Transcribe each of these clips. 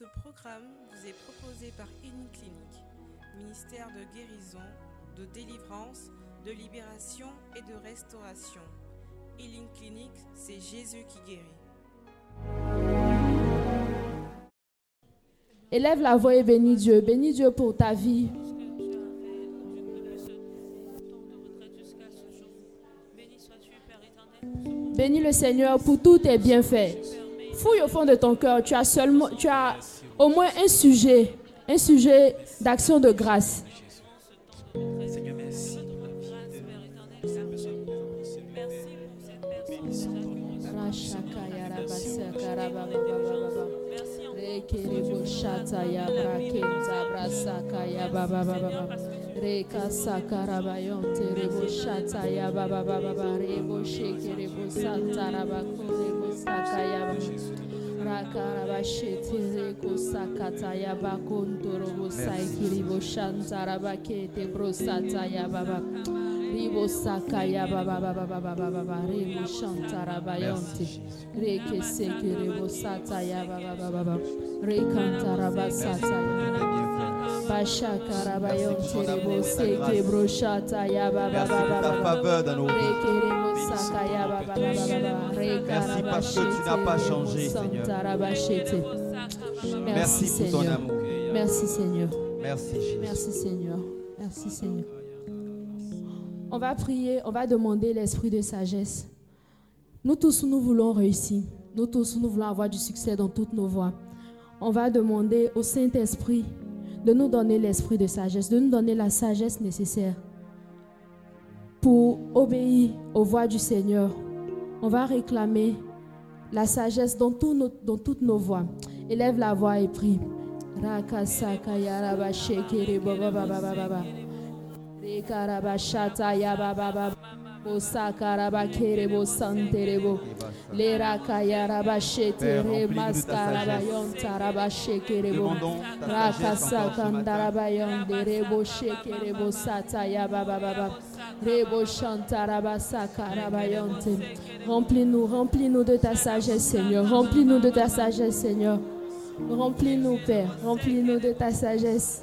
Ce programme vous est proposé par Clinique, ministère de guérison, de délivrance, de libération et de restauration. Healing Clinic, c'est Jésus qui guérit. Élève la voix et bénis Dieu. Bénis Dieu pour ta vie. Bénis le Seigneur pour tous tes bienfaits. Fouille au fond de ton cœur. Tu as seulement, tu as au moins un sujet, un sujet d'action de grâce. rakarabashitiri kusakataya bakondorobosaikiri boshantarabakete brosataya baba ribosakaya bababababababa ba ba ba ba ba. faveur dans nos vies. Sakaya baba baba baba rekara bashete santara bashete Merci pour ton amour. Merci Seigneur. Merci. Merci Seigneur. Merci Seigneur. On va prier, on va demander l'esprit de sagesse. Nous tous, nous voulons réussir. Nous tous, nous voulons avoir du succès dans toutes nos voies. On va demander au Saint-Esprit de nous donner l'esprit de sagesse, de nous donner la sagesse nécessaire pour obéir aux voix du Seigneur. On va réclamer la sagesse dans, toutes nos voies. Élève la voix et prie. Rekarabashata santerebo. Shekerebo Rebo Remplis-nous, remplis-nous de ta sagesse Seigneur. Remplis-nous de ta sagesse Seigneur. Remplis-nous Père, remplis-nous de ta sagesse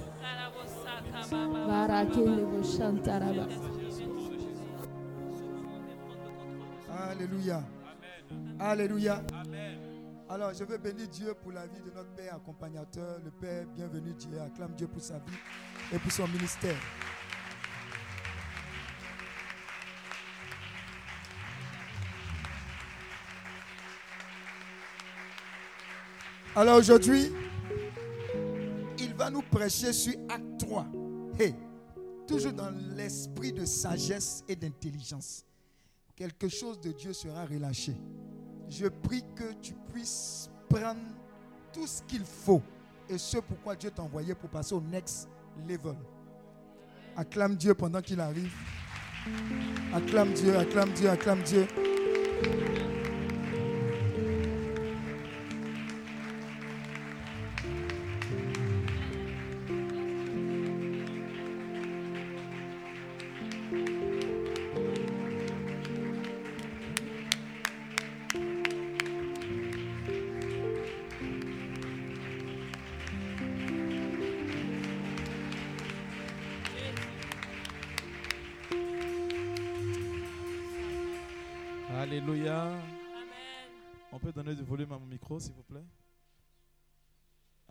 Alléluia. Alléluia. Alors, je veux bénir Dieu pour la vie de notre Père accompagnateur, le Père bienvenu Dieu. Acclame Dieu pour sa vie et pour son ministère. Alors aujourd'hui, il va nous prêcher sur Acte 3 toujours dans l'esprit de sagesse et d'intelligence, quelque chose de Dieu sera relâché. Je prie que tu puisses prendre tout ce qu'il faut et ce pourquoi Dieu t'a envoyé pour passer au next level. Acclame Dieu pendant qu'il arrive. Acclame Dieu, acclame Dieu, acclame Dieu.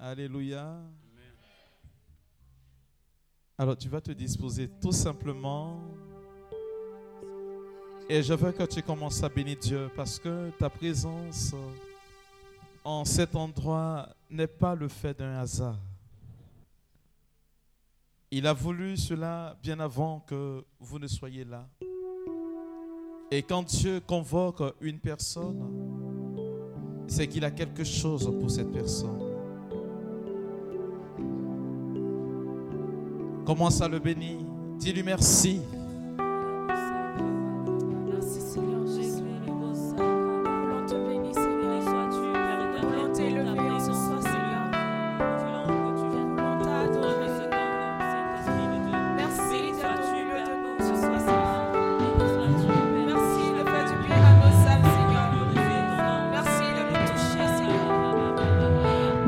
Alléluia. Alors, tu vas te disposer tout simplement. Et je veux que tu commences à bénir Dieu parce que ta présence en cet endroit n'est pas le fait d'un hasard. Il a voulu cela bien avant que vous ne soyez là. Et quand Dieu convoque une personne, c'est qu'il a quelque chose pour cette personne. Commence à le bénir. Dis-lui merci.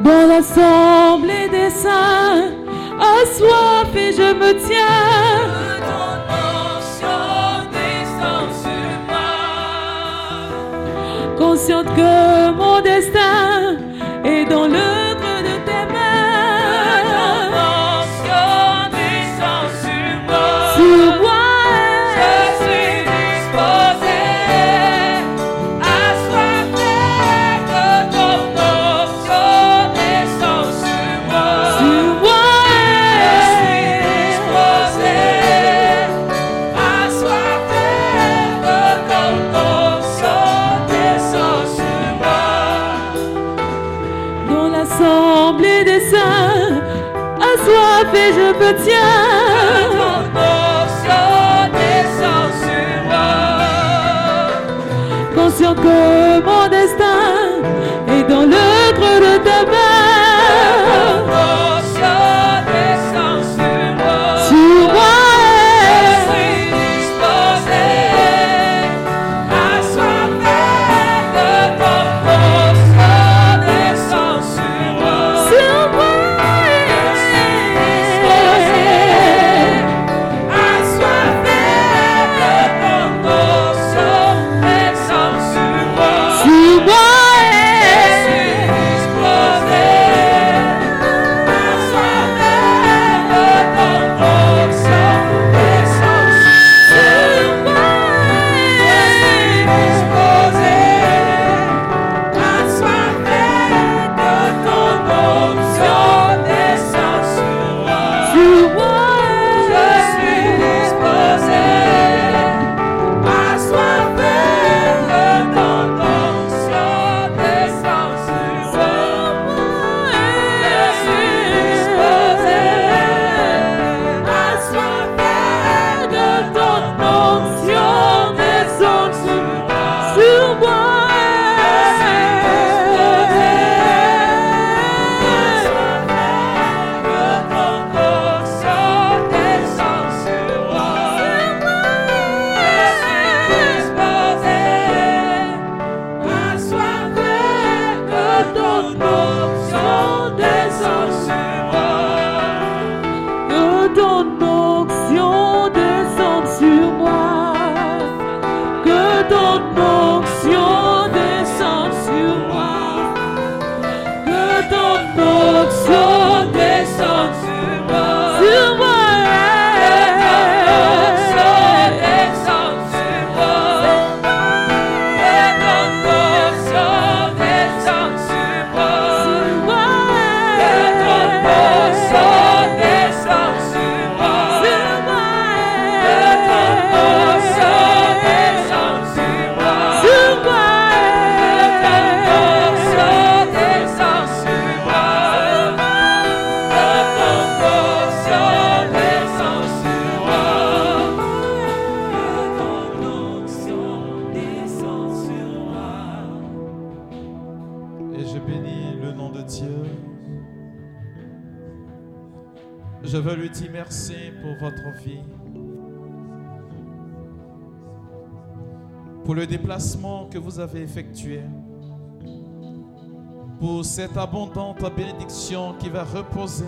dans l'assemblée des saints, assois je me tiens. Consciente que mon destin est dans le effectué, pour cette abondante bénédiction qui va reposer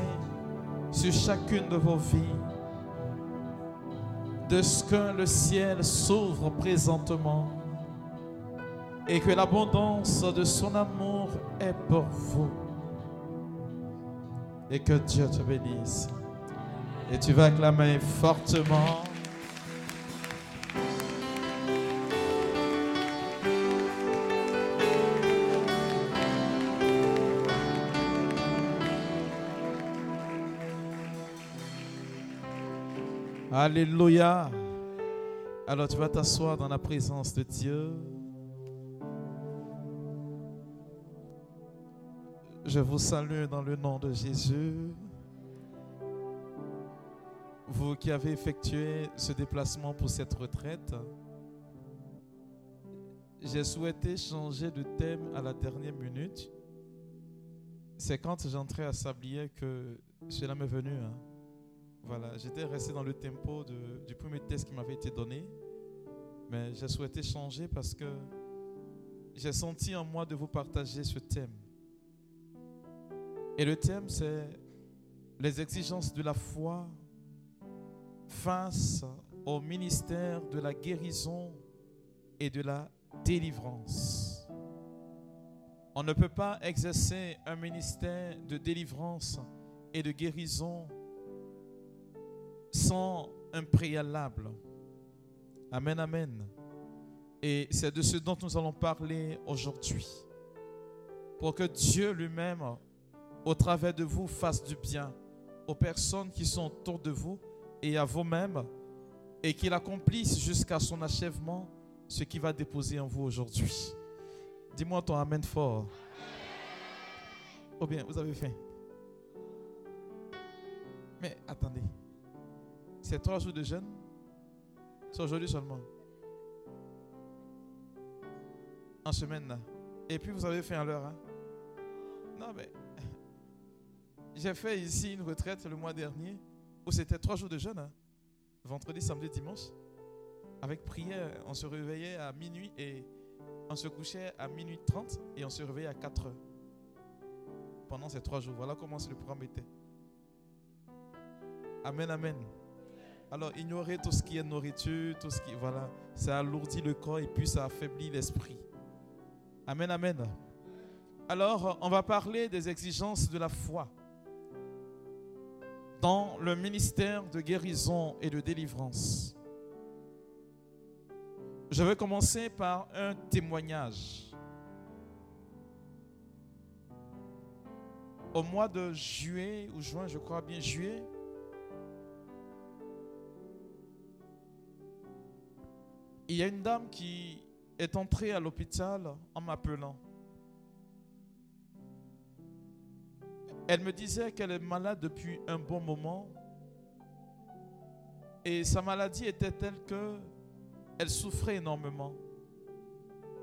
sur chacune de vos vies, de ce que le ciel s'ouvre présentement et que l'abondance de son amour est pour vous. Et que Dieu te bénisse. Et tu vas acclamer fortement. Alléluia. Alors tu vas t'asseoir dans la présence de Dieu. Je vous salue dans le nom de Jésus. Vous qui avez effectué ce déplacement pour cette retraite, j'ai souhaité changer de thème à la dernière minute. C'est quand j'entrais à Sablier que cela m'est venu. Hein. Voilà, j'étais resté dans le tempo du premier test qui m'avait été donné, mais j'ai souhaité changer parce que j'ai senti en moi de vous partager ce thème. Et le thème, c'est les exigences de la foi face au ministère de la guérison et de la délivrance. On ne peut pas exercer un ministère de délivrance et de guérison sans un préalable. Amen, amen. Et c'est de ce dont nous allons parler aujourd'hui. Pour que Dieu lui-même, au travers de vous, fasse du bien aux personnes qui sont autour de vous et à vous-même, et qu'il accomplisse jusqu'à son achèvement ce qu'il va déposer en vous aujourd'hui. Dis-moi ton Amen fort. Oh bien, vous avez faim. Mais attendez, c'est trois jours de jeûne C'est aujourd'hui seulement En semaine. Et puis vous avez fait à l'heure. Hein? Non mais j'ai fait ici une retraite le mois dernier où c'était trois jours de jeûne. Hein? Vendredi, samedi, dimanche. Avec prière, on se réveillait à minuit et on se couchait à minuit 30 et on se réveillait à 4 heures. Pendant ces trois jours. Voilà comment le programme était. Amen, amen. Alors, ignorer tout ce qui est nourriture, tout ce qui. Voilà. Ça alourdit le corps et puis ça affaiblit l'esprit. Amen, amen. Alors, on va parler des exigences de la foi dans le ministère de guérison et de délivrance. Je vais commencer par un témoignage. Au mois de juillet ou juin, je crois bien juillet, il y a une dame qui est entrée à l'hôpital en m'appelant. Elle me disait qu'elle est malade depuis un bon moment. Et sa maladie était telle que elle souffrait énormément.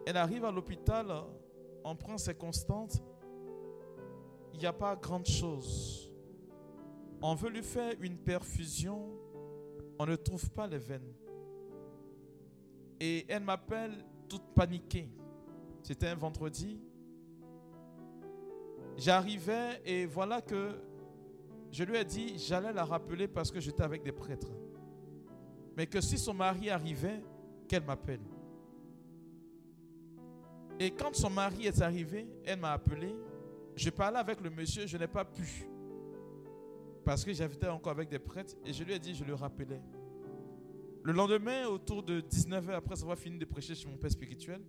Elle arrive à l'hôpital, on prend ses constantes. Il n'y a pas grand chose. On veut lui faire une perfusion, on ne trouve pas les veines. Et elle m'appelle toute paniquée. C'était un vendredi. J'arrivais et voilà que je lui ai dit, j'allais la rappeler parce que j'étais avec des prêtres. Mais que si son mari arrivait, qu'elle m'appelle. Et quand son mari est arrivé, elle m'a appelé. Je parlais avec le monsieur, je n'ai pas pu. Parce que j'étais encore avec des prêtres et je lui ai dit, je le rappelais. Le lendemain, autour de 19h, après avoir fini de prêcher sur mon père spirituel,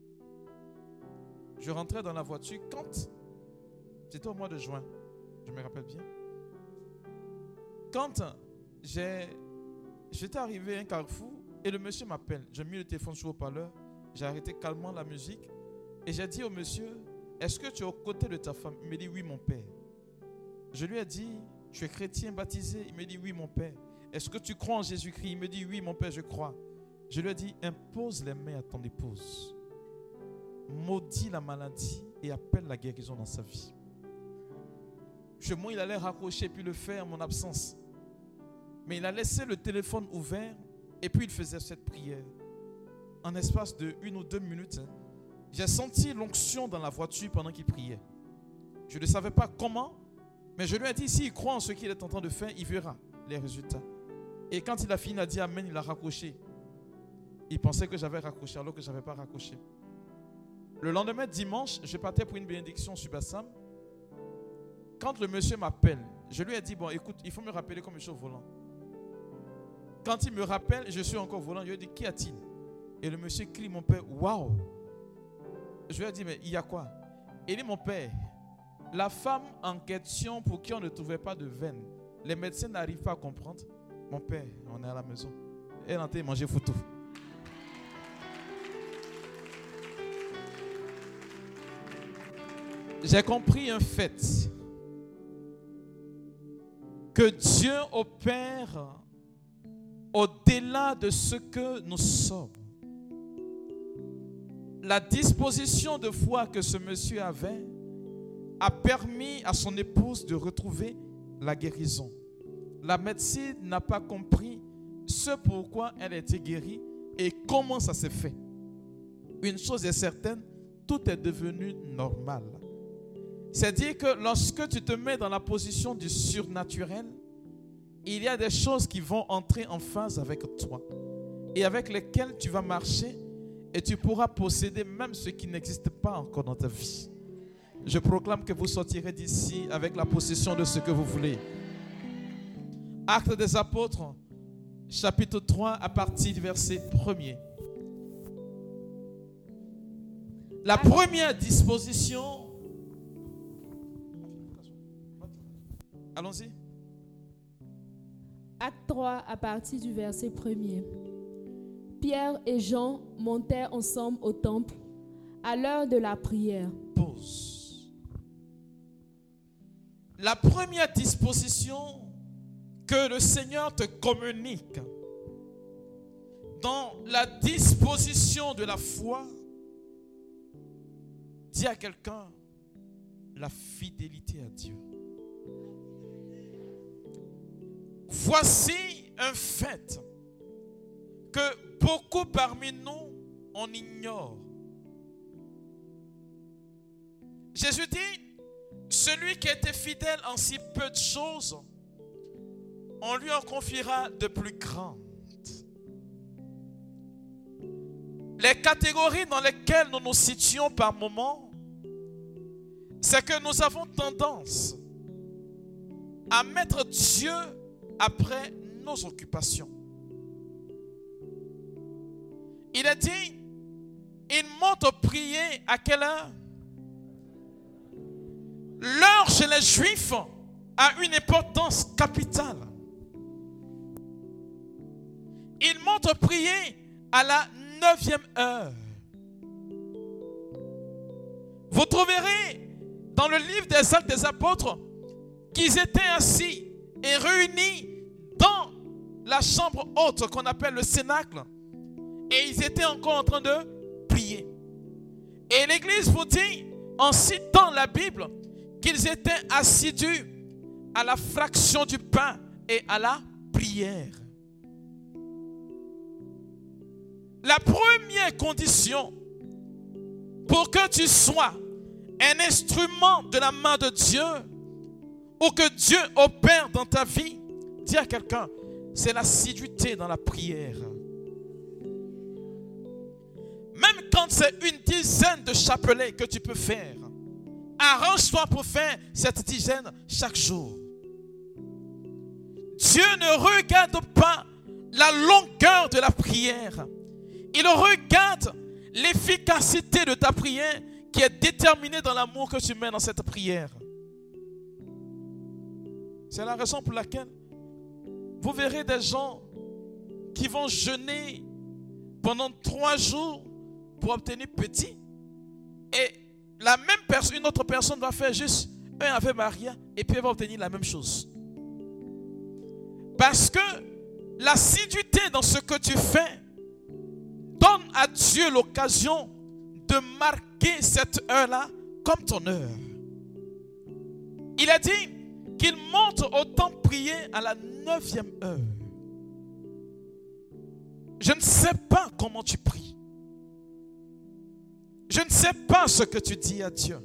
je rentrais dans la voiture quand c'était au mois de juin, je me rappelle bien. Quand j'étais arrivé à un carrefour et le monsieur m'appelle, j'ai mis le téléphone sur haut-parleur, j'ai arrêté calmement la musique et j'ai dit au monsieur, est-ce que tu es aux côtés de ta femme? Il me dit oui mon père. Je lui ai dit, tu es chrétien baptisé? Il me dit oui mon père. Est-ce que tu crois en Jésus-Christ? Il me dit oui mon père, je crois. Je lui ai dit, impose les mains à ton épouse. Maudis la maladie et appelle la guérison dans sa vie. Chez moi, il allait raccrocher puis le faire en mon absence. Mais il a laissé le téléphone ouvert et puis il faisait cette prière. En espace de une ou deux minutes, hein, j'ai senti l'onction dans la voiture pendant qu'il priait. Je ne savais pas comment, mais je lui ai dit, s'il croit en ce qu'il est en train de faire, il verra les résultats. Et quand il a fini, il a dit Amen, il a raccroché. Il pensait que j'avais raccroché alors que je n'avais pas raccroché. Le lendemain, dimanche, je partais pour une bénédiction sur Bassam. Quand le monsieur m'appelle, je lui ai dit, bon, écoute, il faut me rappeler comme je suis au volant. Quand il me rappelle, je suis encore volant, je lui ai dit, qu'y a-t-il? Et le monsieur crie, mon père, waouh Je lui ai dit, mais il y a quoi? Il dit, mon père, la femme en question pour qui on ne trouvait pas de veine, les médecins n'arrivent pas à comprendre. Mon père, on est à la maison. Train de manger foutu. J'ai compris un fait que Dieu opère au-delà de ce que nous sommes. La disposition de foi que ce monsieur avait a permis à son épouse de retrouver la guérison. La médecine n'a pas compris ce pourquoi elle a été guérie et comment ça s'est fait. Une chose est certaine, tout est devenu normal. C'est dire que lorsque tu te mets dans la position du surnaturel, il y a des choses qui vont entrer en phase avec toi et avec lesquelles tu vas marcher et tu pourras posséder même ce qui n'existe pas encore dans ta vie. Je proclame que vous sortirez d'ici avec la possession de ce que vous voulez. Acte des apôtres, chapitre 3, à partir du verset 1er. La première disposition. Allons-y. Acte 3 à partir du verset 1er. Pierre et Jean montèrent ensemble au temple à l'heure de la prière. Pause. La première disposition que le Seigneur te communique dans la disposition de la foi, dis à quelqu'un la fidélité à Dieu. Voici un fait que beaucoup parmi nous, on ignore. Jésus dit, celui qui était fidèle en si peu de choses, on lui en confiera de plus grandes. Les catégories dans lesquelles nous nous situons par moment, c'est que nous avons tendance à mettre Dieu après nos occupations. Il a dit, il monte prier à quelle heure? L'heure chez les Juifs a une importance capitale. Il monte prier à la neuvième heure. Vous trouverez dans le livre des actes des apôtres qu'ils étaient assis et réunis dans la chambre haute qu'on appelle le cénacle. Et ils étaient encore en train de prier. Et l'Église vous dit, en citant la Bible, qu'ils étaient assidus à la fraction du pain et à la prière. La première condition pour que tu sois un instrument de la main de Dieu ou que Dieu opère dans ta vie, dis à quelqu'un, c'est l'assiduité dans la prière. Même quand c'est une dizaine de chapelets que tu peux faire, arrange-toi pour faire cette dizaine chaque jour. Dieu ne regarde pas la longueur de la prière. Il regarde l'efficacité de ta prière qui est déterminée dans l'amour que tu mets dans cette prière. C'est la raison pour laquelle vous verrez des gens qui vont jeûner pendant trois jours pour obtenir petit. Et la même personne, une autre personne va faire juste un Ave Maria et puis elle va obtenir la même chose. Parce que l'assiduité dans ce que tu fais donne à Dieu l'occasion de marquer cette heure-là comme ton heure. Il a dit qu'il monte au temps prier à la neuvième heure. Je ne sais pas comment tu pries. Je ne sais pas ce que tu dis à Dieu.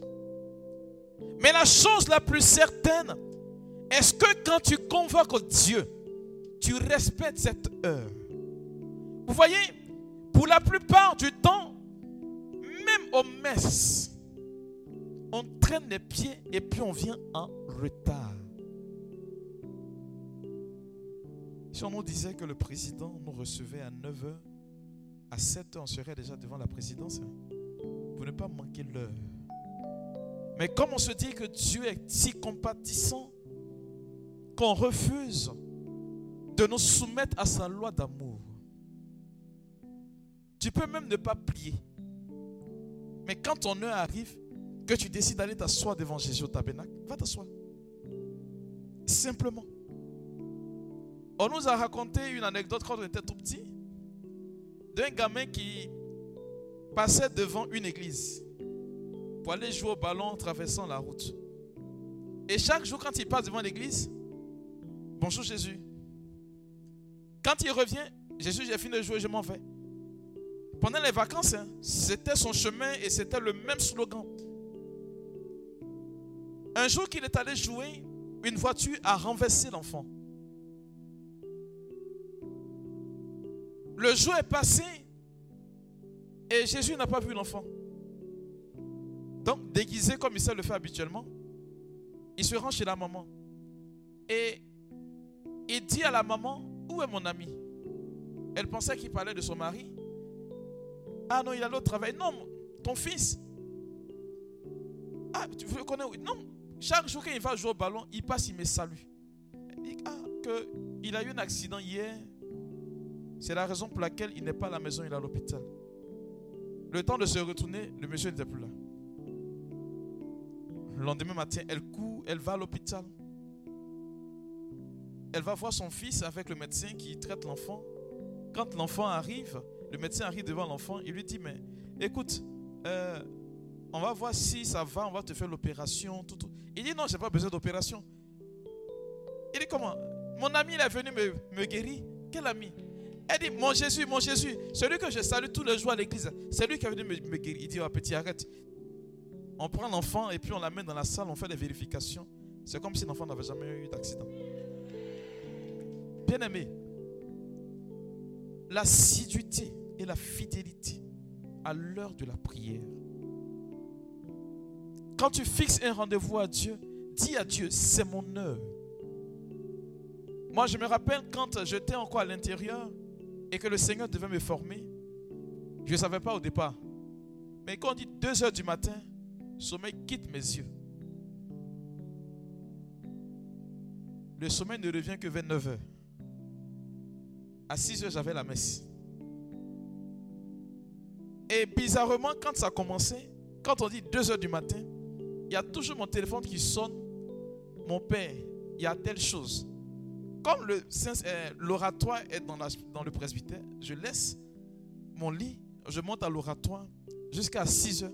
Mais la chose la plus certaine, est-ce que quand tu convoques Dieu, tu respectes cette heure Vous voyez, pour la plupart du temps, même aux messes, on traîne les pieds et puis on vient en retard. Si on nous disait que le président nous recevait à 9h, à 7h, on serait déjà devant la présidence. Hein pour ne pas manquer l'heure. Mais comme on se dit que Dieu est si compatissant qu'on refuse de nous soumettre à sa loi d'amour. Tu peux même ne pas plier. Mais quand ton heure arrive, que tu décides d'aller t'asseoir devant Jésus au tabernacle, va t'asseoir. Simplement. On nous a raconté une anecdote quand on était tout petit d'un gamin qui passait devant une église pour aller jouer au ballon en traversant la route. Et chaque jour, quand il passe devant l'église, bonjour Jésus. Quand il revient, Jésus, j'ai fini de jouer, je m'en vais. Pendant les vacances, hein, c'était son chemin et c'était le même slogan. Un jour qu'il est allé jouer, une voiture a renversé l'enfant. Le jour est passé et Jésus n'a pas vu l'enfant. Donc, déguisé comme il sait le faire habituellement, il se rend chez la maman. Et il dit à la maman, où est mon ami? Elle pensait qu'il parlait de son mari. Ah non, il a l'autre travail. Non, ton fils. Ah, tu veux connaître Non, chaque jour qu'il va jouer au ballon, il passe, il me salue. Il dit, ah, que il a eu un accident hier. C'est la raison pour laquelle il n'est pas à la maison, il est à l'hôpital. Le temps de se retourner, le monsieur n'était plus là. Le lendemain matin, elle court, elle va à l'hôpital. Elle va voir son fils avec le médecin qui traite l'enfant. Quand l'enfant arrive, le médecin arrive devant l'enfant, il lui dit, mais écoute, euh, on va voir si ça va, on va te faire l'opération. Tout, tout. Il dit, non, je n'ai pas besoin d'opération. Il dit, comment? Mon ami, il est venu me, me guérir. Quel ami? Elle dit, mon Jésus, mon Jésus, celui que je salue tous les jours à l'église, c'est lui qui est venu me, me guérir. Il dit, oh, petit, arrête. On prend l'enfant et puis on l'amène dans la salle, on fait des vérifications. C'est comme si l'enfant n'avait jamais eu d'accident. Bien aimé, l'assiduité et la fidélité à l'heure de la prière. Quand tu fixes un rendez-vous à Dieu, dis à Dieu, c'est mon heure. Moi, je me rappelle quand j'étais encore à l'intérieur et que le Seigneur devait me former, je ne savais pas au départ. Mais quand on dit 2 heures du matin, sommeil quitte mes yeux. Le sommeil ne revient que vers 9 heures. À 6 heures, j'avais la messe. Et bizarrement, quand ça a commencé, quand on dit 2 heures du matin, il y a toujours mon téléphone qui sonne. Mon père, il y a telle chose. Comme euh, l'oratoire est dans le presbytère, je laisse mon lit, je monte à l'oratoire jusqu'à 6 heures.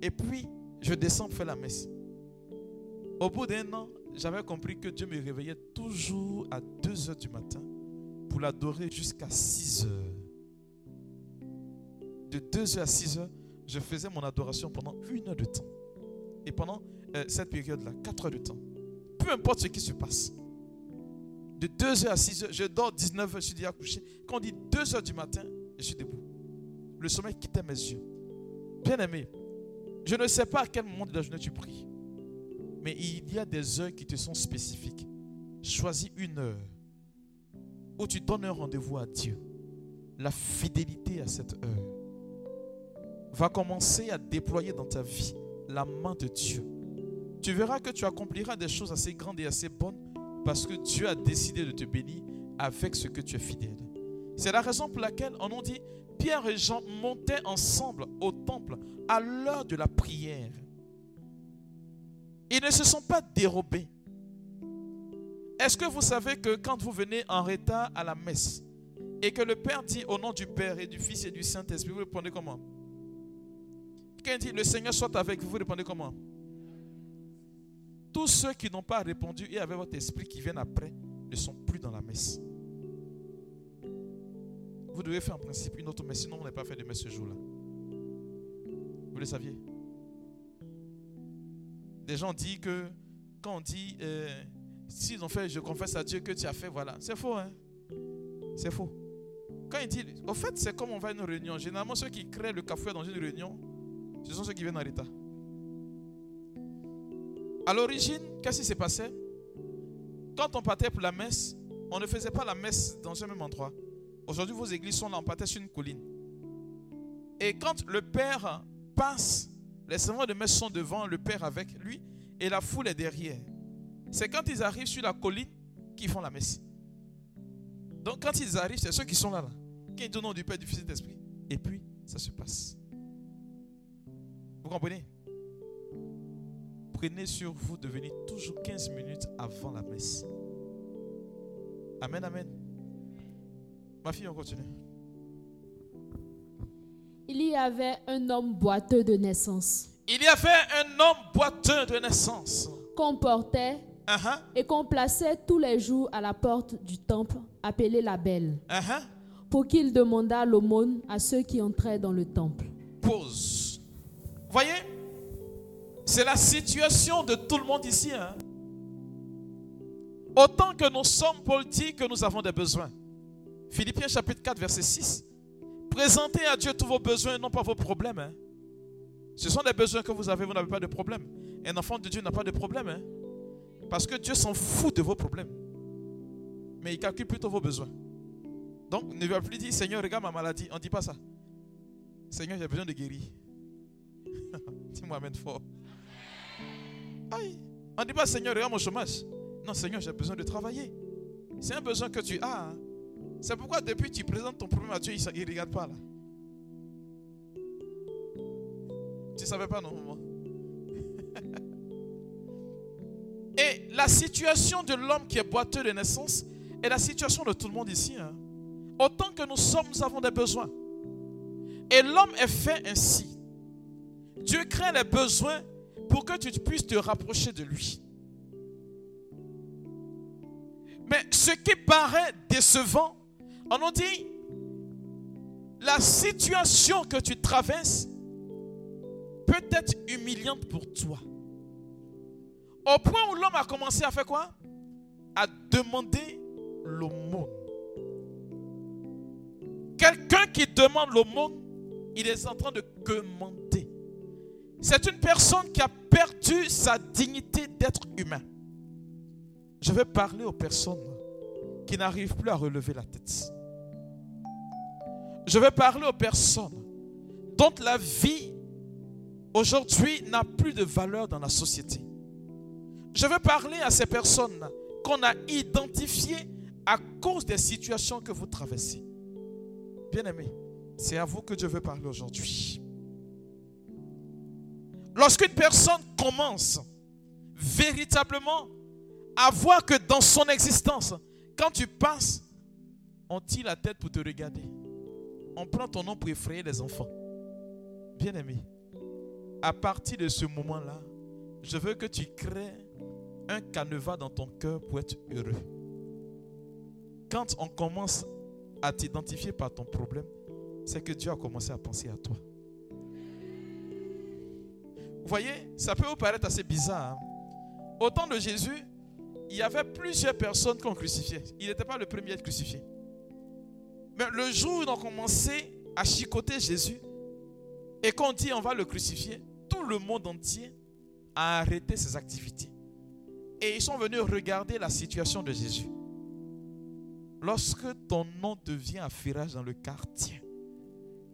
Et puis, je descends pour faire la messe. Au bout d'un an, j'avais compris que Dieu me réveillait toujours à 2 heures du matin pour l'adorer jusqu'à 6 heures. De 2 heures à 6 heures, je faisais mon adoration pendant une heure de temps. Et pendant euh, cette période-là, 4 heures de temps. Peu importe ce qui se passe. De 2 heures à 6 heures, je dors 19 heures, je suis déjà couché. Quand on dit 2 heures du matin, je suis debout. Le sommeil quittait mes yeux. Bien aimé, je ne sais pas à quel moment de la journée tu pries. Mais il y a des heures qui te sont spécifiques. Choisis une heure où tu donnes un rendez-vous à Dieu. La fidélité à cette heure va commencer à déployer dans ta vie la main de Dieu. Tu verras que tu accompliras des choses assez grandes et assez bonnes parce que Dieu a décidé de te bénir avec ce que tu es fidèle. C'est la raison pour laquelle on nous dit Pierre et Jean montaient ensemble au temple à l'heure de la prière. Ils ne se sont pas dérobés. Est-ce que vous savez que quand vous venez en retard à la messe et que le Père dit au nom du Père et du Fils et du Saint-Esprit, vous répondez comment? Il dit le Seigneur soit avec vous, vous répondez comment? Tous ceux qui n'ont pas répondu et avec votre esprit qui viennent après ne sont plus dans la messe. Vous devez faire en principe une autre messe, sinon on n'a pas fait de messe ce jour-là. Vous le saviez? Des gens disent que quand on dit euh, s'ils ont fait, je confesse à Dieu que tu as fait, voilà. C'est faux, hein? C'est faux. Quand il dit, au fait, c'est comme on va à une réunion. Généralement, ceux qui créent le café dans une réunion, ce sont ceux qui viennent en retard. À l'origine, qu'est-ce qui s'est passé? Quand on partait pour la messe, on ne faisait pas la messe dans un même endroit. Aujourd'hui, vos églises sont là, on partait sur une colline. Et quand le Père passe, les servants de messe sont devant, le Père avec lui, et la foule est derrière. C'est quand ils arrivent sur la colline qu'ils font la messe. Donc quand ils arrivent, c'est ceux qui sont là, là qui sont au du Père, du Fils et. Et puis, ça se passe. Vous comprenez? Prenez sur vous de venir toujours 15 minutes avant la messe. Amen, amen. Ma fille, on continue. Il y avait un homme boiteux de naissance Il y avait un homme boiteux de naissance. qu'on portait Uh-huh, et qu'on plaçait tous les jours à la porte du temple appelé la Belle uh-huh. pour qu'il demandât l'aumône à ceux qui entraient dans le temple. Pause. Voyez, C'est la situation de tout le monde ici. hein. Autant que nous sommes, Paul dit que nous avons des besoins. Philippiens chapitre 4, verset 6. Présentez à Dieu tous vos besoins, non pas vos problèmes. hein. Ce sont des besoins que vous avez, vous n'avez pas de problème. Un enfant de Dieu n'a pas de problème. hein. Parce que Dieu s'en fout de vos problèmes. Mais il calcule plutôt vos besoins. Donc, ne va plus dire, Seigneur, regarde ma maladie. On ne dit pas ça. Seigneur, j'ai besoin de guérir. Dis-moi, Amen fort. Aïe. On ne dit pas, Seigneur, regarde mon chômage. Non, Seigneur, j'ai besoin de travailler. C'est un besoin que tu as. hein. C'est pourquoi depuis tu présentes ton problème à Dieu, il ne regarde pas là. Tu ne savais pas, non, maman? Et la situation de l'homme qui est boiteux de naissance est la situation de tout le monde ici. hein. Autant que nous sommes, nous avons des besoins. Et l'homme est fait ainsi. Dieu crée les besoins pour que tu puisses te rapprocher de lui. Mais ce qui paraît décevant, on nous dit, la situation que tu traverses peut être humiliante pour toi. Au point où l'homme a commencé à faire quoi? À demander l'aumône. Quelqu'un qui demande l'aumône, il est en train de commander. C'est une personne qui a perdu sa dignité d'être humain. Je vais parler aux personnes qui n'arrivent plus à relever la tête. Je vais parler aux personnes dont la vie aujourd'hui n'a plus de valeur dans la société. Je veux parler à ces personnes qu'on a identifiées à cause des situations que vous traversez. Bien-aimés, c'est à vous que je veux parler aujourd'hui. Lorsqu'une personne commence véritablement à voir que dans son existence, quand tu passes, on tire la tête pour te regarder. On prend ton nom pour effrayer les enfants. Bien-aimé, à partir de ce moment-là, je veux que tu crées un canevas dans ton cœur pour être heureux. Quand on commence à t'identifier par ton problème, c'est que Dieu a commencé à penser à toi. Vous voyez, ça peut vous paraître assez bizarre. hein. Au temps de Jésus, il y avait plusieurs personnes qu'on crucifiait. Il n'était pas le premier à être crucifié. Mais le jour où ils ont commencé à chicoter Jésus et qu'on dit on va le crucifier, tout le monde entier a arrêté ses activités. Et ils sont venus regarder la situation de Jésus. Lorsque ton nom devient affairage dans le quartier,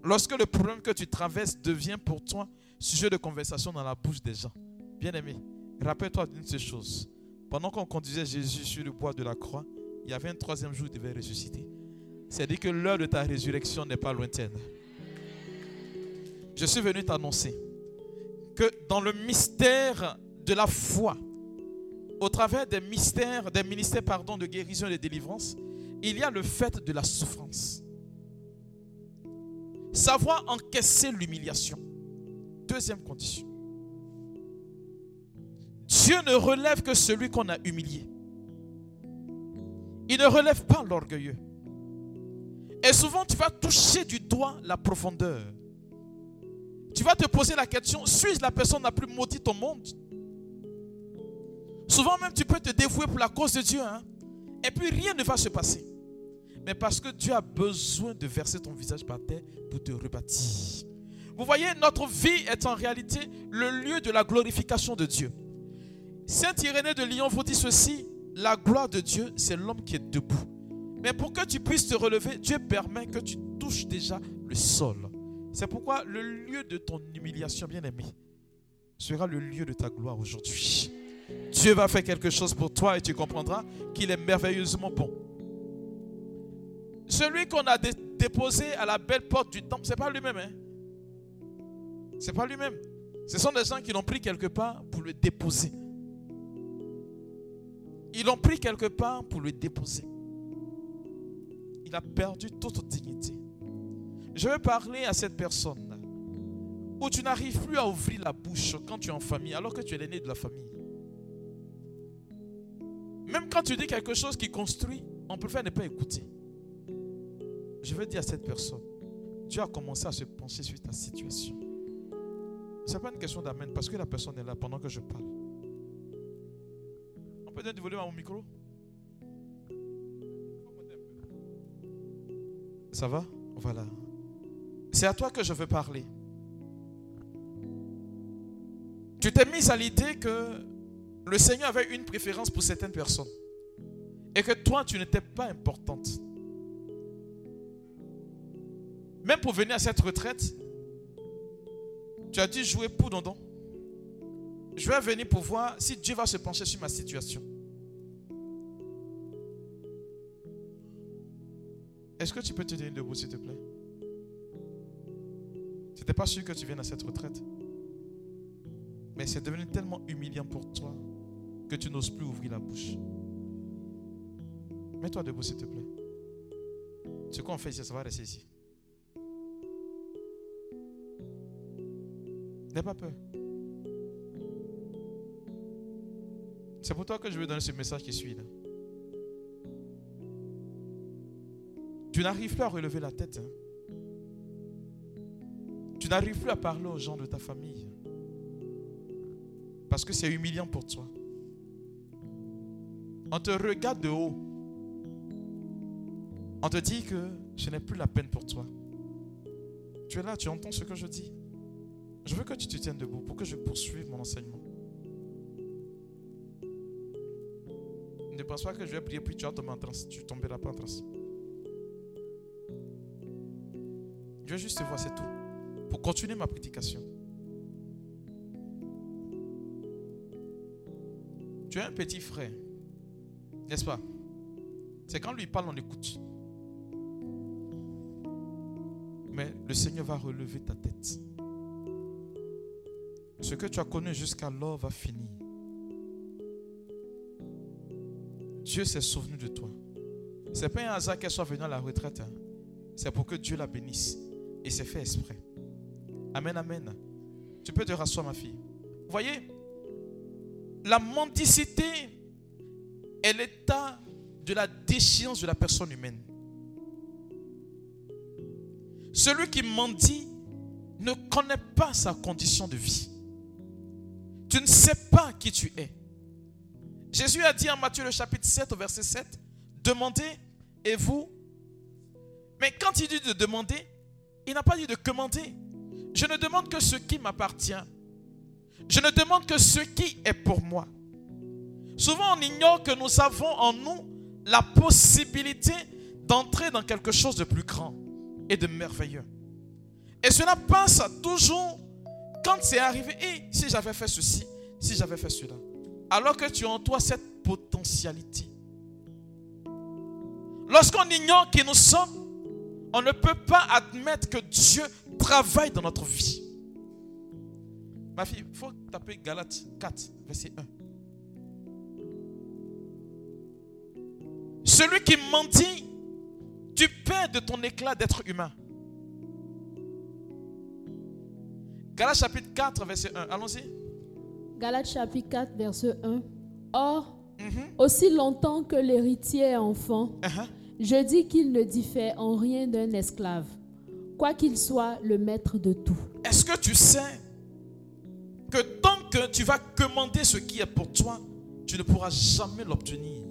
lorsque le problème que tu traverses devient pour toi sujet de conversation dans la bouche des gens, bien aimé, rappelle-toi d'une seule chose. Pendant qu'on conduisait Jésus sur le bois de la croix, il y avait un troisième jour, il devait ressusciter. C'est-à-dire que l'heure de ta résurrection n'est pas lointaine. Je suis venu t'annoncer que dans le mystère de la foi, au travers des mystères, des ministères pardon, de guérison et de délivrance, il y a le fait de la souffrance. Savoir encaisser l'humiliation. Deuxième condition. Dieu ne relève que celui qu'on a humilié. Il ne relève pas l'orgueilleux. Et souvent, tu vas toucher du doigt la profondeur. Tu vas te poser la question, suis-je la personne la plus maudite au monde? Souvent même, tu peux te dévouer pour la cause de Dieu. hein. Et puis, rien ne va se passer. Mais parce que Dieu a besoin de verser ton visage par terre pour te rebâtir. Vous voyez, notre vie est en réalité le lieu de la glorification de Dieu. Saint Irénée de Lyon vous dit ceci, la gloire de Dieu, c'est l'homme qui est debout. Mais pour que tu puisses te relever, Dieu permet que tu touches déjà le sol. C'est pourquoi le lieu de ton humiliation, bien-aimé, sera le lieu de ta gloire aujourd'hui. Dieu va faire quelque chose pour toi et tu comprendras qu'il est merveilleusement bon. Celui qu'on a dé- déposé à la belle porte du temple, ce n'est pas lui-même. Hein? Ce n'est pas lui-même. Ce sont des gens qui l'ont pris quelque part pour le déposer. Ils l'ont pris quelque part pour le déposer. Il a perdu toute dignité. Je vais parler à cette personne où tu n'arrives plus à ouvrir la bouche quand tu es en famille, alors que tu es l'aîné de la famille. Même quand tu dis quelque chose qui construit, on préfère ne pas écouter. Je veux dire à cette personne, Dieu a commencé à se pencher sur ta situation. Ce n'est pas une question d'amen parce que la personne est là pendant que je parle. On peut donner du volume à mon micro? Ça va? Voilà. C'est à toi que je veux parler. Tu t'es mis à l'idée que le Seigneur avait une préférence pour certaines personnes et que toi, tu n'étais pas importante. Même pour venir à cette retraite, tu as dû jouer pour Dondon. Je vais venir pour voir si Dieu va se pencher sur ma situation. Est-ce que tu peux te tenir debout, s'il te plaît? Tu n'étais pas sûr que tu viennes à cette retraite. Mais c'est devenu tellement humiliant pour toi que tu n'oses plus ouvrir la bouche. Mets-toi debout, s'il te plaît. Ce qu'on fait ici, ça va rester ici. N'aie pas peur. C'est pour toi que je vais donner ce message qui suit. Tu n'arrives plus à relever la tête. hein. Tu n'arrives plus à parler aux gens de ta famille. Parce que c'est humiliant pour toi. On te regarde de haut. On te dit que ce n'est plus la peine pour toi. Tu es là, tu entends ce que je dis. Je veux que tu te tiennes debout pour que je poursuive mon enseignement. Ne pense pas que je vais prier puis tu vas tomber en transe. Tu tomberas pas en transe. Je vais juste te voir, c'est tout. Pour continuer ma prédication. Tu as un petit frère, n'est-ce pas? C'est quand lui parle, on écoute. Mais le Seigneur va relever ta tête. Ce que tu as connu jusqu'alors va finir. Dieu s'est souvenu de toi. Ce n'est pas un hasard qu'elle soit venue à la retraite. hein. C'est pour que Dieu la bénisse. Et c'est fait exprès. Amen, amen. Tu peux te rasseoir, ma fille. Vous voyez, la mendicité est l'état de la déchéance de la personne humaine. Celui qui mendie ne connaît pas sa condition de vie. Tu ne sais pas qui tu es. Jésus a dit en Matthieu le chapitre 7 au verset 7, demandez et vous. Mais quand il dit de demander, il n'a pas dit de commander. Je ne demande que ce qui m'appartient. Je ne demande que ce qui est pour moi. Souvent, on ignore que nous avons en nous la possibilité d'entrer dans quelque chose de plus grand et de merveilleux. Et cela passe toujours quand c'est arrivé. Et si j'avais fait ceci, si j'avais fait cela. Alors que tu as en toi cette potentialité. Lorsqu'on ignore qui nous sommes, on ne peut pas admettre que Dieu travaille dans notre vie. Ma fille, il faut taper Galates 4, verset 1. Celui qui mendie, tu perds de ton éclat d'être humain. Galates chapitre 4, verset 1. Allons-y. Galates chapitre 4, verset 1. Or, Mhm, aussi longtemps que l'héritier est enfant, uh-huh. je dis qu'il ne diffère en rien d'un esclave, quoiqu'il soit le maître de tout. Est-ce que tu sais que tant que tu vas commander ce qui est pour toi, tu ne pourras jamais l'obtenir?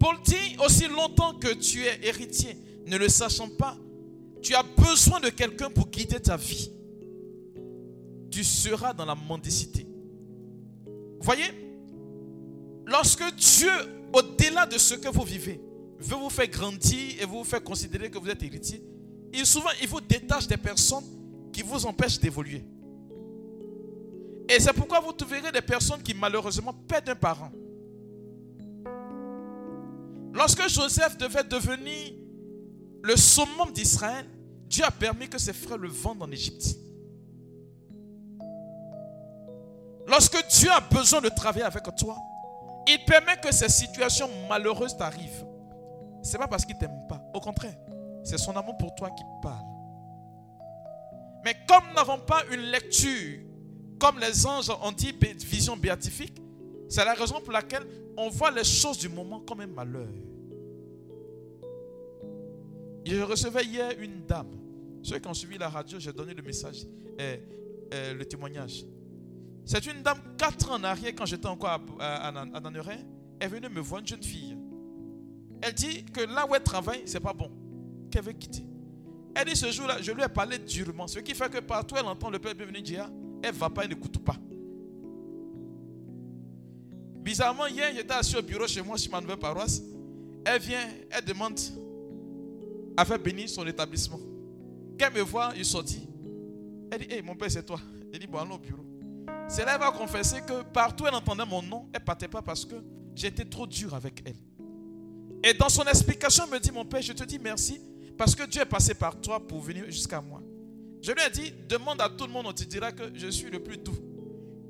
Paul dit aussi longtemps que tu es héritier, ne le sachant pas, tu as besoin de quelqu'un pour guider ta vie. Tu seras dans la mendicité. Voyez, lorsque Dieu, au-delà de ce que vous vivez, veut vous faire grandir et vous faire considérer que vous êtes héritier, il, souvent, il vous détache des personnes qui vous empêchent d'évoluer. Et c'est pourquoi vous trouverez des personnes qui malheureusement perdent un parent. Lorsque Joseph devait devenir le summum d'Israël, Dieu a permis que ses frères le vendent en Égypte. Lorsque Dieu a besoin de travailler avec toi, il permet que ces situations malheureuses t'arrivent. Ce n'est pas parce qu'il ne t'aime pas. Au contraire, c'est son amour pour toi qui parle. Mais comme nous n'avons pas une lecture, comme les anges ont dit, vision béatifique, c'est la raison pour laquelle on voit les choses du moment comme un malheur. Je recevais hier une dame Ceux qui ont suivi la radio, j'ai donné le message, euh, euh, le témoignage. C'est une dame, 4 ans en arrière, quand j'étais encore à, à, à Nanneray, elle me voir, une jeune fille. Elle dit que là où elle travaille, c'est pas bon. Qu'elle veut quitter. Elle dit ce jour-là, je lui ai parlé durement. Ce qui fait que partout elle entend le Père bienvenu dire, elle ne va pas, elle n'écoute pas. Bizarrement, hier, j'étais assis au bureau chez moi, sur ma nouvelle paroisse. Elle vient, elle demande à faire bénir son établissement. Elle me voit, il sortit. Elle dit, hé, mon père, c'est toi. Elle dit, bon, allons au bureau. C'est là qu'elle va confesser que partout elle entendait mon nom, elle ne partait pas parce que j'étais trop dur avec elle. Et dans son explication, elle me dit, mon père, je te dis merci parce que Dieu est passé par toi pour venir jusqu'à moi. Je lui ai dit, demande à tout le monde, on te dira que je suis le plus doux,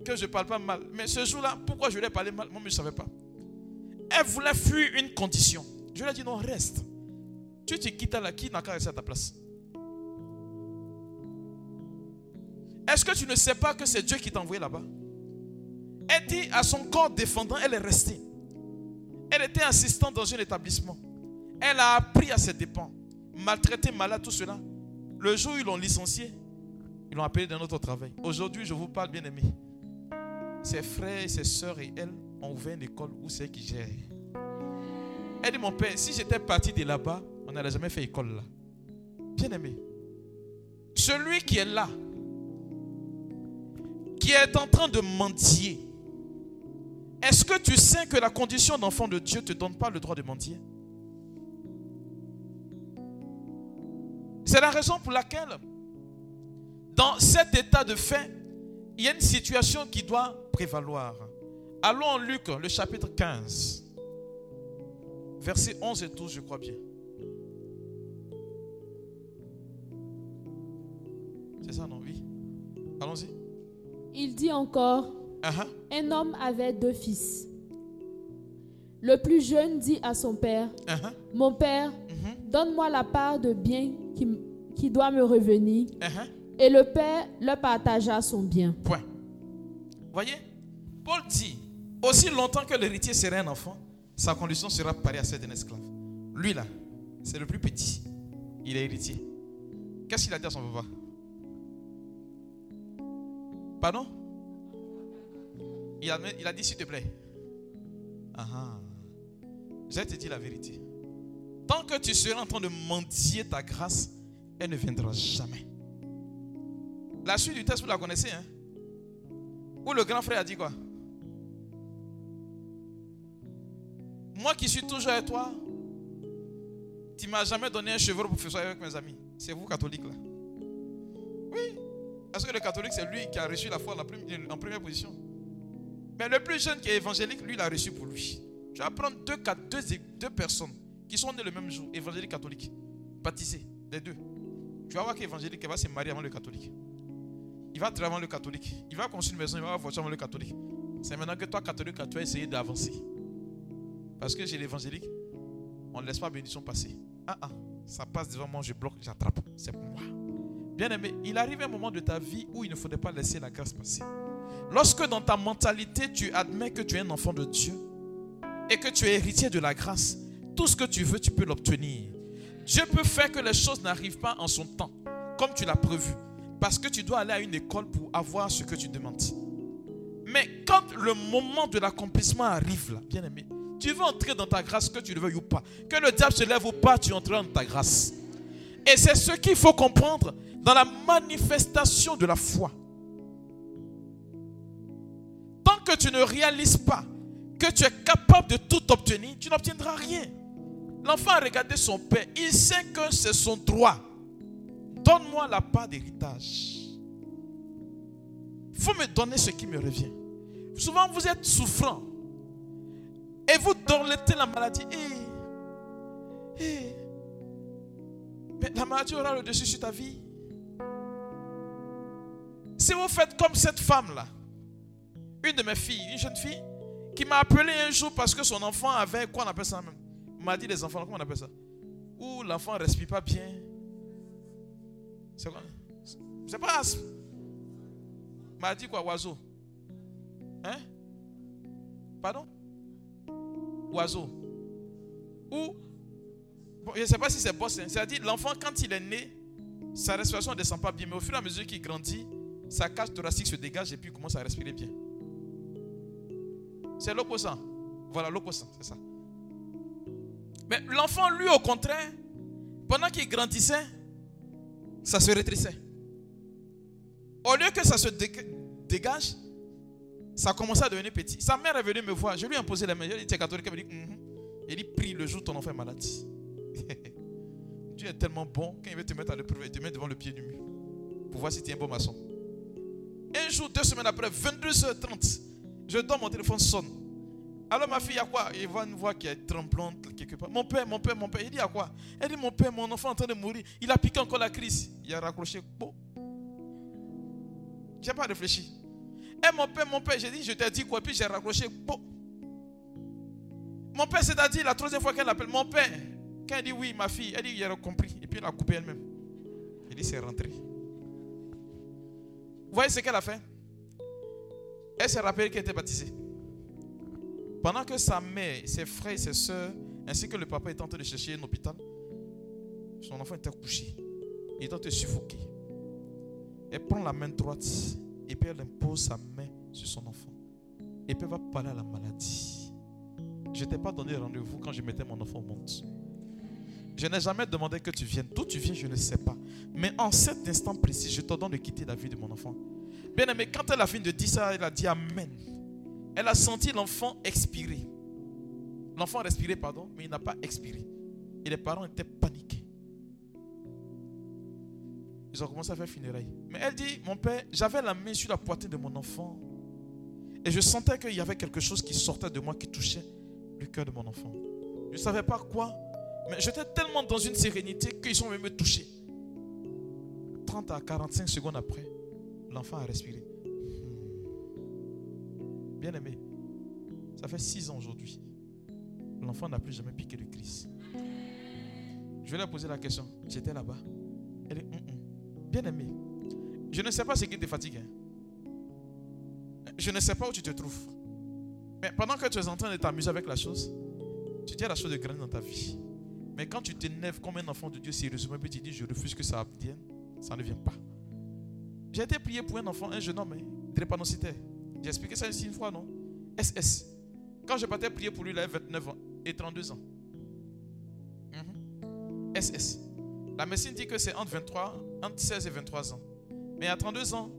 que je ne parle pas mal. Mais ce jour-là, pourquoi je lui ai parlé mal? Moi, je ne savais pas. Elle voulait fuir une condition. Je lui ai dit, non, reste. Tu te quittes là, qui n'a qu'à rester à ta place? Est-ce que tu ne sais pas que c'est Dieu qui t'a envoyé là-bas? Elle dit à son corps défendant, elle est restée. Elle était assistante dans un établissement. Elle a appris à ses dépens. Maltraité, malade, tout cela. Le jour où ils l'ont licencié, ils l'ont appelé d'un autre travail. Aujourd'hui, je vous parle, bien aimé. Ses frères, ses soeurs et elle ont ouvert une école où c'est qui gère. Elle dit, mon père, si j'étais parti de là-bas, on n'aurait jamais fait école là. Bien aimé. Celui qui est là, qui est en train de mentir, est-ce que tu sais que la condition d'enfant de Dieu ne te donne pas le droit de mentir C'est la raison pour laquelle, dans cet état de fait, il y a une situation qui doit prévaloir. Allons en Luc, le chapitre 15, versets 11 et 12, je crois bien. C'est ça, non? Oui. Allons-y. Il dit encore, Uh-huh. un homme avait deux fils. Le plus jeune dit à son père, Uh-huh. Mon père, Mhm. donne-moi la part de bien qui, doit me revenir. Uh-huh. Et le père leur partagea son bien. Point. Voyez Paul dit aussi longtemps que l'héritier serait un enfant, sa condition sera pareille à celle d'un esclave. Lui là, c'est le plus petit. Il est héritier. Qu'est-ce qu'il a dit à son papa? Pardon il a, dit s'il te plaît. Ah ah. Je te dire la vérité. Tant que tu seras en train de mendier ta grâce, elle ne viendra jamais. La suite du texte, vous la connaissez, hein? Où le grand frère a dit quoi? Moi qui suis toujours avec toi, tu m'as jamais donné un cheveu pour faire ça avec mes amis. C'est vous, catholiques, là. Oui. Parce que le catholique, c'est lui qui a reçu la foi la en première position. Mais le plus jeune qui est évangélique, lui, il a reçu pour lui. Tu vas prendre deux, personnes qui sont nées le même jour, évangélique catholique, baptisés, les deux. Tu vas voir qu'évangélique va se marier avant le catholique. Il va travailler avant le catholique. Il va construire une maison, il va avoir voiture avant le catholique. C'est maintenant que toi, catholique, tu vas essayer d'avancer. Parce que chez l'évangélique, on ne laisse pas bénédiction passer. Ah ah, ça passe devant moi, je bloque, j'attrape. C'est pour moi. Bien aimé, il arrive un moment de ta vie où il ne faudrait pas laisser la grâce passer. Lorsque dans ta mentalité, tu admets que tu es un enfant de Dieu et que tu es héritier de la grâce, tout ce que tu veux, tu peux l'obtenir. Dieu peut faire que les choses n'arrivent pas en son temps, comme tu l'as prévu, parce que tu dois aller à une école pour avoir ce que tu demandes. Mais quand le moment de l'accomplissement arrive, là, bien aimé, tu veux entrer dans ta grâce, que tu le veuilles ou pas. Que le diable se lève ou pas, tu entreras dans ta grâce. Et c'est ce qu'il faut comprendre dans la manifestation de la foi. Tant que tu ne réalises pas que tu es capable de tout obtenir, tu n'obtiendras rien. L'enfant a regardé son père. Il sait que c'est son droit. Donne-moi la part d'héritage. Il faut me donner ce qui me revient. Souvent, vous êtes souffrant. Et vous dorlotez la maladie. Eh, eh. Mais la maladie aura le dessus sur ta vie. Si vous faites comme cette femme-là, une de mes filles, une jeune fille, qui m'a appelé un jour parce que son enfant avait, quoi on appelle ça même? M'a dit les enfants, comment on appelle ça? Où l'enfant ne respire pas bien. C'est quoi? C'est pas asthme. M'a dit quoi, oiseau? Hein? Pardon? Oiseau. Ou, je ne sais pas si c'est boss, hein. c'est-à-dire l'enfant quand il est né, sa respiration ne descend pas bien. Mais au fur et à mesure qu'il grandit, sa cage thoracique se dégage et puis il commence à respirer bien. C'est l'opposant. Voilà l'opposant, c'est ça. Mais l'enfant, lui, au contraire, pendant qu'il grandissait, ça se rétrécissait. Au lieu que ça se dégage, ça commençait à devenir petit. Sa mère est venue me voir. Je lui ai imposé la main. Je lui ai dit, tu es catholique. Elle me dit, mhm. Il dit, prie le jour ton enfant est malade. Dieu est tellement bon quand il veut te mettre à l'épreuve, il te met devant le pied du mur pour voir si tu es un bon maçon. Un jour, deux semaines après, 22h30, je dors, mon téléphone sonne. Alors ma fille, il y a quoi? Il voit une voix qui est tremblante quelque part. Mon père, mon père, mon père. Il dit à quoi? Elle dit, mon père, mon enfant est en train de mourir. Il a piqué encore la crise. Il a raccroché. Bon. Je n'ai pas réfléchi. Et eh, mon père, mon père, j'ai dit, je t'ai dit quoi? Puis j'ai raccroché. Bon. Mon père, c'est-à-dire la troisième fois qu'elle appelle, mon père, quand elle dit oui, ma fille, elle dit, il a compris. Et puis elle a coupé elle-même. Elle dit, c'est rentré. Vous voyez ce qu'elle a fait Elle s'est rappelée qu'elle était baptisée. Pendant que sa mère, ses frères, ses soeurs, ainsi que le papa étaient en train de chercher un hôpital, son enfant était couché. Il était suffoqué. Elle prend la main droite et puis elle impose sa main sur son enfant. Et puis elle va parler à la maladie. Je t'ai pas donné rendez-vous quand je mettais mon enfant au monde. Je n'ai jamais demandé que tu viennes. D'où tu viens, je ne sais pas. Mais en cet instant précis, je te donne de quitter la vie de mon enfant. Bien aimé, quand elle a fini de dire ça, elle a dit Amen. Elle a senti l'enfant expirer. L'enfant a respiré, pardon, mais il n'a pas expiré. Et les parents étaient paniqués. Ils ont commencé à faire funérailles. Mais elle dit, mon père, j'avais la main sur la poitrine de mon enfant. Et je sentais qu'il y avait quelque chose qui sortait de moi, qui touchait le cœur de mon enfant. Je ne savais pas quoi, mais j'étais tellement dans une sérénité qu'ils sont même touchés. 30 à 45 secondes après, l'enfant a respiré. Bien aimé, ça fait 6 ans aujourd'hui. L'enfant n'a plus jamais piqué de crise. Je vais lui poser la question. J'étais là-bas. Elle est, bien aimé, je ne sais pas ce qui te fatigue. Hein. Je ne sais pas où tu te trouves. Mais pendant que tu es en train de t'amuser avec la chose, tu dis la chose de grande dans ta vie. Mais quand tu t'énerves comme un enfant de Dieu sérieusement, puis tu dis je refuse que ça vienne, ça ne vient pas. J'ai été prié pour un enfant, un jeune homme, hein, drépanocytaire. J'ai expliqué ça ici une fois, non? SS. Quand je partais prier pour lui, il avait 29 ans et 32 ans. SS. Mhm. La médecine dit que c'est entre 23, entre 16 et 23 ans. Mais à 32 ans,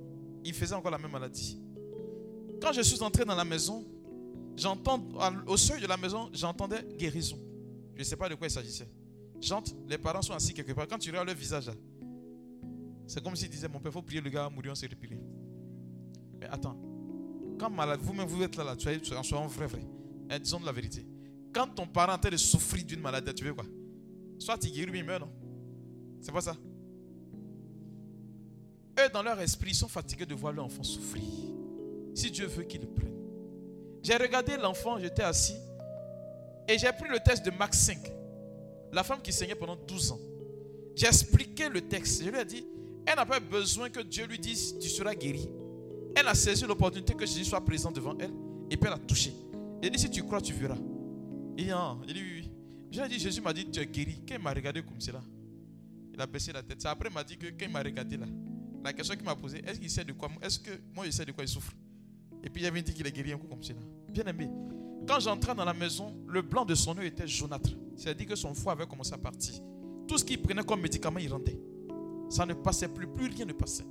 il faisait encore la même maladie. Quand je suis entré dans la maison, j'entends au seuil de la maison, j'entendais guérison. Je ne sais pas de quoi il s'agissait. J'entre, les parents sont assis quelque part. Quand tu regardes leur visage, c'est comme s'ils disaient Mon père, il faut prier le gars mourir, on s'est replié. Mais attends, quand malade, vous-même vous êtes là, là, tu es en soyant vrai, vrai. Et disons la vérité. Quand ton parent est de souffrir d'une maladie, tu veux quoi? Soit tu guéris, mais il meurt, non? C'est pas ça. Eux, dans leur esprit, ils sont fatigués de voir leur enfant souffrir. Si Dieu veut qu'ils le prennent. J'ai regardé l'enfant, j'étais assis. Et j'ai pris le texte de Max 5. La femme qui saignait pendant 12 ans. J'ai expliqué le texte. Je lui ai dit, elle n'a pas besoin que Dieu lui dise, tu seras guéri. Elle a saisi l'opportunité que Jésus soit présent devant elle. Et puis elle a touché. Elle dit, si tu crois, tu verras. Il dit, ah. il dit oui, oui. J'ai dit, Jésus m'a dit, tu es guéri. Quand il m'a regardé comme cela, il a baissé la tête. Après, il m'a dit que quand il m'a regardé là, la question qu'il m'a posée, est-ce qu'il sait de quoi? Est-ce que moi je sais de quoi il souffre? Et puis il avait dit qu'il est guéri un coup comme cela. Bien aimé. Quand j'entrais dans la maison, le blanc de son œil était jaunâtre. C'est-à-dire que son foie avait commencé à partir. Tout ce qu'il prenait comme médicament, il rendait. Ça ne passait plus, plus rien ne passait.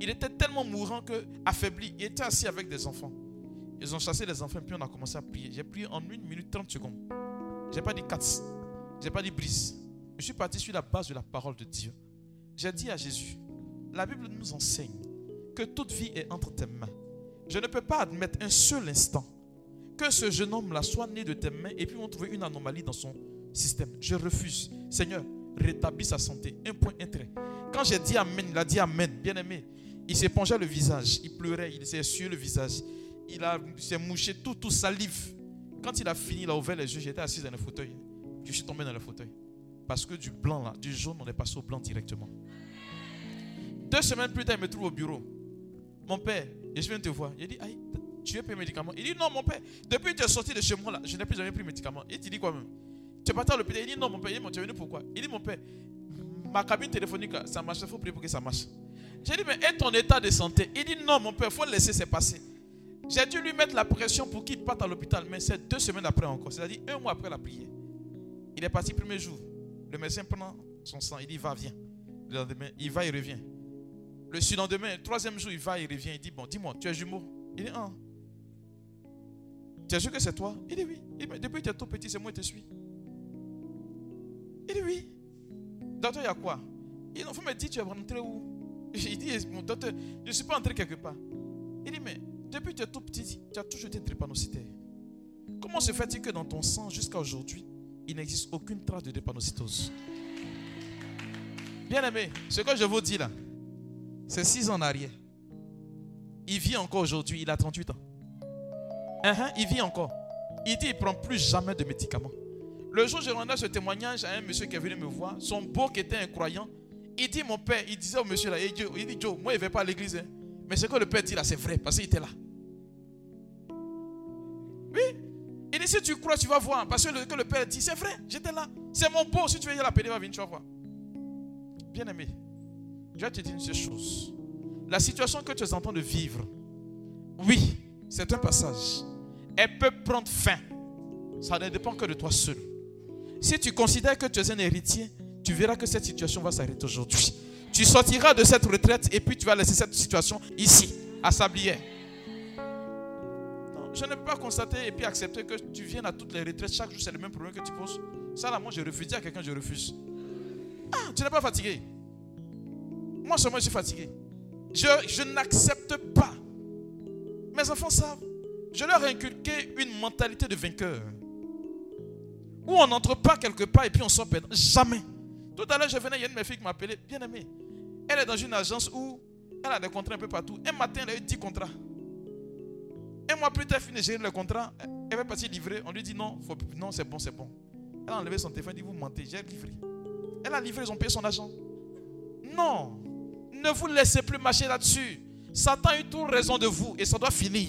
Il était tellement mourant que, affaibli, il était assis avec des enfants. Ils ont chassé les enfants, puis on a commencé à prier. J'ai prié en 1 minute 30 secondes. Je n'ai pas dit 4, je n'ai pas dit brise. Je suis parti sur la base de la parole de Dieu. J'ai dit à Jésus, la Bible nous enseigne que toute vie est entre tes mains. Je ne peux pas admettre un seul instant que ce jeune homme-là soit né de tes mains et puis on trouve une anomalie dans son système. Je refuse. Seigneur, rétablis sa santé. Un point, un trait. Quand j'ai dit Amen, il a dit Amen. Bien aimé. Il penché le visage. Il pleurait. Il s'est essuyé le visage. Il, s'est mouché tout, tout salive. Quand il a fini, il a ouvert les yeux. J'étais assis dans le fauteuil. Je suis tombé dans le fauteuil. Parce que du blanc, là, du jaune, on est passé au blanc directement. Deux semaines plus tard, il me trouve au bureau. Mon père, je viens te voir. Il dit, aïe, tu as pris médicaments Il dit, non, mon père, depuis que tu es sorti de chez moi, là, je n'ai plus jamais pris médicaments. Il dit quoi même? Tu es parti à l'hôpital Il dit, non, mon père, il dit, tu es venu pourquoi Il dit, mon père, ma cabine téléphonique, ça marche, il faut prier pour que ça marche. J'ai dit, mais et ton état de santé? Il dit, non, mon père, il faut laisser se passer. J'ai dû lui mettre la pression pour qu'il parte à l'hôpital, mais c'est deux semaines après encore, c'est-à-dire un mois après la prière. Il est parti le premier jour. Le médecin prend son sang, il dit, va, viens. Le lendemain, il va, il revient. Le surlendemain, le troisième jour, il va, il revient. Il dit, bon, dis-moi, tu es jumeau? Il dit, ah. Tu sûr que c'est toi? Il dit, oui. Dit, depuis que tu es tout petit, c'est moi qui te suis. Il dit, oui. Docteur, il y a quoi? Il dit, me dire, tu es rentré où? Il dit, mon docteur, je ne suis pas entré quelque part. Il dit, mais depuis que tu es tout petit, tu as toujours été drépanocytaire. Comment se fait-il que dans ton sang, jusqu'à aujourd'hui, il n'existe aucune trace de drépanocytose? Bien aimé, ce que je vous dis là, c'est six ans en arrière. Il vit encore aujourd'hui, il a 38 ans. Uh-huh, il vit encore. Il dit il ne prend plus jamais de médicaments. Le jour où j'ai rendu ce témoignage à un monsieur qui est venu me voir, son beau qui était un croyant, il dit mon père, il disait au monsieur là, il dit Joe, moi il ne vais pas à l'église. hein. Mais ce que le père dit là, c'est vrai, parce qu'il était là. Oui. Il dit si tu crois, tu vas voir. Parce que le, que le père dit, c'est vrai, j'étais là. C'est mon beau, si tu veux y l'appeler, va venir, tu vas voir. Bien aimé, je te dire une chose. La situation que tu es en train de vivre, oui, c'est un passage. Elle peut prendre fin. Ça ne dépend que de toi seul. Si tu considères que tu es un héritier, tu verras que cette situation va s'arrêter aujourd'hui. Tu sortiras de cette retraite et puis tu vas laisser cette situation ici, à Sablière. Non, je ne peux pas constater et puis accepter que tu viennes à toutes les retraites. Chaque jour, c'est le même problème que tu poses. Ça, là, moi, je refuse. Dis à quelqu'un, je refuse. Ah, tu n'es pas fatigué. Moi seulement, je suis fatigué. Je, je n'accepte pas. Mes enfants savent. Je leur ai inculqué une mentalité de vainqueur. Où on n'entre pas quelque part et puis on sort perdant. Jamais. Tout à l'heure, je venais, il y a une de mes filles qui m'appelait, bien aimée. Elle est dans une agence où elle a des contrats un peu partout. Un matin, elle a eu 10 contrats. Un mois plus tard, elle finit de gérer le contrat. Elle va partir livrer. On lui dit non, non c'est bon, c'est bon. Elle a enlevé son téléphone, dit vous mentez, j'ai livré. Elle a livré, ils ont payé son argent. Non, ne vous laissez plus marcher là-dessus. Satan a eu toute raison de vous et ça doit finir.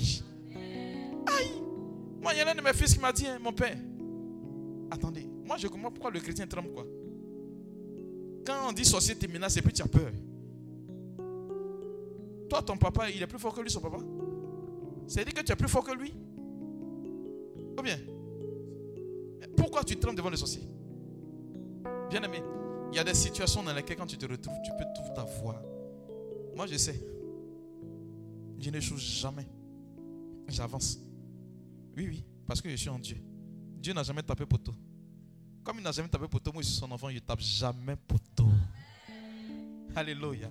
Moi, il y a l'un de mes fils qui m'a dit, hein, mon père, attendez, moi je comprends pourquoi le chrétien tremble quoi. Quand on dit société menace, et puis tu as peur. Toi, ton papa, il est plus fort que lui, son papa. C'est-à-dire que tu es plus fort que lui. Ou bien? Pourquoi tu trembles devant le sorcier Bien aimé, il y a des situations dans lesquelles quand tu te retrouves, tu peux tout avoir. Moi, je sais. Je n'échoue jamais. J'avance. Oui, oui, parce que je suis en Dieu. Dieu n'a jamais tapé poteau. Comme il n'a jamais tapé poteau, moi je suis son enfant, il ne tape jamais poteau. Alléluia.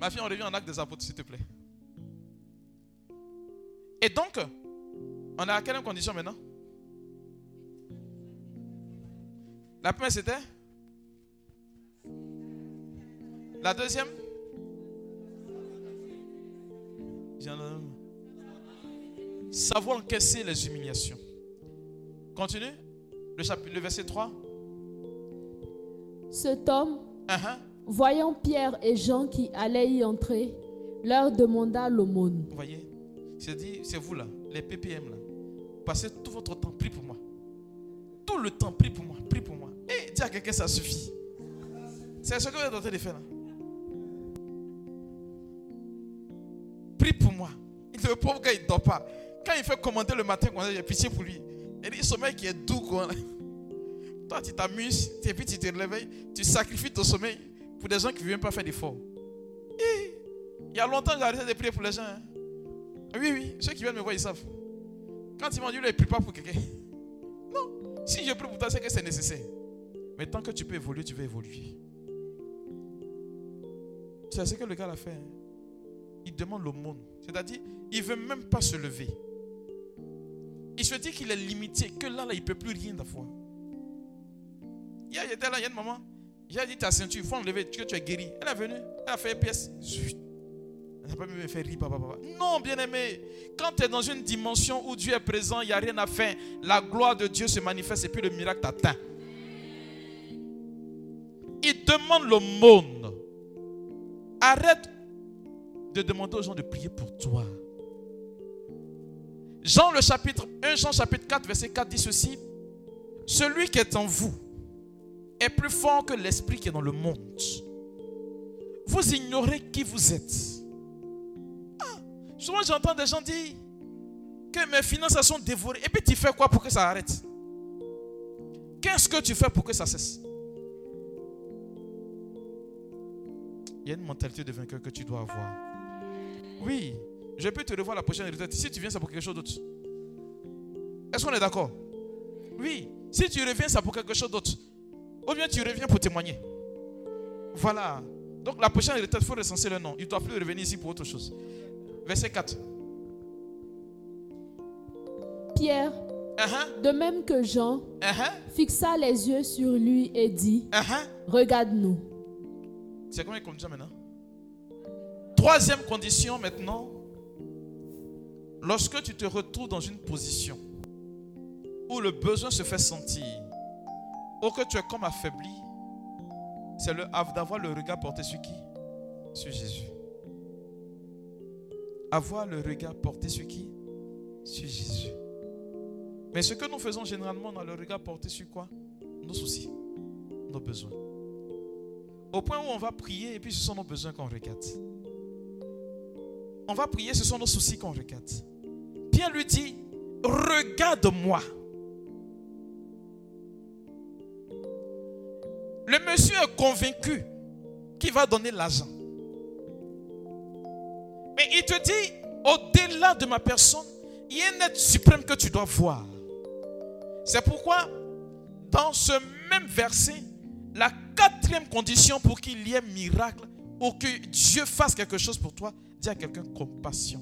Ma fille, on revient en acte des apôtres, s'il te plaît. Et donc, on est à quelle condition maintenant? La première, c'était? La deuxième? J'en Savoir encaisser les humiliations. Continue. Le, chapitre, le verset 3. Cet homme, Uh-huh. voyant Pierre et Jean qui allaient y entrer, leur demanda l'aumône. Vous voyez C'est dit, c'est vous là, les PPM là. Passez tout votre temps, prie pour moi. Tout le temps, prie pour moi, prie pour moi. Et dis à quelqu'un, ça suffit. C'est ce que vous êtes en train de faire là. Prie pour moi. Le pauvre gars, il ne dort pas. Quand il fait commenter le matin, j'ai pitié pour lui. Il dit, sommeil qui est doux. Quoi. Toi, tu t'amuses, et puis tu te réveilles, tu sacrifies ton sommeil pour des gens qui ne viennent pas faire d'efforts. Il y a longtemps, j'ai arrêté de prier pour les gens. hein. Oui, oui, ceux qui viennent me voir, ils savent. Quand ils m'ont dit, ne prie pas pour quelqu'un. Non. Si je prie pour toi, c'est que c'est nécessaire. Mais tant que tu peux évoluer, tu vas évoluer. Sais ce que le gars a fait. hein? Il demande l'aumône. C'est-à-dire, il ne veut même pas se lever. Il se dit qu'il est limité, que là, là il ne peut plus rien d'avoir. Hier, j'étais là, il y a une maman. J'ai dit ta ceinture, il faut enlever, que tu es guéri. Elle est venue, elle a fait une pièce. Elle n'a pas même fait rire, papa, papa. Non, bien aimé. Quand tu es dans une dimension où Dieu est présent, il n'y a rien à faire. La gloire de Dieu se manifeste et puis le miracle t'atteint. Il demande l'aumône. Arrête de demander aux gens de prier pour toi. Jean le chapitre 1, Jean chapitre 4, verset 4 dit ceci. Celui qui est en vous est plus fort que l'esprit qui est dans le monde. vous ignorez qui vous êtes. Ah, souvent j'entends des gens dire que mes finances sont dévorées. Et puis tu fais quoi pour que ça arrête? Qu'est-ce que tu fais pour que ça cesse? Il y a une mentalité de vainqueur que tu dois avoir. Oui, je peux te revoir la prochaine retraite. Si tu viens, c'est pour quelque chose d'autre. Est-ce qu'on est, d'accord? Oui, si tu reviens, c'est pour quelque chose d'autre. Ou bien tu reviens pour témoigner. Voilà. Donc la prochaine retraite, il faut recenser le nom. Il ne doit plus revenir ici pour autre chose. Verset 4. Pierre, Uh-huh, de même que Jean, uh-huh, fixa les yeux sur lui et dit, uh-huh. regarde-nous. C'est combien de conditions maintenant? Troisième condition maintenant. Lorsque tu te retrouves dans une position où le besoin se fait sentir, ou que tu es comme affaibli, c'est le d'avoir le regard porté sur qui? Sur Jésus. Avoir le regard porté sur qui? Sur Jésus. Mais ce que nous faisons généralement, on a le regard porté sur quoi? Nos soucis, nos besoins. Au point où on va prier et puis ce sont nos besoins qu'on regarde. On va prier, ce sont nos soucis qu'on regarde. Pierre lui dit, regarde-moi. Le monsieur est convaincu qu'il va donner l'argent. Mais il te dit, au-delà de ma personne, il y a un être suprême que tu dois voir. C'est pourquoi, dans ce même verset, la quatrième condition pour qu'il y ait miracle ou que Dieu fasse quelque chose pour toi, dis à quelqu'un compassion.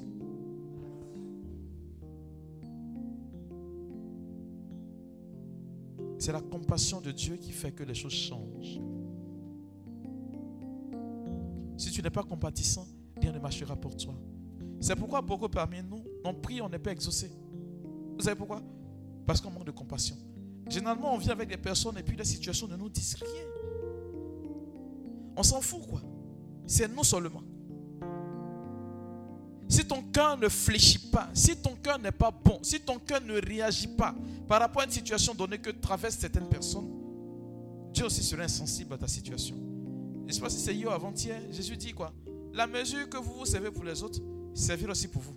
C'est la compassion de Dieu qui fait que les choses changent. Si tu n'es pas compatissant, rien ne marchera pour toi. C'est pourquoi beaucoup parmi nous, on prie, on n'est pas exaucé. Vous savez pourquoi? Parce qu'on manque de compassion. Généralement, on vit avec des personnes et puis les situations ne nous disent rien. On s'en fout, quoi. C'est nous seulement. Ne fléchit pas, si ton cœur n'est pas bon, si ton cœur ne réagit pas par rapport à une situation donnée que traversent certaines personnes, Dieu aussi sera insensible à ta situation. Je sais pas si c'est hier avant-hier, Jésus dit quoi? La mesure que vous vous servez pour les autres, servir aussi pour vous.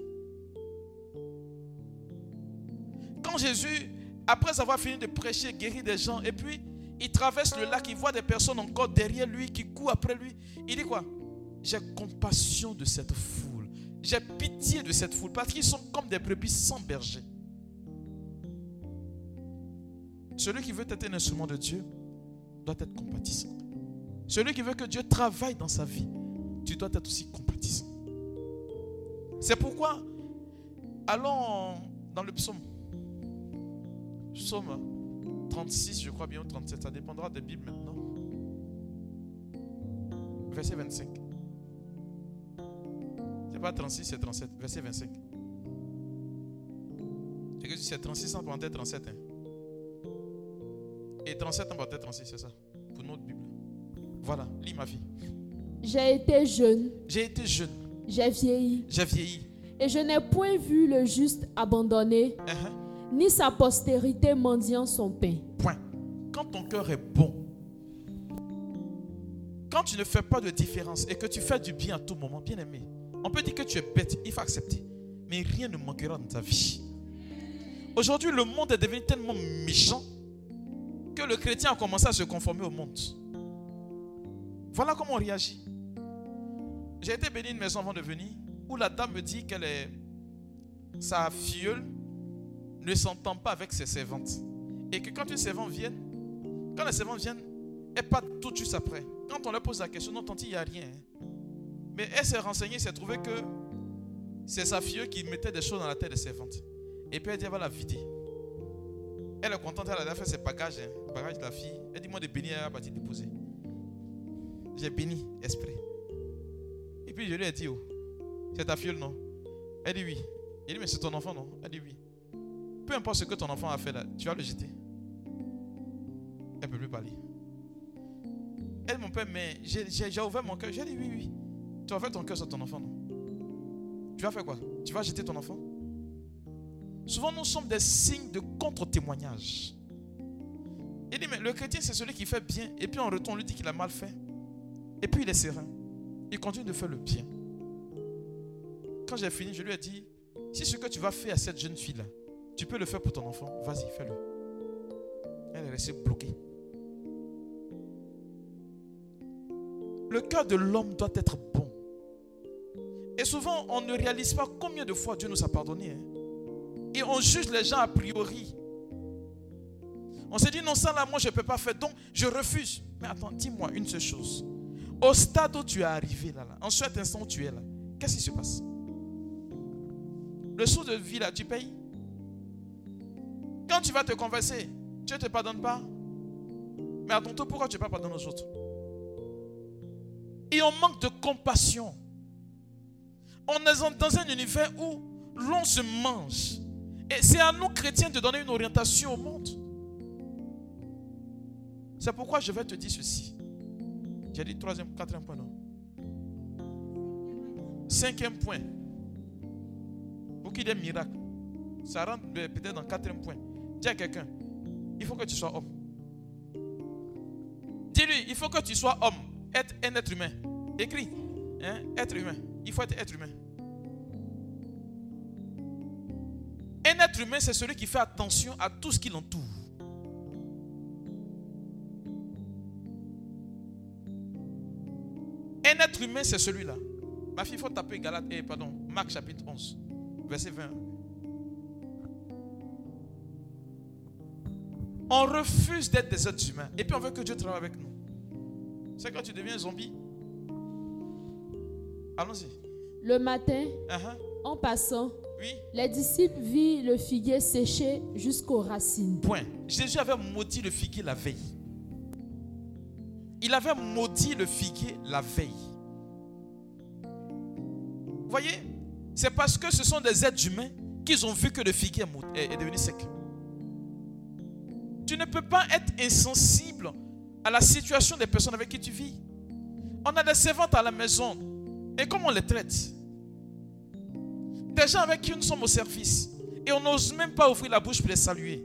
Quand Jésus, après avoir fini de prêcher, guérir des gens, et puis il traverse le lac, il voit des personnes encore derrière lui qui courent après lui, il dit quoi? J'ai compassion de cette foule. J'ai pitié de cette foule parce qu'ils sont comme des brebis sans berger. Celui qui veut être un instrument de Dieu doit être compatissant. Celui qui veut que Dieu travaille dans sa vie, tu dois être aussi compatissant. C'est pourquoi, allons dans le psaume. Psaume 36, je crois bien, ou 37, ça dépendra des Bibles maintenant. Verset 25. C'est pas 36, c'est 37. Verset 25. C'est que c'est 36 en parenthèse 37. Hein. Et 37 en parenthèse 36, c'est ça. Pour notre Bible. Voilà, lis ma vie. J'ai été jeune, J'ai été jeune, j'ai vieilli, j'ai vieilli. et je n'ai point vu le juste abandonné, Hein, ni sa postérité mendiant son pain. Point. Quand ton cœur est bon, quand tu ne fais pas de différence et que tu fais du bien à tout moment, bien aimé, on peut dire que tu es bête, il faut accepter. Mais rien ne manquera dans ta vie. Aujourd'hui, le monde est devenu tellement méchant que le chrétien a commencé à se conformer au monde. Voilà comment on réagit. J'ai été béni une maison avant de venir où la dame me dit qu'elle est sa filleule ne s'entend pas avec ses servantes. Et que quand une servante vient, quand les servantes viennent, elle part tout de suite après. Quand on leur pose la question, non, tante, il n'y a rien. hein. Mais elle s'est renseignée, s'est trouvée que c'est sa fille qui mettait des choses dans la tête des servantes. Et puis elle dit, elle va la vider. Elle est contente, elle a fait ses bagages, hein, bagages de la fille. Elle dit, moi de bénir, elle va partir déposer. J'ai béni, esprit. Et puis je lui ai dit, oh, c'est ta fille, non? Elle dit oui. Il dit, mais c'est ton enfant, non? Elle dit oui. Peu importe ce que ton enfant a fait là, tu vas le jeter. Elle ne peut plus parler. Elle, mon père, mais j'ai ouvert mon cœur. J'ai dit oui, oui. Tu vas faire ton cœur sur ton enfant, non? Tu vas faire quoi? Tu vas jeter ton enfant? Souvent, nous sommes des signes de contre-témoignage. Il dit, mais le chrétien, c'est celui qui fait bien. Et puis en retour, on lui dit qu'il a mal fait. Et puis il est serein. Il continue de faire le bien. Quand j'ai fini, je lui ai dit, si ce que tu vas faire à cette jeune fille-là, tu peux le faire pour ton enfant, vas-y, fais-le. Elle est restée bloquée. Le cœur de l'homme doit être bon. Et souvent, on ne réalise pas combien de fois Dieu nous a pardonné. hein. Et on juge les gens a priori. On se dit, non, ça là, moi, je ne peux pas faire. Donc, je refuse. Mais attends, dis-moi une seule chose. Au stade où tu es arrivé, là, là en cet instant où tu es là, qu'est-ce qui se passe? Le sou de vie, là, tu payes? Quand tu vas te converser, Dieu ne te pardonne pas? Mais à ton tour, pourquoi tu ne pas pardonner aux autres? Et on manque de compassion. On est dans un univers où l'on se mange. Et c'est à nous, chrétiens, de donner une orientation au monde. C'est pourquoi je vais te dire ceci. J'ai dit troisième, quatrième point, non? Cinquième point. Pour qu'il y ait des miracles. Ça rentre peut-être dans quatrième point. Dis à quelqu'un, il faut que tu sois homme. Dis-lui, il faut que tu sois homme. Être un être humain. Écris. Hein? Être humain. Il faut être être humain. Un être humain, c'est celui qui fait attention à tout ce qui l'entoure. Un être humain, c'est celui-là. Ma fille, il faut taper Galate, eh, pardon, Marc chapitre 11, verset 20. On refuse d'être des êtres humains. Et puis on veut que Dieu travaille avec nous. C'est quand tu deviens zombie. Allons-y. Le matin, Uh-huh. en passant, Oui. les disciples virent le figuier séché jusqu'aux racines. Point. Jésus avait maudit le figuier la veille. Il avait maudit le figuier la veille. Vous voyez C'est parce que ce sont des êtres humains qu'ils ont vu que le figuier est devenu sec. Tu ne peux pas être insensible à la situation des personnes avec qui tu vis. On a des servantes à la maison. Et comment on les traite Des gens avec qui nous sommes au service. Et on n'ose même pas ouvrir la bouche pour les saluer.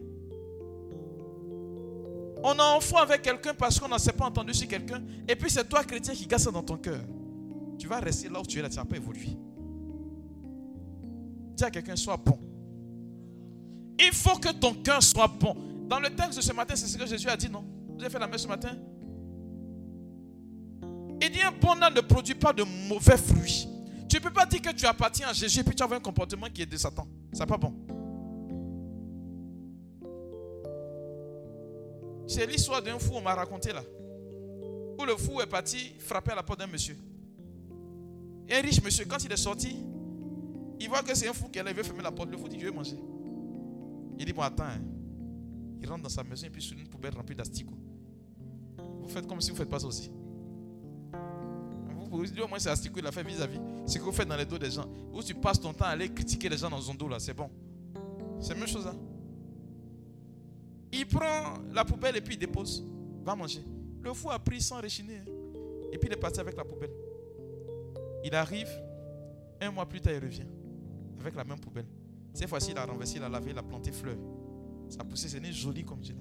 On a enfant avec quelqu'un parce qu'on n'en s'est pas entendu sur quelqu'un. Et puis c'est toi, chrétien, qui garde ça dans ton cœur. Tu vas rester là où tu es là, tu n'as pas évolué. Dis à quelqu'un, sois bon. Il faut que ton cœur soit bon. Dans le texte de ce matin, c'est ce que Jésus a dit, non? Vous avez fait la messe ce matin? Il dit un bon âne ne produit pas de mauvais fruits. Tu ne peux pas dire que tu appartiens à Jésus et puis tu as un comportement qui est de Satan. C'est pas bon. C'est l'histoire d'un fou, on m'a raconté là. Où le fou est parti frapper à la porte d'un monsieur. Un riche monsieur, quand il est sorti, il voit que c'est un fou qui est là, il veut fermer la porte. Le fou dit Je vais manger. Il dit Bon, attends. hein. Il rentre dans sa maison et puis sur une poubelle remplie d'asticots. Vous faites comme si vous ne faites pas ça aussi. Vous dites au moins c'est asticot, il a fait vis-à-vis. Ce que vous faites dans les dos des gens. Où tu passes ton temps à aller critiquer les gens dans son dos là, c'est bon. C'est la même chose là. Il prend la poubelle et puis il dépose. Va manger. Le fou a pris sans réchiner. hein. Et puis il est parti avec la poubelle. Il arrive. Un mois plus tard, il revient. Avec la même poubelle. Cette fois-ci, il a renversé, il a lavé, il a planté fleurs. Ça a poussé, c'est joli comme Dieu. là.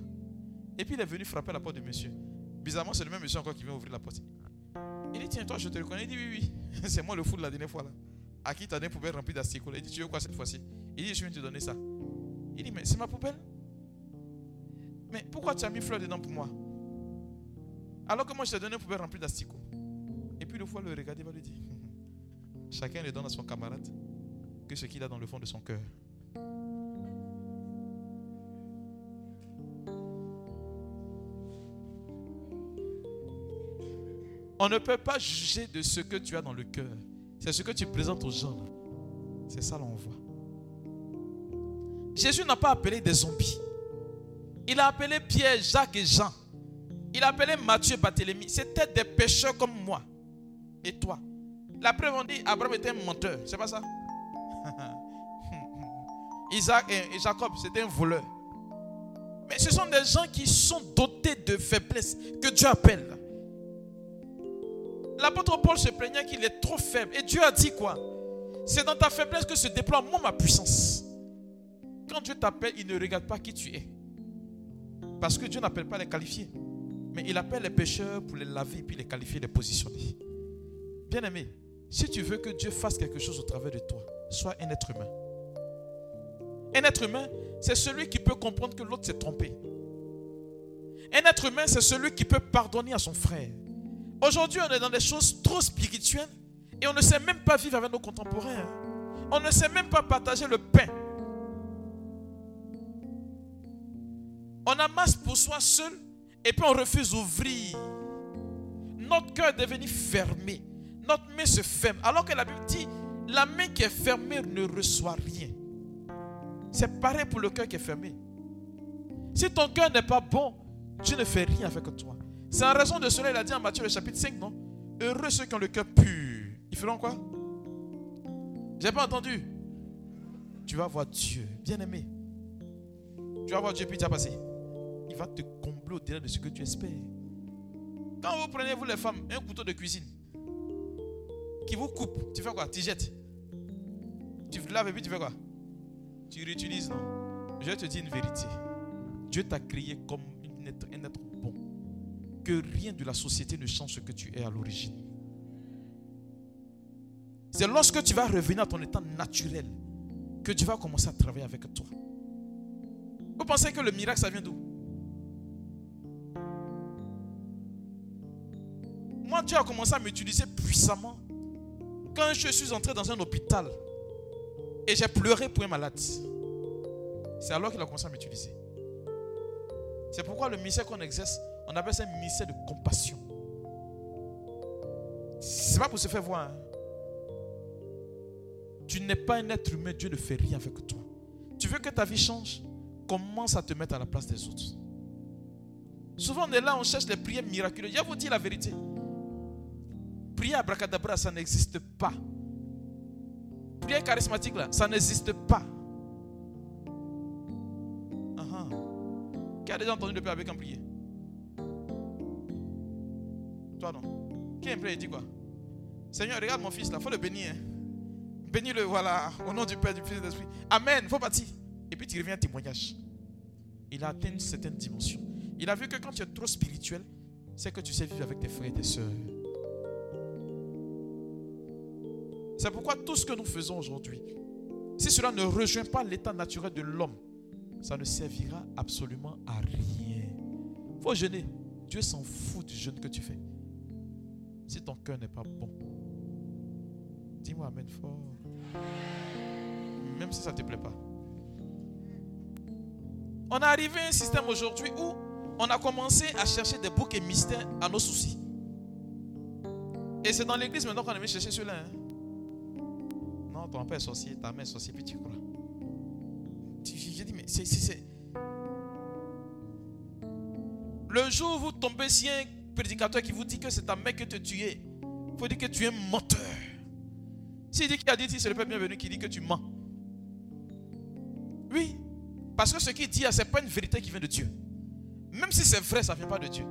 Et puis il est venu frapper à la porte de monsieur. Bizarrement, c'est le même monsieur encore qui vient ouvrir la porte. Il dit Tiens, toi, je te reconnais. Il dit Oui, oui. c'est moi le fou de la dernière fois. là. À qui tu as des poubelles remplies d'asticots. Il dit Tu veux quoi cette fois-ci? Il dit Je viens te donner ça. Il dit Mais c'est ma poubelle? Mais pourquoi tu as mis fleurs dedans pour moi? Alors que moi, je t'ai donné une poubelle remplie d'asticots. Et puis le va le regarder, va lui dire Chacun ne donne à son camarade que ce qu'il a dans le fond de son cœur. On ne peut pas juger de ce que tu as dans le cœur. C'est ce que tu présentes aux gens. C'est ça l'on voit. Jésus n'a pas appelé des zombies. Il a appelé Pierre, Jacques et Jean. Il a appelé Matthieu, Barthélemy. C'était des pécheurs comme moi et toi. La preuve, on dit Abraham était un menteur. C'est pas ça? Isaac et et Jacob, c'était un voleur. Mais ce sont des gens qui sont dotés de faiblesse que Dieu appelle. L'apôtre Paul se plaignait qu'il est trop faible. Et Dieu a dit quoi? C'est dans ta faiblesse que se déploie moi ma puissance. Quand Dieu t'appelle, il ne regarde pas qui tu es. Parce que Dieu n'appelle pas les qualifiés. Mais il appelle les pécheurs pour les laver et puis les qualifier, les positionner. Bien-aimé, si tu veux que Dieu fasse quelque chose au travers de toi, sois un être humain. Un être humain, c'est celui qui peut comprendre que l'autre s'est trompé. Un être humain, c'est celui qui peut pardonner à son frère. Aujourd'hui, on est dans des choses trop spirituelles et on ne sait même pas vivre avec nos contemporains. On ne sait même pas partager le pain. On amasse pour soi seul et puis on refuse d'ouvrir. Notre cœur est devenu fermé. Notre main se ferme. Alors que la Bible dit, la main qui est fermée ne reçoit rien. C'est pareil pour le cœur qui est fermé. Si ton cœur n'est pas bon, Dieu ne fait rien avec toi. C'est en raison de cela, il a dit en Matthieu le chapitre 5, non? Heureux ceux qui ont le cœur pur. Ils feront quoi? J'ai pas entendu. Tu vas voir Dieu, bien aimé. Tu vas voir Dieu, puis tu vas passer. Il va te combler au-delà de ce que tu espères. Quand vous prenez, vous les femmes, un couteau de cuisine qui vous coupe, tu fais quoi? Tu jettes. Tu laves et puis tu fais quoi? Tu réutilises, non? Je te dis une vérité. Dieu t'a créé comme un être, un être. Que rien de la société ne change ce que tu es à l'origine. C'est lorsque tu vas revenir à ton état naturel que tu vas commencer à travailler avec toi. Vous pensez que le miracle, ça vient d'où? Moi, Dieu a commencé à m'utiliser puissamment quand je suis entré dans un hôpital et j'ai pleuré pour un malade. C'est alors qu'il a commencé à m'utiliser. C'est pourquoi le ministère qu'on exerce, on appelle ça un ministère de compassion. C'est pas pour se faire voir. hein. Tu n'es pas un être humain, Dieu ne fait rien avec toi. Tu veux que ta vie change? Commence à te mettre à la place des autres. Souvent on est là, on cherche les prières miraculeuses. Je vous dire la vérité. Prière abracadabra, ça n'existe pas. Prière charismatique, là, ça n'existe pas. Qui a déjà entendu le Père avec un prier Toi non. Qui un prière, il dit quoi? Seigneur, regarde mon fils là, faut le bénir. hein. Bénis-le, voilà, au nom du Père, du Fils et de l'Esprit. Amen, faut partir. Et puis tu reviens à témoignage. Il a atteint une certaine dimension. Il a vu que quand tu es trop spirituel, c'est que tu sais vivre avec tes frères et tes sœurs. C'est pourquoi tout ce que nous faisons aujourd'hui, si cela ne rejoint pas l'état naturel de l'homme, ça ne servira absolument à rien. faut jeûner. Dieu s'en fout du jeûne que tu fais. Si ton cœur n'est pas bon, dis-moi Amen fort. Même si ça ne te plaît pas. On est arrivé à un système aujourd'hui où on a commencé à chercher des boucs et mystères à nos soucis. Et c'est dans l'église maintenant qu'on est venu chercher cela. hein. Non, ton père est sorcier, ta mère est sorcier, puis tu crois. J'ai dit, mais c'est- Le jour où vous tombez sur un prédicateur qui vous dit que c'est ta mère que te tuer, il faut dire que tu es menteur. S'il dit qu'il a dit, c'est le Père bienvenu qui dit que tu mens. Oui, parce que ce qu'il dit, ce n'est pas une vérité qui vient de Dieu. Même si c'est vrai, ça ne vient pas de Dieu.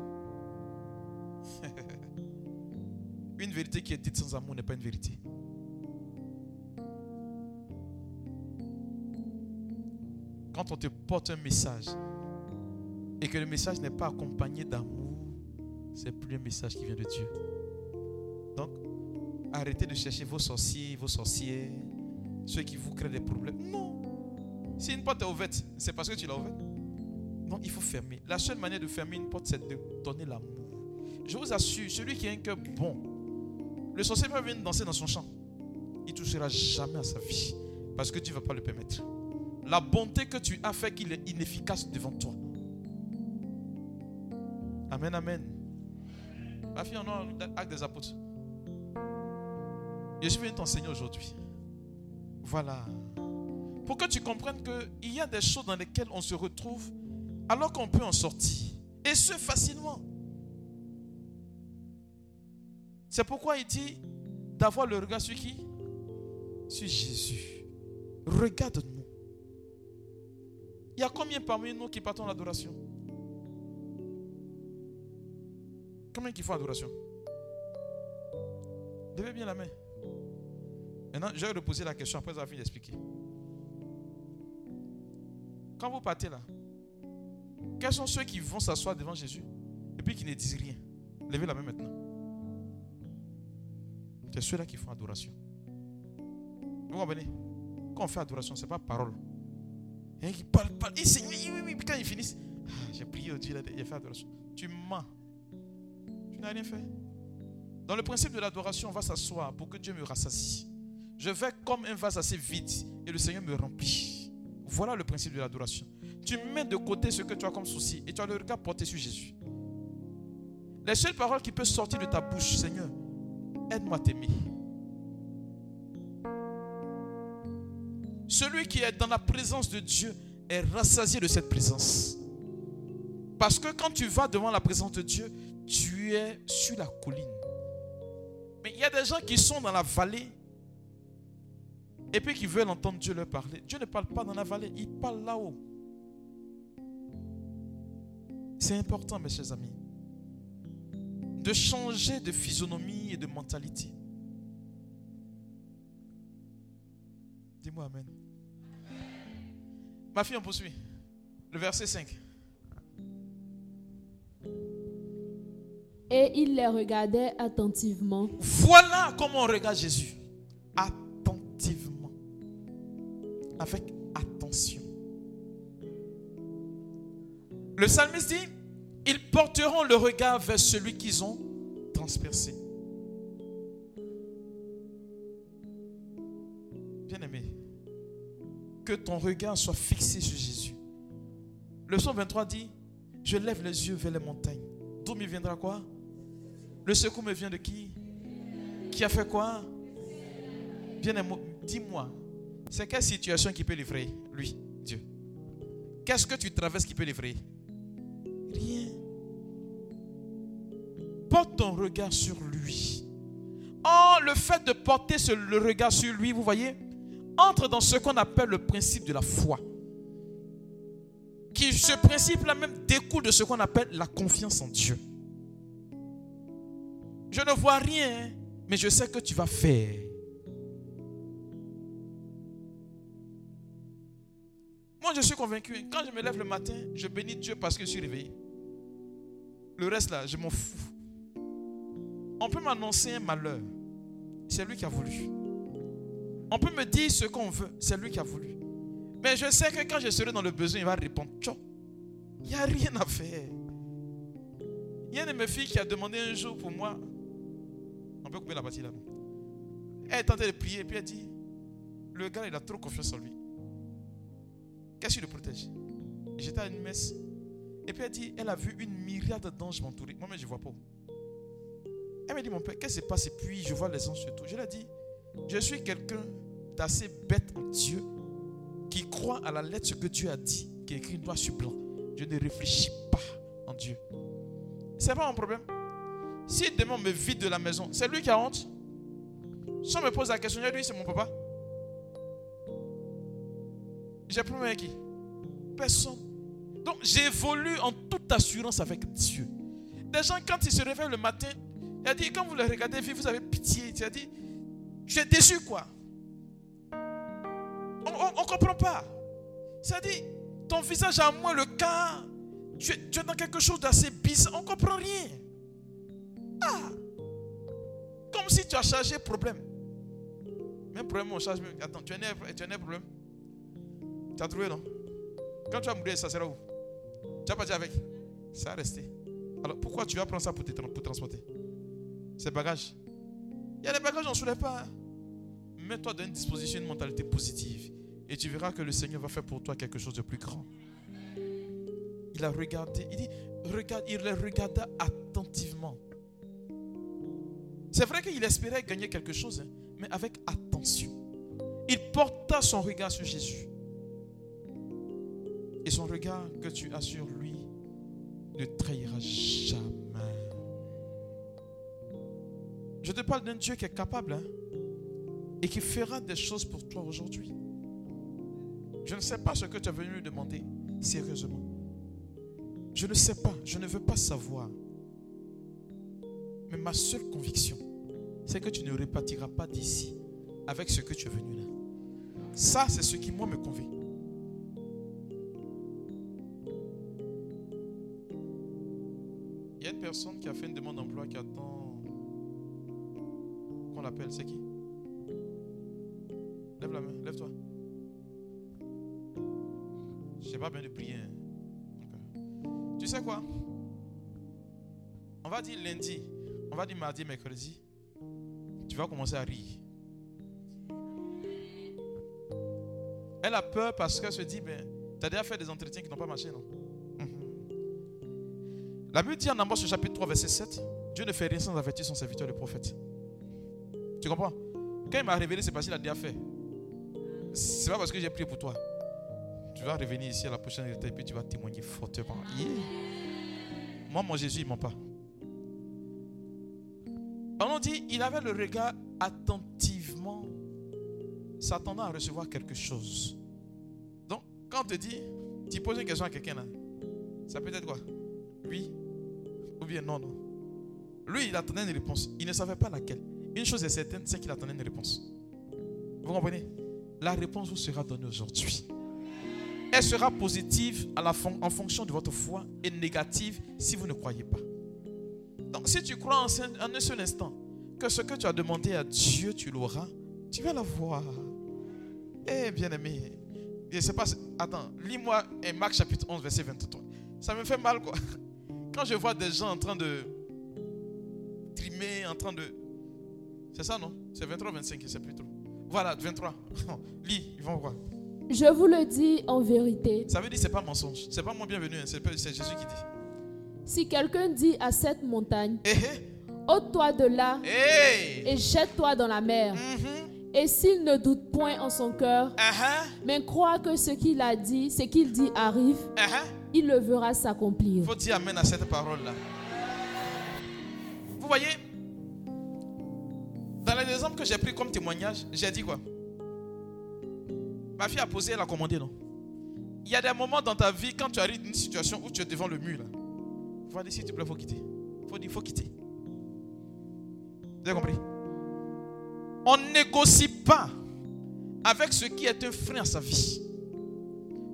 une vérité qui est dite sans amour n'est pas une vérité. Quand on te porte un message et que le message n'est pas accompagné d'amour, c'est plus un message qui vient de Dieu. Donc, arrêtez de chercher vos sorciers, vos sorcières, ceux qui vous créent des problèmes. Non. Si une porte est ouverte, c'est parce que tu l'as ouverte. Non, il faut fermer. La seule manière de fermer une porte, c'est de donner l'amour. Je vous assure, celui qui a un cœur bon, le sorcier peut venir danser dans son champ. Il touchera jamais à sa vie. Parce que tu ne vas pas le permettre. La bonté que tu as fait qu'il est inefficace devant toi. Amen, amen. Ma fille, on a acte des apôtres. Je suis venu t'enseigner aujourd'hui. Voilà. Pour que tu comprennes qu'il y a des choses dans lesquelles on se retrouve alors qu'on peut en sortir. Et ce, facilement. C'est pourquoi il dit d'avoir le regard sur qui? Sur Jésus. Regarde-nous. Il y a combien parmi nous qui partons l'adoration Combien qui font l'adoration Levez bien la main. Maintenant, je vais reposer la question après avoir fini d'expliquer. Quand vous partez là, quels sont ceux qui vont s'asseoir devant Jésus et puis qui ne disent rien? Levez la main maintenant. C'est ceux-là qui font adoration. Vous comprenez? Quand on fait adoration, ce n'est pas parole. Et qui parle, parle. Et oui, oui, oui. Quand ils finissent, ah, j'ai prié au Dieu, il a fait adoration. Tu mens. N'as rien fait. Dans le principe de l'adoration, on va s'asseoir pour que Dieu me rassasie. Je vais comme un vase assez vide et le Seigneur me remplit. Voilà le principe de l'adoration. Tu mets de côté ce que tu as comme souci et tu as le regard porté sur Jésus. Les seules paroles qui peuvent sortir de ta bouche, Seigneur, aide-moi à t'aimer. Celui qui est dans la présence de Dieu est rassasié de cette présence. Parce que quand tu vas devant la présence de Dieu, tu es sur la colline. Mais il y a des gens qui sont dans la vallée et puis qui veulent entendre Dieu leur parler. Dieu ne parle pas dans la vallée, il parle là-haut. C'est important, mes chers amis, de changer de physionomie et de mentalité. Dis-moi Amen. Ma fille, on poursuit. Le verset 5. Et il les regardait attentivement. Voilà comment on regarde Jésus. Attentivement. Avec attention. Le psalmiste dit, ils porteront le regard vers celui qu'ils ont transpercé. Bien-aimé, que ton regard soit fixé sur Jésus. Le psaume 23 dit, je lève les yeux vers les montagnes. D'où me viendra quoi? Le secours me vient de qui? Qui a fait quoi? Bien-aimé, dis-moi, c'est quelle situation qui peut livrer Lui, Dieu? Qu'est-ce que tu traverses qui peut livrer? Rien. Porte ton regard sur lui. Oh, le fait de porter le regard sur lui, vous voyez, entre dans ce qu'on appelle le principe de la foi. Qui, ce principe-là même découle de ce qu'on appelle la confiance en Dieu. Je ne vois rien, mais je sais que tu vas faire. Moi, je suis convaincu. Quand je me lève le matin, je bénis Dieu parce que je suis réveillé. Le reste là, je m'en fous. On peut m'annoncer un malheur. C'est lui qui a voulu. On peut me dire ce qu'on veut. C'est lui qui a voulu. Mais je sais que quand je serai dans le besoin, il va répondre. Il n'y a rien à faire. Il y a une de mes filles qui a demandé un jour pour moi. On peut couper la partie là. Elle est tentée de prier puis elle dit Le gars, il a trop confiance en lui. Qu'est-ce qu'il le protège? J'étais à une messe. Et puis elle dit Elle a vu une myriade d'anges m'entourer. Moi-même, je ne vois pas. Elle m'a dit Mon père, qu'est-ce qui se passe Et puis je vois les anges sur tout. Je lui ai dit Je suis quelqu'un d'assez bête en Dieu qui croit à la lettre ce que Dieu a dit, qui est écrit noir sur blanc. Je ne réfléchis pas en Dieu. C'est pas mon problème. Si demain on me vide de la maison, c'est lui qui a honte? Si on me pose la question, lui, c'est mon papa. J'ai problème avec qui Personne. Donc j'évolue en toute assurance avec Dieu. Des gens, quand ils se réveillent le matin, il a dit, quand vous les regardez vous avez pitié. Il a dit, je suis déçu quoi. On ne comprend pas. Dit, ton visage a moins le cas. Tu, es dans quelque chose d'assez bizarre. On ne comprend rien. Ah. Comme si tu as chargé problème. Même problème, on charge. Attends, tu as un, as problème? Tu as trouvé, non? Quand tu vas mourir, ça sera où? Tu n'as pas dit avec? Ça a resté. Alors pourquoi tu vas prendre ça pour, te, transporter? Ces bagages. Il y a des bagages, on ne soulève pas. Hein. Mets-toi dans une disposition, une mentalité positive. Et tu verras que le Seigneur va faire pour toi quelque chose de plus grand. Il a regardé, il dit, regarde, il les regarda attentivement. C'est vrai qu'il espérait gagner quelque chose, hein, mais avec attention. Il porta son regard sur Jésus. Et son regard que tu as sur lui ne trahira jamais. Je te parle d'un Dieu qui est capable hein, et qui fera des choses pour toi aujourd'hui. Je ne sais pas ce que tu es venu lui demander sérieusement. Je ne sais pas, je ne veux pas savoir. Mais ma seule conviction, c'est que tu ne repartiras pas d'ici avec ce que tu es venu là. Ça, c'est ce qui, moi, me convainc. Il y a une personne qui a fait une demande d'emploi qui attend qu'on m'appelle. C'est qui? Lève la main, lève-toi. Je sais pas bien de prier. hein. Tu sais quoi? On va dire lundi, on va dire mardi, mercredi. Tu vas commencer à rire. Elle a peur parce qu'elle se dit, ben, tu as déjà fait des entretiens qui n'ont pas marché, non? Mhm. La Bible dit en Amos chapitre 3, verset 7, Dieu ne fait rien sans avertir son serviteur, le prophète. Tu comprends? Quand il m'a révélé, c'est parce qu'il a déjà fait. C'est pas parce que j'ai prié pour toi. Tu vas revenir ici à la prochaine étape et puis tu vas témoigner fortement. Moi, mon Jésus, il ment pas. Dit, il avait le regard attentivement, s'attendant à recevoir quelque chose. Donc, quand on te dit, tu poses une question à quelqu'un là, ça peut être quoi? Oui ou bien non, non. Lui, il attendait une réponse. Il ne savait pas laquelle. Une chose est certaine, c'est qu'il attendait une réponse. Vous comprenez? La réponse vous sera donnée aujourd'hui. Elle sera positive en fonction de votre foi et négative si vous ne croyez pas. Donc, si tu crois en un seul instant que ce que tu as demandé à Dieu, tu l'auras, tu vas l'avoir. Eh, bien-aimé, je sais pas. Attends, lis-moi eh, Marc chapitre 11, verset 23. Ça me fait mal, quoi. Quand je vois des gens en train de trimer, en train de. C'est ça, non? C'est 23, 25, je sais plus trop. Voilà, 23. Lis, ils vont voir. Je vous le dis en vérité, Ça veut dire que c'est pas mensonge. C'est pas mon bienvenu, hein, c'est Jésus qui dit. si quelqu'un dit à cette montagne, Eh, ôte-toi de là et jette-toi dans la mer, Mhm, et s'il ne doute point en son cœur, aha, mais croit que ce qu'il a dit, ce qu'il dit arrive, aha. il le verra s'accomplir. Il faut dire Amen à cette parole-là. Vous voyez, dans les exemples que j'ai pris comme témoignage, j'ai dit quoi? Ma fille a posé, elle a commandé, non? Il y a des moments dans ta vie, quand tu arrives dans une situation où tu es devant le mur, là. Faut dire, s'il te plaît, il faut quitter. Faut dire, il faut quitter. Vous avez compris? On négocie pas avec ce qui est un frein à sa vie.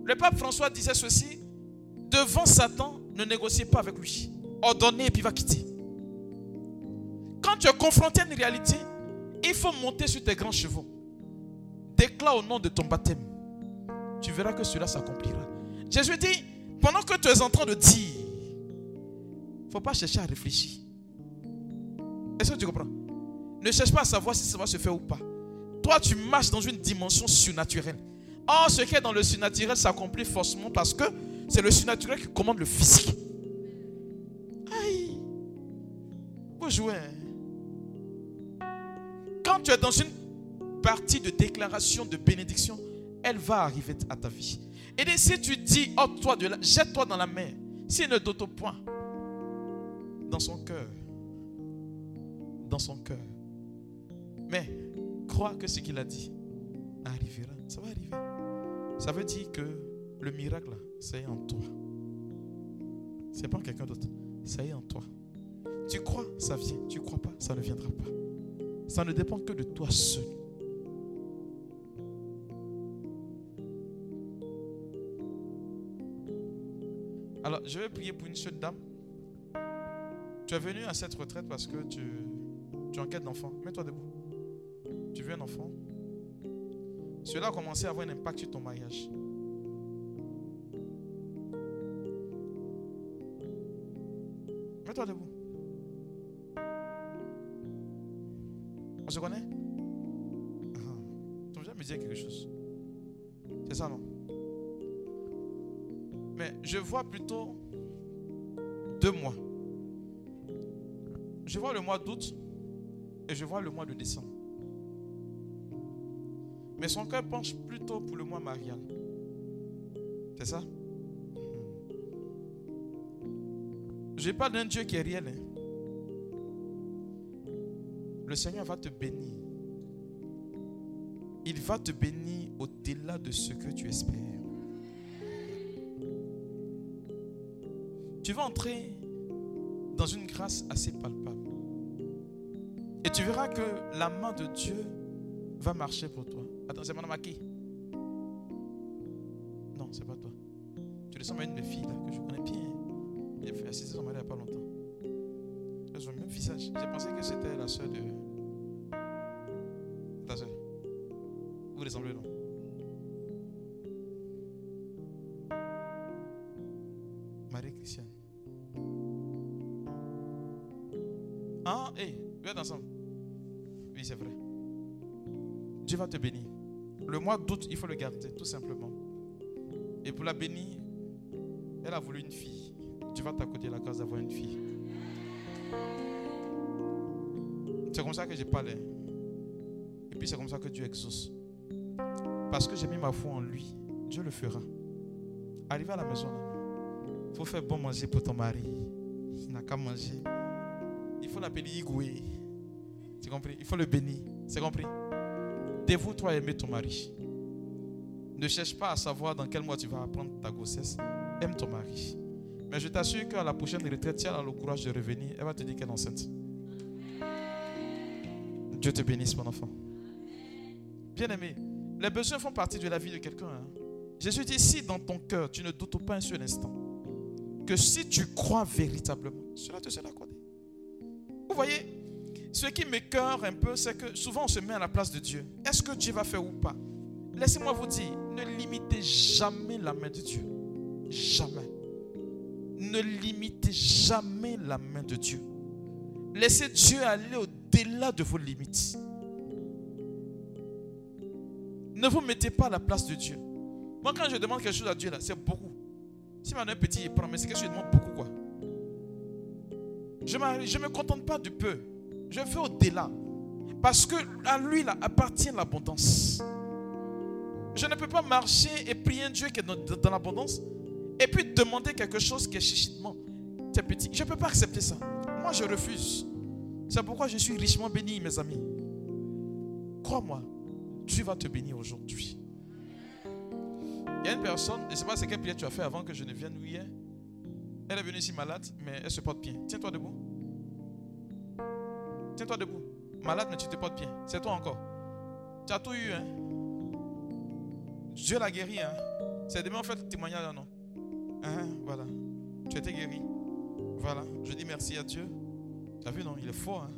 Le pape François disait ceci devant Satan, ne négociez pas avec lui. Ordonnez et puis va quitter. Quand tu es confronté à une réalité, il faut monter sur tes grands chevaux. Déclare au nom de ton baptême. Tu verras que cela s'accomplira. Jésus dit, pendant que tu es en train de dire, il ne faut pas chercher à réfléchir. Est-ce que tu comprends? Ne cherche pas à savoir si ça va se faire ou pas. Toi, tu marches dans une dimension surnaturelle. Or, ce qui est dans le surnaturel s'accomplit forcément parce que c'est le surnaturel qui commande le physique. Aïe. Vous jouez. hein. Quand tu es dans une partie de déclaration de bénédiction, elle va arriver à ta vie. Et si tu dis, oh toi jette-toi dans la mer, s'il ne doute point, dans son cœur, dans son cœur, mais crois que ce qu'il a dit arrivera, ça va arriver. Ça veut dire que le miracle, c'est en toi. C'est pas en quelqu'un d'autre. Ça est en toi. Tu crois, ça vient. Tu crois pas, ça ne viendra pas. Ça ne dépend que de toi seul. Alors, je vais prier pour une seule dame. Tu es venu à cette retraite parce que tu, tu enquêtes d'enfant. Mets-toi debout. Tu veux un enfant? Cela a commencé à avoir un impact sur ton mariage. Mets-toi debout. On se connaît? Ah. Tu viens me dire quelque chose? C'est ça, non? Mais je vois plutôt deux mois. Je vois le mois d'août et je vois le mois de décembre. Mais son cœur penche plutôt pour le mois marial. C'est ça? Je parle d'un Dieu qui est réel. hein. Le Seigneur va te bénir. Il va te bénir au-delà de ce que tu espères. Tu vas entrer dans une grâce assez palpable. Et tu verras que la main de Dieu va marcher pour toi. Attends, c'est madame à qui? Non, c'est pas toi. Tu ressembles à une de filles là, que je connais bien. Elle fait assister il n'y a pas longtemps. Elles ont le même visage. J'ai pensé que c'était la soeur de. Ta soeur. Vous ressemblez, non? Dieu va te bénir. Le mois d'août, il faut le garder, tout simplement. Et pour la bénir, elle a voulu une fille. Tu vas t'accorder la grâce d'avoir une fille. C'est comme ça que je parlais. Et puis c'est comme ça que Dieu exauce. Parce que j'ai mis ma foi en lui, Dieu le fera. Arrive à la maison, il faut faire bon manger pour ton mari. Il n'a qu'à manger. Il faut l'appeler Igoué. Tu compris? Il faut le bénir. C'est compris? Dévoue-toi à aimer ton mari. Ne cherche pas à savoir dans quel mois tu vas apprendre ta grossesse. Aime ton mari. Mais je t'assure qu'à la prochaine retraite, si elle a le courage de revenir, elle va te dire qu'elle est enceinte. Dieu te bénisse, mon enfant. Bien aimé, les besoins font partie de la vie de quelqu'un. Hein. Jésus dit, si dans ton cœur, tu ne doutes pas un seul instant, que si tu crois véritablement, cela te sera accordé. Vous voyez, ce qui m'écœure un peu, c'est que souvent on se met à la place de Dieu. Est-ce que Dieu va faire ou pas? Laissez-moi vous dire, ne limitez jamais la main de Dieu. Jamais. Ne limitez jamais la main de Dieu. Laissez Dieu aller au-delà de vos limites. Ne vous mettez pas à la place de Dieu. Moi, quand je demande quelque chose à Dieu, là, c'est beaucoup. Si mon un petit, il prend, c'est que je demande beaucoup, quoi. Je ne me contente pas du peu. Je fais au-delà. Parce que à lui appartient l'abondance. Je ne peux pas marcher et prier un Dieu qui est dans, l'abondance et puis demander quelque chose qui est chichitement. C'est petit. Je ne peux pas accepter ça. Moi, je refuse. C'est pourquoi je suis richement béni, mes amis. Crois-moi, Dieu va te bénir aujourd'hui. Il y a une personne, je ne sais pas ce quelle prière tu as fait avant que je ne vienne hier. Elle est venue ici malade, mais elle se porte bien. Tiens-toi debout. Tiens-toi debout. Malade, mais tu te portes bien. C'est toi encore. Tu as tout eu, hein. Dieu l'a guéri, hein. C'est demain, en fait, le témoignage, non? Hein, voilà. Tu étais guéri. Voilà. Je dis merci à Dieu. Tu as vu, non? Il est fort, hein.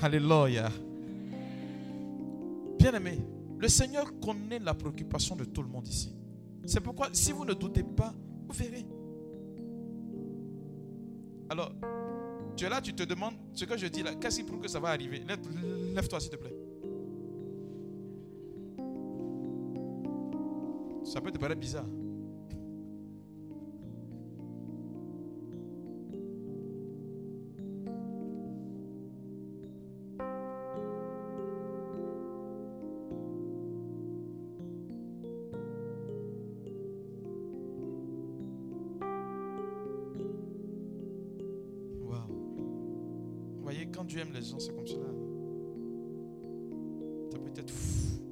Alléluia. Bien aimé, le Seigneur connaît la préoccupation de tout le monde ici. C'est pourquoi, si vous ne doutez pas, vous verrez. Alors, tu es là, tu te demandes ce que je dis là, qu'est-ce qui prouve que ça va arriver? Lève-toi, s'il te plaît. Ça peut te paraître bizarre. Dieu aime les gens, c'est comme cela. Ça peut être fou.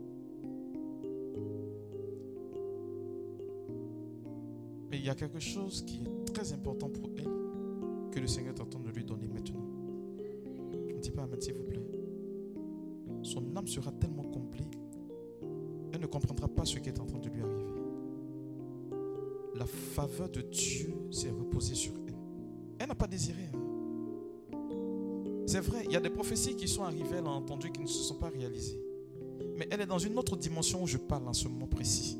Mais il y a quelque chose qui est très important pour elle que le Seigneur t'attend de lui donner maintenant. Ne dis pas Amen, s'il vous plaît. Son âme sera tellement complète, elle ne comprendra pas ce qui est en train de lui arriver. La faveur de Dieu s'est reposée sur elle. Elle n'a pas désiré. Hein. C'est vrai, il y a des prophéties qui sont arrivées, elle a entendu, qui ne se sont pas réalisées. Mais elle est dans une autre dimension où je parle en ce moment précis.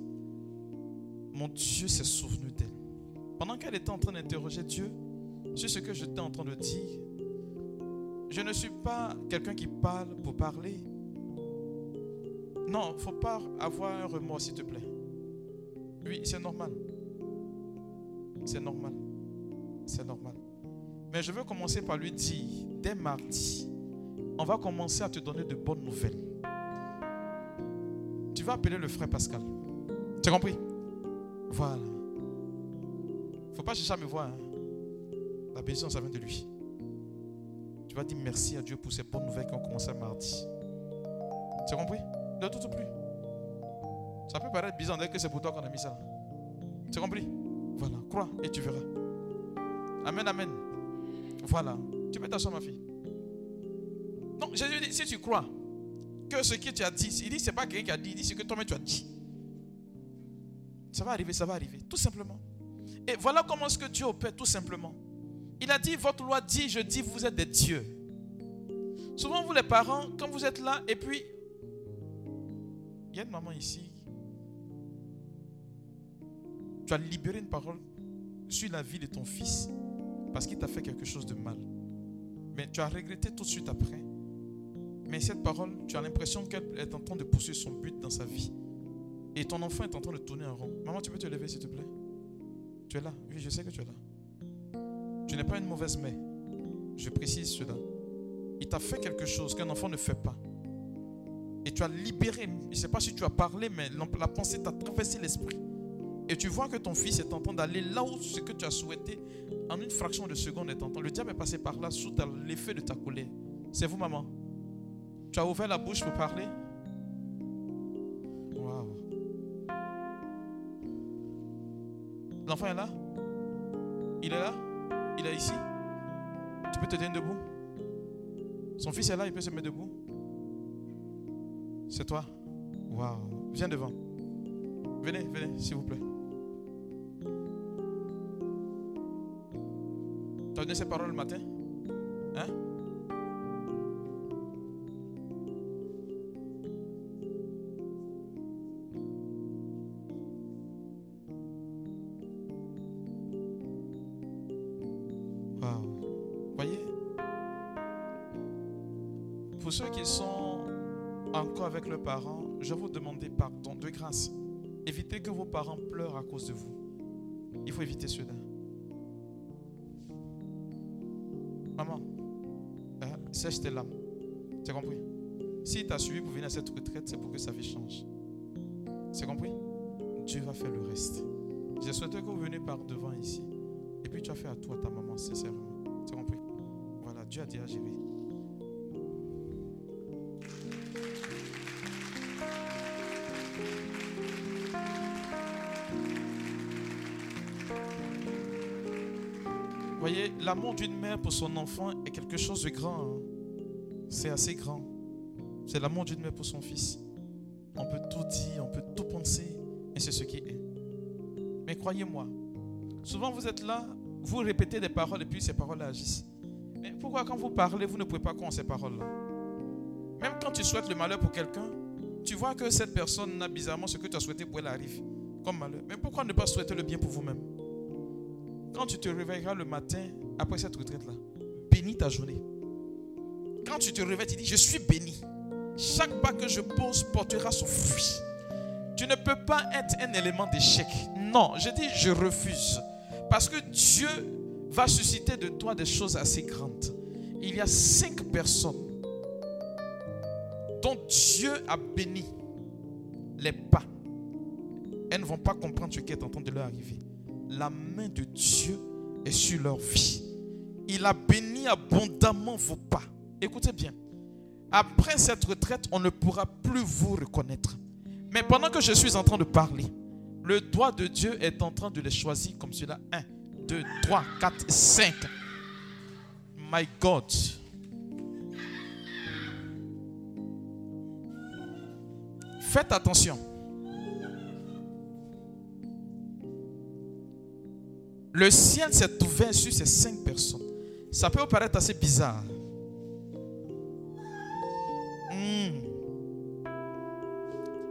Mon Dieu s'est souvenu d'elle. Pendant qu'elle était en train d'interroger Dieu sur ce que j'étais en train de dire, je ne suis pas quelqu'un qui parle pour parler. Non, faut pas avoir un remords, s'il te plaît. Oui, c'est normal. C'est normal. Mais je veux commencer par lui dire, dès mardi, on va commencer à te donner de bonnes nouvelles. Tu vas appeler le frère Pascal. Tu as compris? Voilà. Faut pas chercher à me voir. Hein. La bénédiction, ça vient de lui. Tu vas dire merci à Dieu pour ces bonnes nouvelles qui ont commencé mardi. Tu as compris? Ne tout plus. Ça peut paraître bizarre que c'est pour toi qu'on a mis ça. Tu as compris? Voilà. Crois et tu verras. Amen, amen. Voilà. Tu peux t'asseoir, ma fille. Donc, Jésus dit, si tu crois que ce que tu as dit, il dit, c'est pas quelqu'un qui a dit, il dit ce que toi-même tu as dit. Ça va arriver, ça va arriver, tout simplement. Et voilà comment est-ce que Dieu opère, tout simplement. Il a dit, votre loi dit, je dis, vous êtes des dieux. Souvent, vous les parents, quand vous êtes là, et puis il y a une maman ici. Tu as libéré une parole sur la vie de ton fils parce qu'il t'a fait quelque chose de mal. Mais tu as regretté tout de suite après. Mais cette parole, tu as l'impression qu'elle est en train de poursuivre son but dans sa vie. Et ton enfant est en train de tourner en rond. Maman, tu peux te lever, s'il te plaît? Tu es là Oui, je sais que tu es là. Tu n'es pas une mauvaise mère. Je précise cela. Il t'a fait quelque chose qu'un enfant ne fait pas. Et tu as libéré. Je ne sais pas si tu as parlé, mais la pensée t'a traversé l'esprit. Et tu vois que ton fils est en train d'aller là où ce que tu as souhaité, en une fraction de seconde est en train. Le diable est passé par là sous l'effet de ta colère. C'est vous, maman. Tu as ouvert la bouche pour parler. Waouh. L'enfant est là? Il est là? Il est ici? Tu peux te tenir debout Son fils est là, il peut se mettre debout C'est toi Waouh. Viens devant. Venez, venez, s'il vous plaît. Tu as donné ces paroles le matin? Hein? Voyez? Pour ceux qui sont encore avec leurs parents, je vous demander pardon de grâce. Évitez que vos parents pleurent à cause de vous. Il faut éviter cela. Sèche tes larmes. Tu as compris? Si tu as suivi pour venir à cette retraite, c'est pour que sa vie change. C'est compris? Dieu va faire le reste. Je souhaite que vous venez par devant ici. Et puis tu as fait à toi, ta maman, sincèrement. Tu as compris? Voilà, Dieu a déjà géré. Voyez, l'amour d'une mère pour son enfant est quelque chose de grand. C'est assez grand. C'est l'amour d'une mère pour son fils. On peut tout dire, on peut tout penser, mais c'est ce qui est. Mais croyez-moi, souvent vous êtes là, vous répétez des paroles et puis ces paroles agissent. Mais pourquoi quand vous parlez, vous ne pouvez pas croire ces paroles-là? Même quand tu souhaites le malheur pour quelqu'un, tu vois que cette personne n'a bizarrement ce que tu as souhaité pour elle arrive comme malheur. Mais pourquoi ne pas souhaiter le bien pour vous-même? Quand tu te réveilleras le matin après cette retraite-là, bénis ta journée. Quand tu te réveilles, tu dis, je suis béni. Chaque pas que je pose portera son fruit. Tu ne peux pas être un élément d'échec. Non, je dis, je refuse. Parce que Dieu va susciter de toi des choses assez grandes. Il y a cinq personnes dont Dieu a béni les pas. Elles ne vont pas comprendre ce qui est en train de leur arriver. La main de Dieu est sur leur vie. Il a béni abondamment vos pas. Écoutez bien. Après cette retraite, on ne pourra plus vous reconnaître. Mais pendant que je suis en train de parler, le doigt de Dieu est en train de les choisir comme cela. 1, 2, 3, 4, 5. My God. Faites attention. Le ciel s'est ouvert sur ces cinq personnes. Ça peut vous paraître assez bizarre.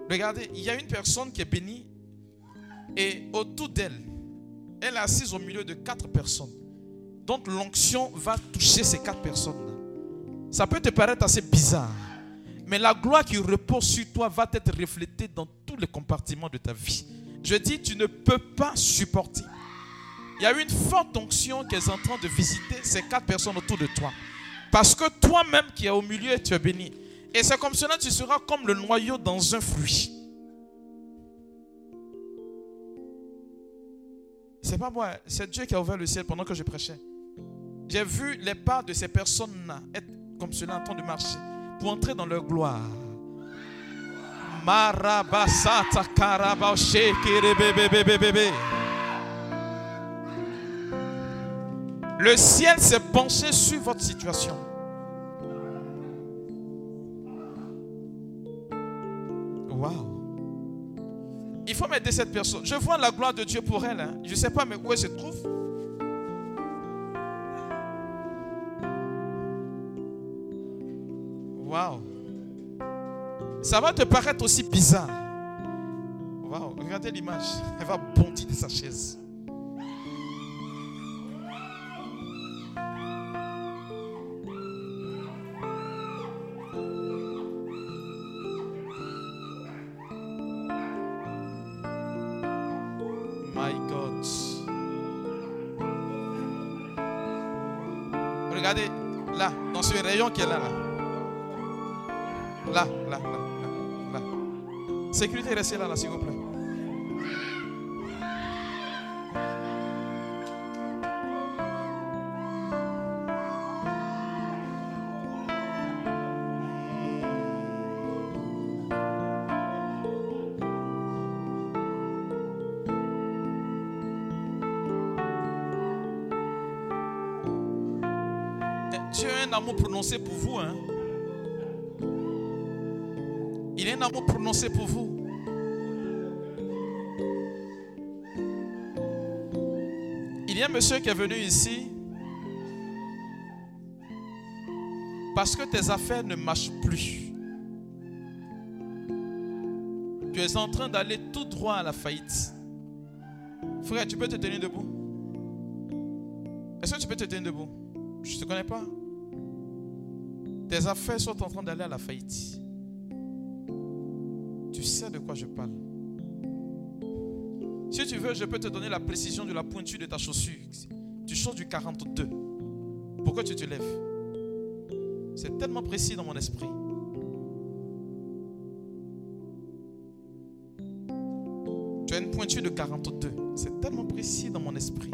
Regardez, il y a une personne qui est bénie et autour d'elle, elle est assise au milieu de quatre personnes. Donc l'onction va toucher ces quatre personnes-là. Ça peut te paraître assez bizarre, mais la gloire qui repose sur toi va être reflétée dans tous les compartiments de ta vie. Je dis, tu ne peux pas supporter. Il y a une forte onction qui est en train de visiter ces quatre personnes autour de toi. Parce que toi-même qui es au milieu, tu es béni. Et c'est comme cela tu seras comme le noyau dans un fruit. C'est pas moi, c'est Dieu qui a ouvert le ciel pendant que je prêchais. J'ai vu les pas de ces personnes-là être comme cela en train de marcher pour entrer dans leur gloire. Le ciel s'est penché sur votre situation. Waouh. Il faut m'aider cette personne. Je vois la gloire de Dieu pour elle. hein. Je ne sais pas mais où elle se trouve. Waouh. Ça va te paraître aussi bizarre. Waouh, regardez l'image. Elle va bondir de sa chaise. Qui est là, là. Là, là, là, là, là. Sécurité, restez là, là, s'il vous plaît. Pour vous. Hein? Il a un amour prononcé pour vous. Il y a un monsieur qui est venu ici parce que tes affaires ne marchent plus. Tu es en train d'aller tout droit à la faillite. Frère, tu peux te tenir debout? Est-ce que tu peux te tenir debout? Je ne te connais pas. Tes affaires sont en train d'aller à la faillite. Tu sais de quoi je parle. Si tu veux, je peux te donner la précision de la pointure de ta chaussure. Tu changes du 42. Pourquoi tu te lèves? C'est tellement précis dans mon esprit. Tu as une pointure de 42. C'est tellement précis dans mon esprit.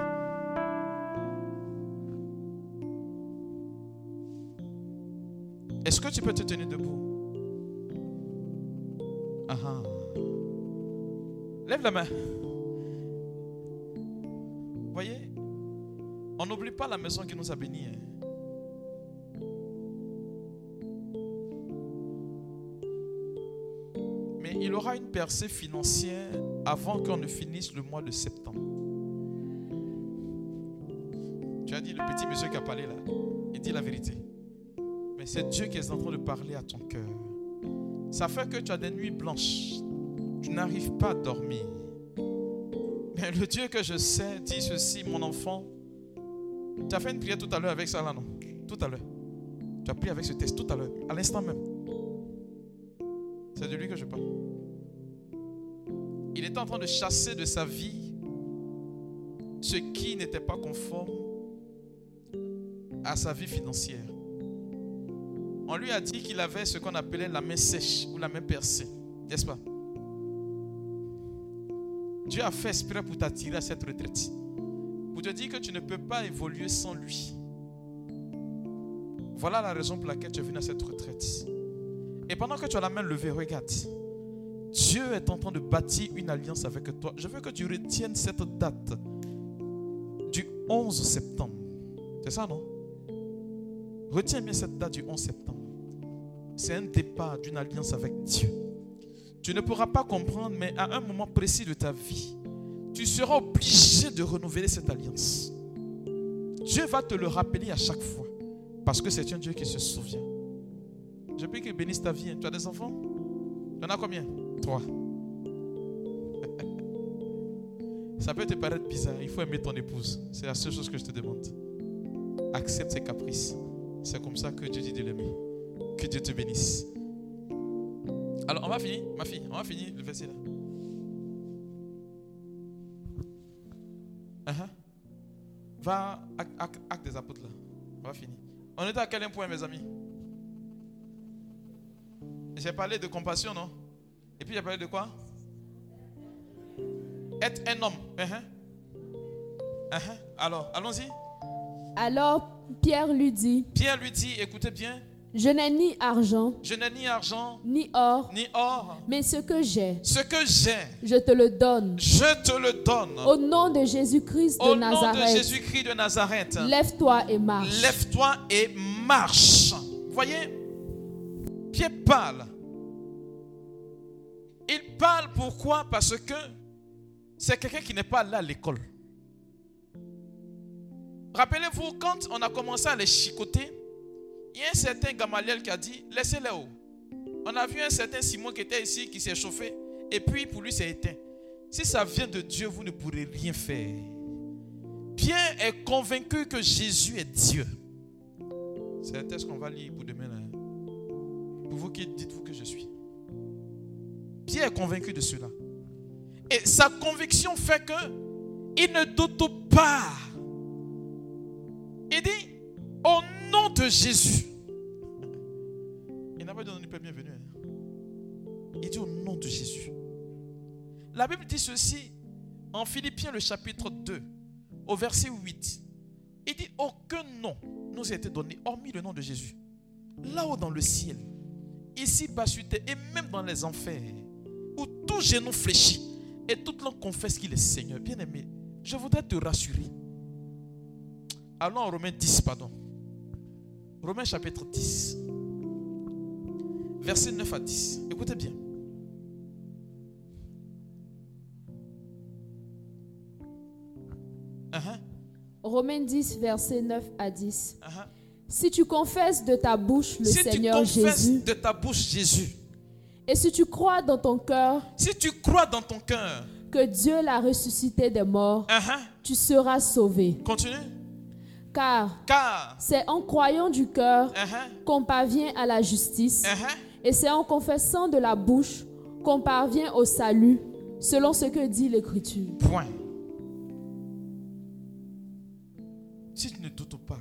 Est-ce que tu peux te tenir debout? Ah ah. Lève la main. Voyez, on n'oublie pas la maison qui nous a bénis. hein. Mais il aura une percée financière avant qu'on ne finisse le mois de septembre. Tu as dit le petit monsieur qui a parlé là. Il dit la vérité. Mais c'est Dieu qui est en train de parler à ton cœur. Ça fait que tu as des nuits blanches. Tu n'arrives pas à dormir. Mais le Dieu que je sais dit ceci, mon enfant. Tu as fait une prière tout à l'heure avec ça là, non? Tout à l'heure. Tu as prié avec ce texte tout à l'heure, à l'instant même. C'est de lui que je parle. Il est en train de chasser de sa vie ce qui n'était pas conforme à sa vie financière. On lui a dit qu'il avait ce qu'on appelait la main sèche ou la main percée, n'est-ce pas? Dieu a fait exprès pour t'attirer à cette retraite. Pour te dire que tu ne peux pas évoluer sans lui. Voilà la raison pour laquelle tu es venu à cette retraite. Et pendant que tu as la main levée, regarde. Dieu est en train de bâtir une alliance avec toi. Je veux que tu retiennes cette date du 11 septembre. C'est ça, non? Retiens bien cette date du 11 septembre. C'est un départ d'une alliance avec Dieu. Tu ne pourras pas comprendre, mais à un moment précis de ta vie, tu seras obligé de renouveler cette alliance. Dieu va te le rappeler à chaque fois. Parce que c'est un Dieu qui se souvient. Je prie qu'il bénisse ta vie. hein. Tu as des enfants? Tu en as combien? Trois. Ça peut te paraître bizarre. Il faut aimer ton épouse. C'est la seule chose que je te demande. Accepte ses caprices. C'est comme ça que Dieu dit de l'aimer. Que Dieu te bénisse. Alors, on va finir, ma fille. On va finir le verset là. Uh-huh. Va, acte, des apôtres là. On va finir. On était à quel point, mes amis? J'ai parlé de compassion, non? Et puis j'ai parlé de quoi? Être un homme. Uh-huh. Uh-huh. Alors, allons-y. Alors Pierre lui dit, Pierre lui dit, écoutez bien, Je n'ai ni argent, je n'ai ni argent, ni or, ni or. mais ce que j'ai, Ce que j'ai, je te le donne. je te le donne. Au nom de Jésus-Christ de Au nom de Nazareth, Jésus-Christ de Nazareth. lève-toi et marche. Lève-toi et marche. Voyez, Pierre parle. Il parle pourquoi? Parce que c'est quelqu'un qui n'est pas allé à l'école. Rappelez-vous, quand on a commencé à les chicoter, il y a un certain Gamaliel qui a dit Laissez-les haut. On a vu un certain Simon qui était ici, qui s'est chauffé, et puis pour lui, c'est éteint. Si ça vient de Dieu, vous ne pourrez rien faire. Pierre est convaincu que Jésus est Dieu. C'est un texte qu'on va lire pour demain. Pour vous qui dites-vous que je suis. Pierre est convaincu de cela. Et sa conviction fait que il ne doute pas. Il dit au nom de Jésus. Il n'a pas donné le bienvenue. Hein. Il dit au nom de Jésus. La Bible dit ceci en Philippiens le chapitre 2 au verset 8. Il dit aucun nom nous a été donné hormis le nom de Jésus. Là-haut dans le ciel, ici bas sur terre et même dans les enfers, où tout genou fléchit et toute langue confesse qu'il est Seigneur. Bien-aimé, je voudrais te rassurer. Allons en Romains 10, pardon. Romains chapitre 10. Verset 9 à 10. Écoutez bien. Uh-huh. Romains 10, verset 9 à 10. Uh-huh. Si tu confesses de ta bouche le Si Seigneur tu confesses Jésus, de ta bouche Jésus, et si tu crois dans ton cœur si tu crois dans ton cœur, que Dieu l'a ressuscité des morts, uh-huh, tu seras sauvé. continue. Car Car, c'est en croyant du cœur uh-huh, qu'on parvient à la justice, uh-huh, et c'est en confessant de la bouche qu'on parvient au salut, selon ce que dit l'Écriture. point. Si tu ne doutes pas,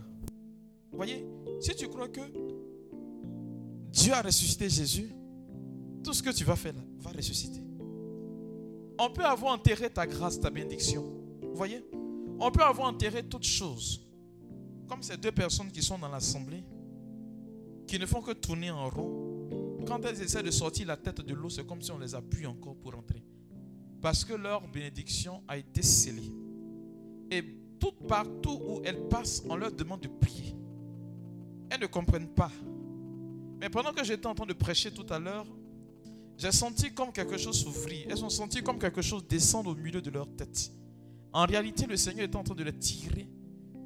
voyez, si tu crois que Dieu a ressuscité Jésus, tout ce que tu vas faire là va ressusciter. On peut avoir enterré ta grâce, ta bénédiction. Vous voyez On peut avoir enterré toutes choses. Comme ces deux personnes qui sont dans l'assemblée, qui ne font que tourner en rond. Quand elles essaient de sortir la tête de l'eau, c'est comme si on les appuie encore pour entrer. Parce que leur bénédiction a été scellée. Et tout partout où elles passent, on leur demande de prier. Elles ne comprennent pas. Mais pendant que j'étais en train de prêcher tout à l'heure, j'ai senti comme quelque chose s'ouvrir. Elles ont senti comme quelque chose descendre au milieu de leur tête. En réalité, le Seigneur était en train de les tirer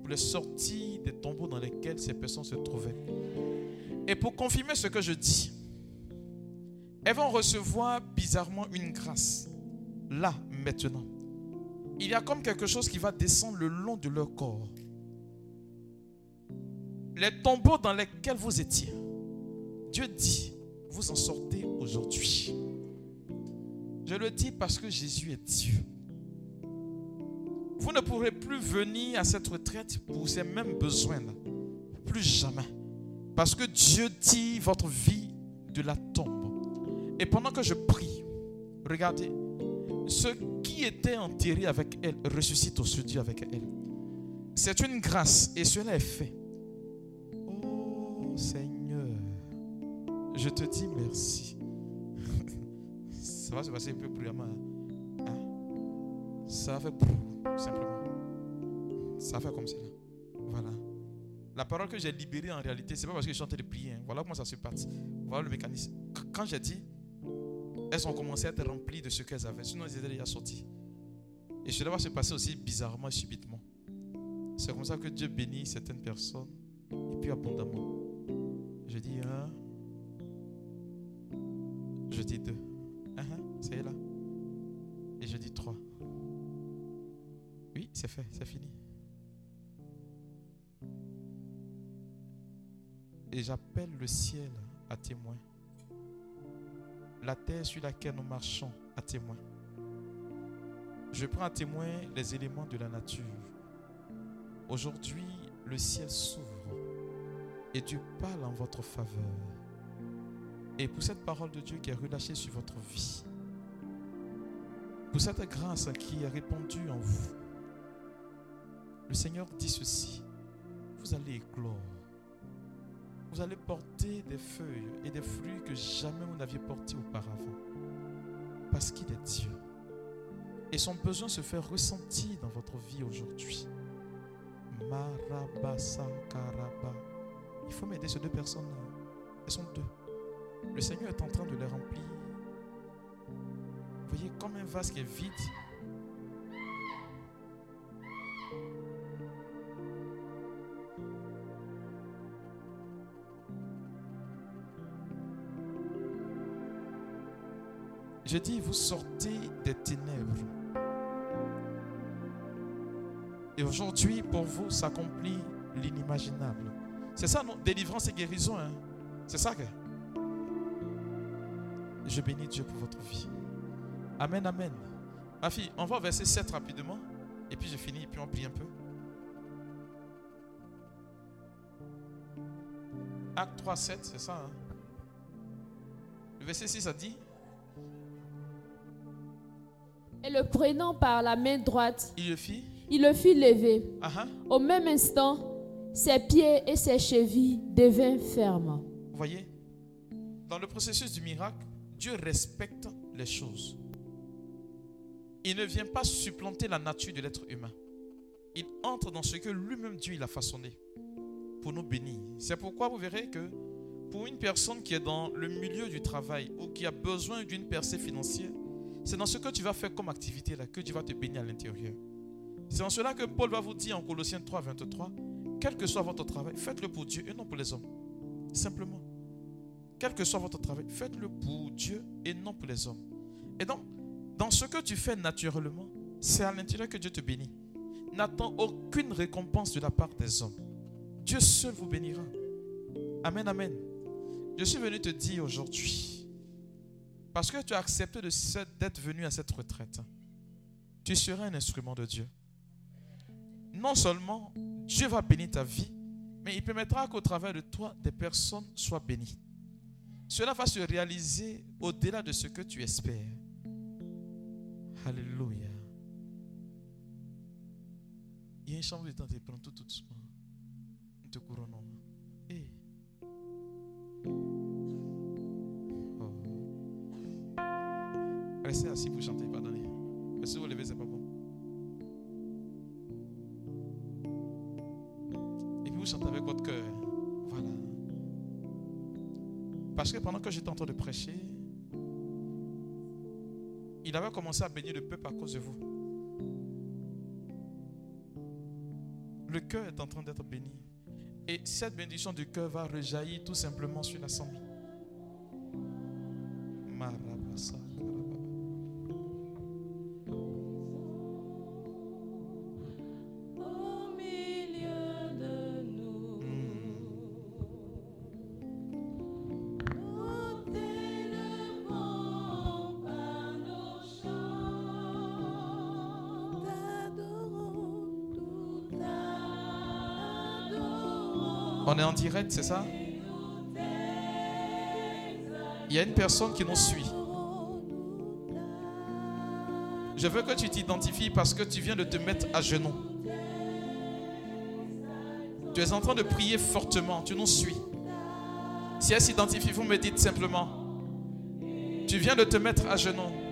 pour les sortir des tombeaux dans lesquels ces personnes se trouvaient. Et pour confirmer ce que je dis, elles vont recevoir bizarrement une grâce. Là, maintenant. Il y a comme quelque chose qui va descendre le long de leur corps. Les tombeaux dans lesquels vous étiez, Dieu dit, vous en sortez aujourd'hui. Je le dis parce que Jésus est Dieu. Vous ne pourrez plus venir à cette retraite pour ces mêmes besoins-là. Plus jamais. Parce que Dieu dit votre vie de la tombe. Et pendant que je prie, regardez, ce qui était enterré avec elle ressuscite aujourd'hui avec elle. C'est une grâce et cela est fait. Oh Seigneur, je te dis merci. Ça va se passer un peu bruyamment. hein? Ça faire simplement. Ça faire comme cela. Voilà. La parole que j'ai libérée en réalité, c'est pas parce que je suis en train de prier. hein. Voilà comment ça se passe. Voilà le mécanisme. Qu- Quand j'ai dit, elles ont commencé à être remplies de ce qu'elles avaient. Sinon, elles étaient déjà sorties. Et cela va se passer aussi bizarrement et subitement. C'est comme ça que Dieu bénit certaines personnes et puis abondamment. C'est fait, c'est fini. Et j'appelle le ciel à témoin. La terre sur laquelle nous marchons à témoin. Je prends à témoin les éléments de la nature. Aujourd'hui, le ciel s'ouvre et Dieu parle en votre faveur. Et pour cette parole de Dieu qui est relâchée sur votre vie, pour cette grâce qui est répandue en vous, le Seigneur dit ceci, vous allez éclore. Vous allez porter des feuilles et des fruits que jamais vous n'aviez portés auparavant. Parce qu'il est Dieu. Et son besoin se fait ressentir dans votre vie aujourd'hui. Marabasa Karaba. Il faut m'aider ces deux personnes. Elles sont deux. Le Seigneur est en train de les remplir. Voyez, comme un vase qui est vide. Je dis, vous sortez des ténèbres. Et aujourd'hui, pour vous, s'accomplit l'inimaginable. C'est ça, non? Délivrance et guérison. Hein? C'est ça que. Je bénis Dieu pour votre vie. Amen, amen. Ma fille, on va au verset 7 rapidement. Et puis je finis, et puis on prie un peu. Acte 3, 7, c'est ça. Hein? Le verset 6 a dit Et le prenant par la main droite, Il le fit? il le fit lever. Au même instant, ses pieds et ses chevilles devinrent fermes. Vous voyez? Dans le processus du miracle, Dieu respecte les choses. Il ne vient pas supplanter la nature de l'être humain. Il entre dans ce que lui-même Dieu il a façonné pour nous bénir. C'est pourquoi vous verrez que pour une personne qui est dans le milieu du travail ou qui a besoin d'une percée financière, c'est dans ce que tu vas faire comme activité que Dieu va te bénir à l'intérieur. C'est en cela que Paul va vous dire en Colossiens 3, 23, quel que soit votre travail, faites-le pour Dieu et non pour les hommes. Simplement. Quel que soit votre travail, faites-le pour Dieu et non pour les hommes. Et donc, dans ce que tu fais naturellement, c'est à l'intérieur que Dieu te bénit. N'attends aucune récompense de la part des hommes. Dieu seul vous bénira. Amen, amen. Je suis venu te dire aujourd'hui, parce que tu as accepté d'être venu à cette retraite, tu seras un instrument de Dieu. Non seulement Dieu va bénir ta vie, mais il permettra qu'au travers de toi, des personnes soient bénies. Cela va se réaliser au-delà de ce que tu espères. Alléluia. Il y a une chambre de temps, tu prends tout, tout doucement. Nous te couronnons. Restez assis pour chanter, pardonnez. Mais si vous levez, c'est pas bon. Et puis vous chantez avec votre cœur. Voilà. Parce que pendant que j'étais en train de prêcher, il avait commencé à bénir le peuple à cause de vous. Le cœur est en train d'être béni. Et cette bénédiction du cœur va rejaillir tout simplement sur l'assemblée. Direct, c'est ça? Il y a une personne qui nous suit. Je veux que tu t'identifies parce que tu viens de te mettre à genoux. Tu es en train de prier fortement, tu nous suis. Si elle s'identifie, vous me dites simplement, tu viens de te mettre à genoux.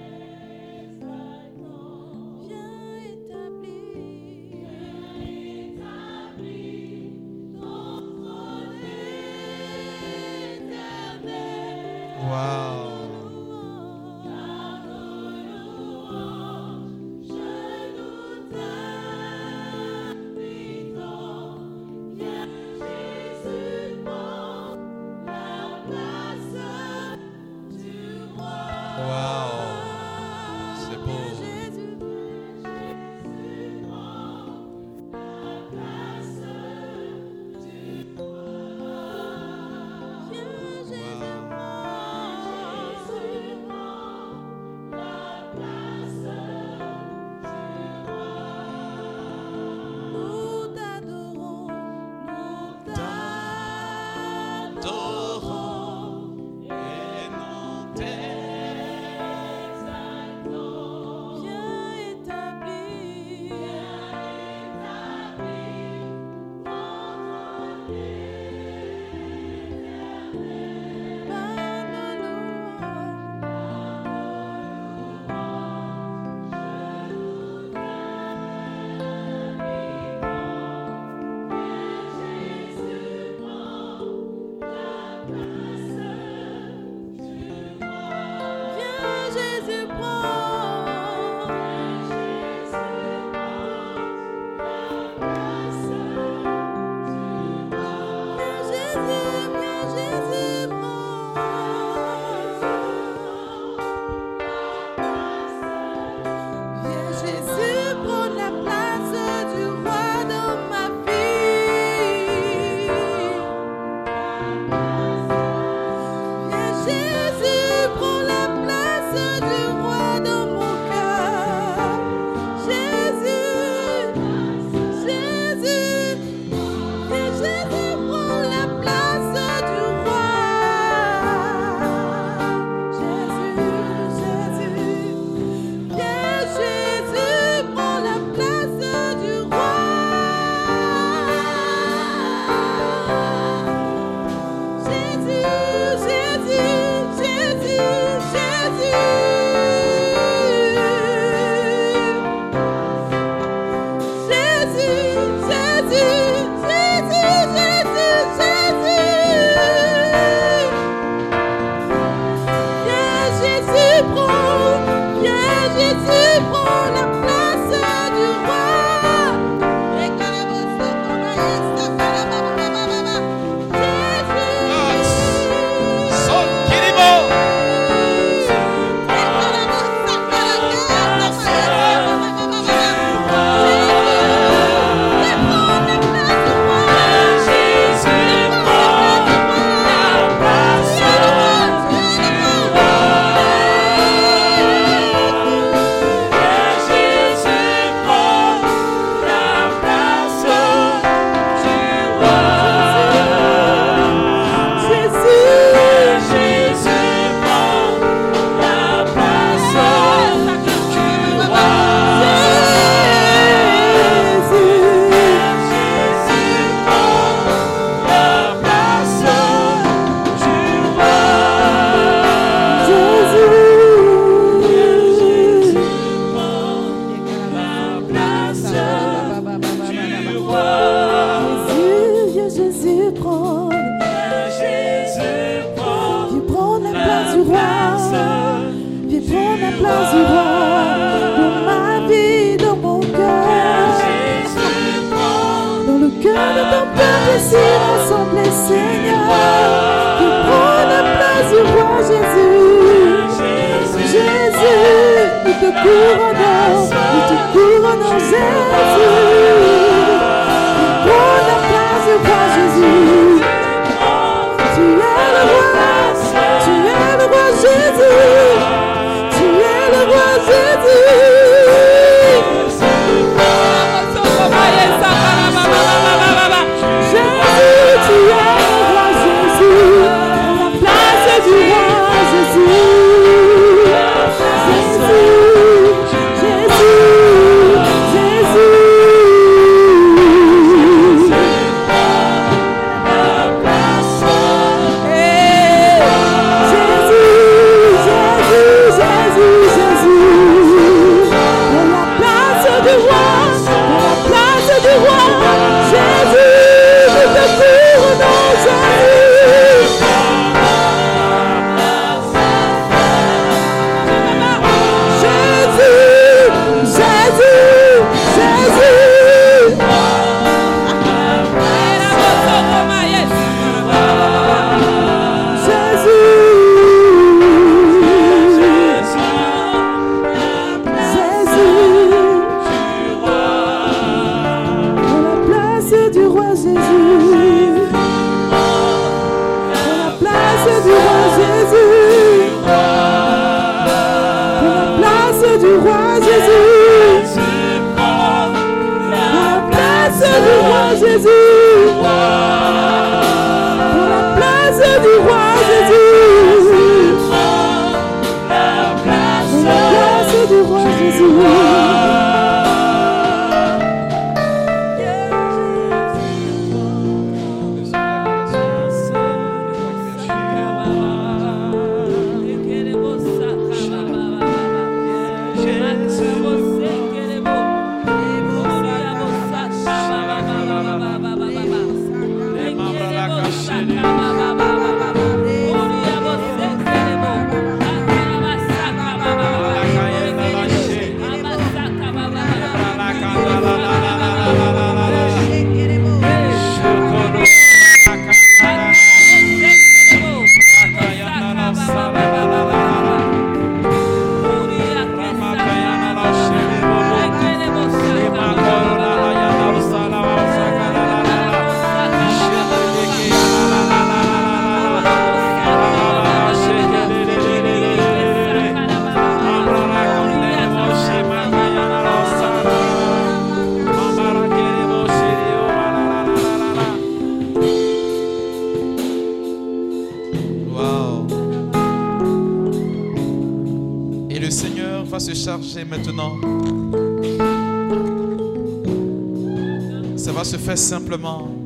Simplement.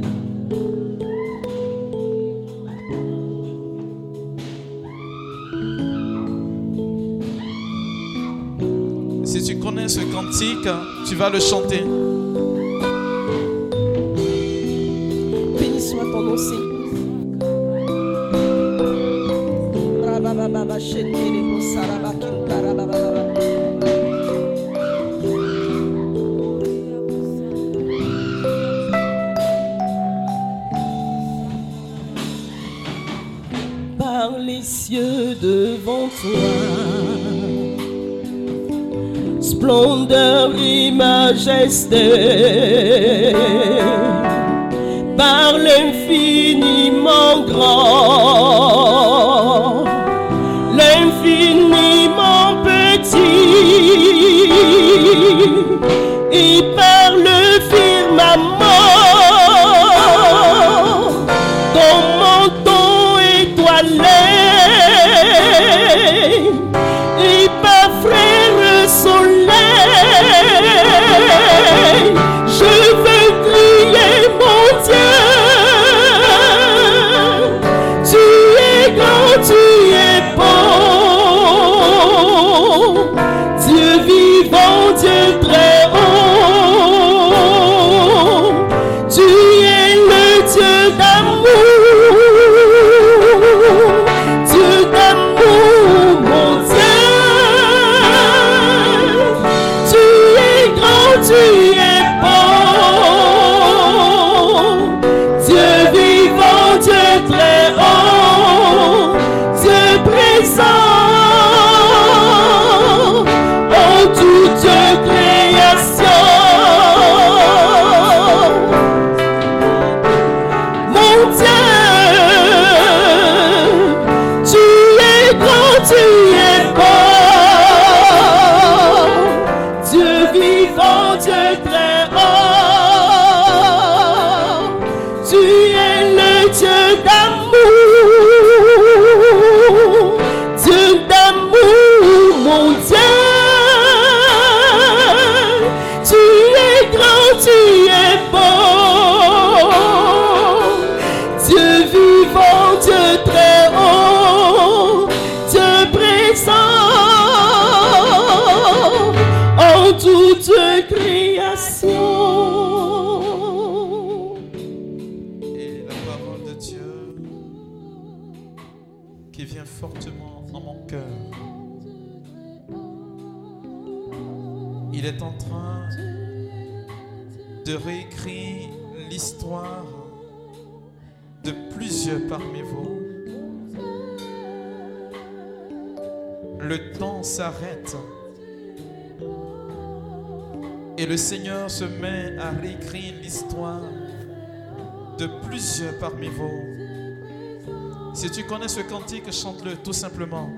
Si tu connais ce cantique, chante-le tout simplement.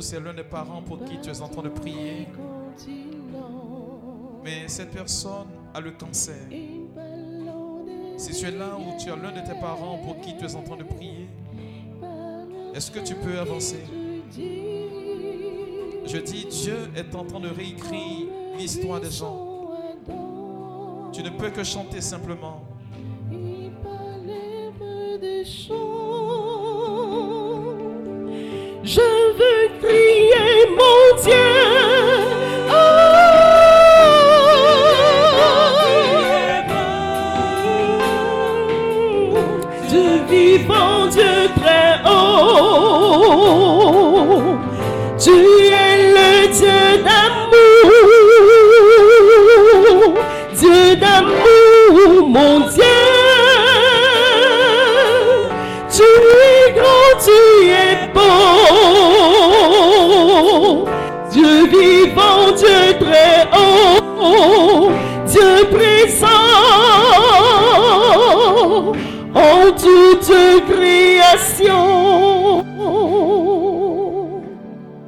C'est l'un des parents pour qui tu es en train de prier, mais cette personne a le cancer. Si tu es là ou tu as l'un de tes parents pour qui tu es en train de prier, est-ce que tu peux avancer? Je dis, Dieu est en train de réécrire l'histoire des gens. Tu ne peux que chanter simplement. Dieu.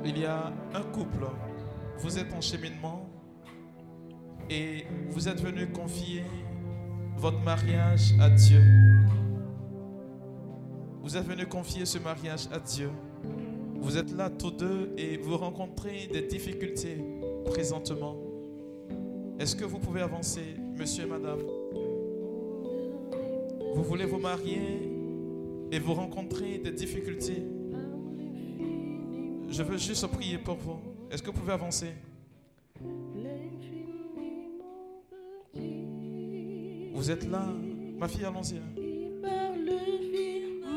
Il y a un couple, vous êtes en cheminement et vous êtes venu confier votre mariage à Dieu. Vous êtes venu confier ce mariage à Dieu. Vous êtes là tous deux et vous rencontrez des difficultés présentement. Est-ce que vous pouvez avancer, monsieur et madame? Vous voulez vous marier et vous rencontrez des difficultés je veux juste prier pour vous. Est-ce que vous pouvez avancer? Vous êtes là Ma fille, allons-y. hein.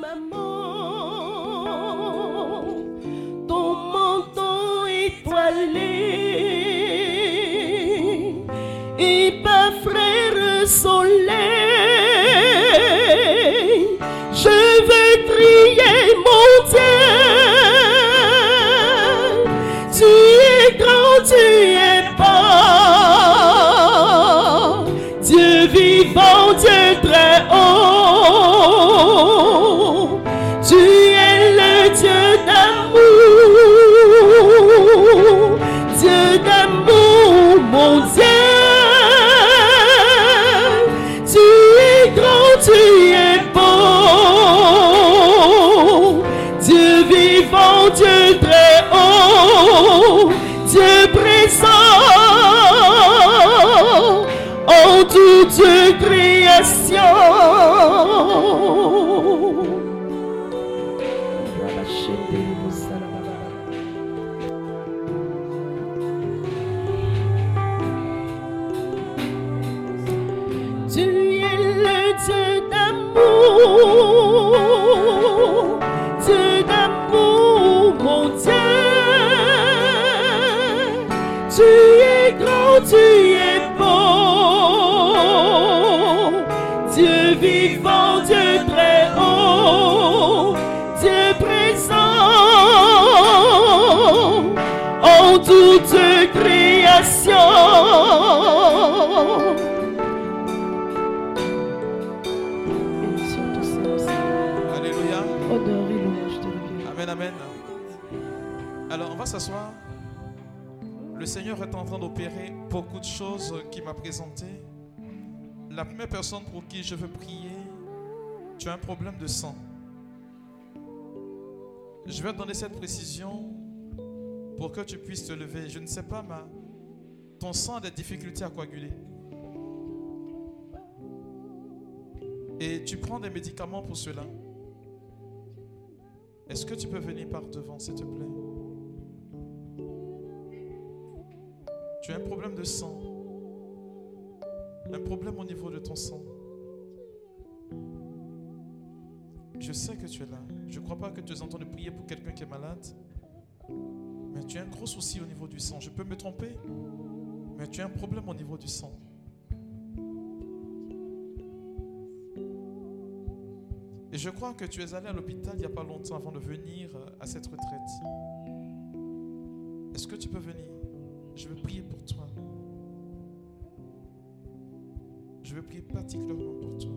maman, ton étoilé, et frère soleil, toute création. S'asseoir. Le Seigneur est en train d'opérer beaucoup de choses qu'il m'a présentées. La première personne pour qui je veux prier, tu as un problème de sang. Je vais te donner cette précision pour que tu puisses te lever. Je ne sais pas, mais ton sang a des difficultés à coaguler. Et tu prends des médicaments pour cela. Est-ce que tu peux venir par devant, s'il te plaît? Tu as un problème de sang. Un problème au niveau de ton sang. Je sais que tu es là. Je ne crois pas que tu es en train de prier pour quelqu'un qui est malade. Mais tu as un gros souci au niveau du sang. Je peux me tromper? Mais tu as un problème au niveau du sang. Et je crois que tu es allé à l'hôpital il n'y a pas longtemps avant de venir à cette retraite. Est-ce que tu peux venir? Je veux prier pour toi. Je veux prier particulièrement pour toi.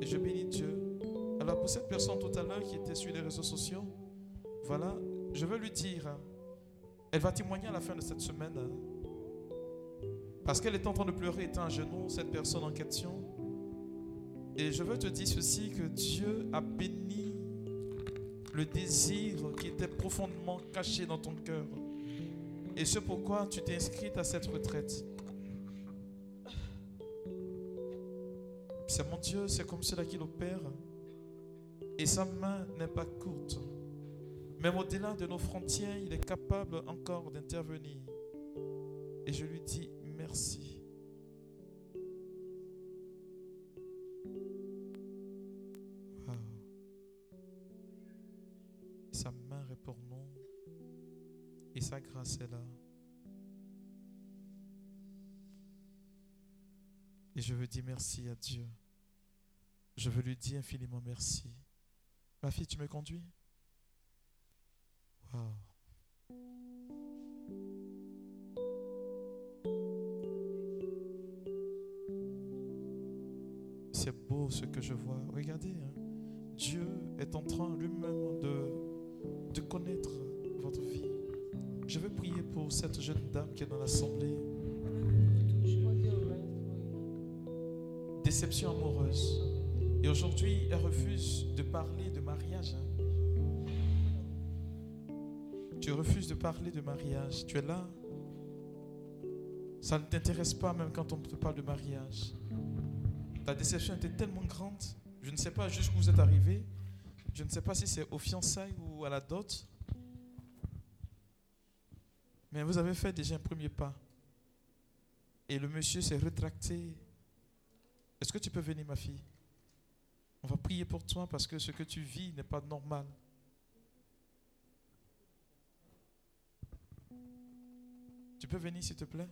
Et je bénis Dieu. Alors pour cette personne tout à l'heure qui était sur les réseaux sociaux, voilà, je veux lui dire, elle va témoigner à la fin de cette semaine. hein, parce qu'elle est en train de pleurer, était à genoux, cette personne en question. Et je veux te dire ceci, que Dieu a béni le désir qui était profondément caché dans ton cœur. Et c'est pourquoi tu t'es inscrite à cette retraite. C'est mon Dieu, c'est comme cela qu'il opère. Et sa main n'est pas courte. Même au-delà de nos frontières, il est capable encore d'intervenir. Et je lui dis merci. Et je veux dire merci à Dieu. Je veux lui dire infiniment merci. Ma fille, tu me conduis? Wow. C'est beau ce que je vois. Regardez, hein. Dieu est en train lui-même de connaître votre vie. Je veux prier pour cette jeune dame qui est dans l'assemblée. Déception amoureuse. Et aujourd'hui, elle refuse de parler de mariage. hein. Tu refuses de parler de mariage. Tu es là. Ça ne t'intéresse pas même quand on te parle de mariage. Ta déception était tellement grande. Je ne sais pas jusqu'où vous êtes arrivé. Je ne sais pas si c'est aux fiançailles ou à la dot. Mais vous avez fait déjà un premier pas. Et le monsieur s'est rétracté. Est-ce que tu peux venir, ma fille? On va prier pour toi parce que ce que tu vis n'est pas normal. Tu peux venir, s'il te plaît?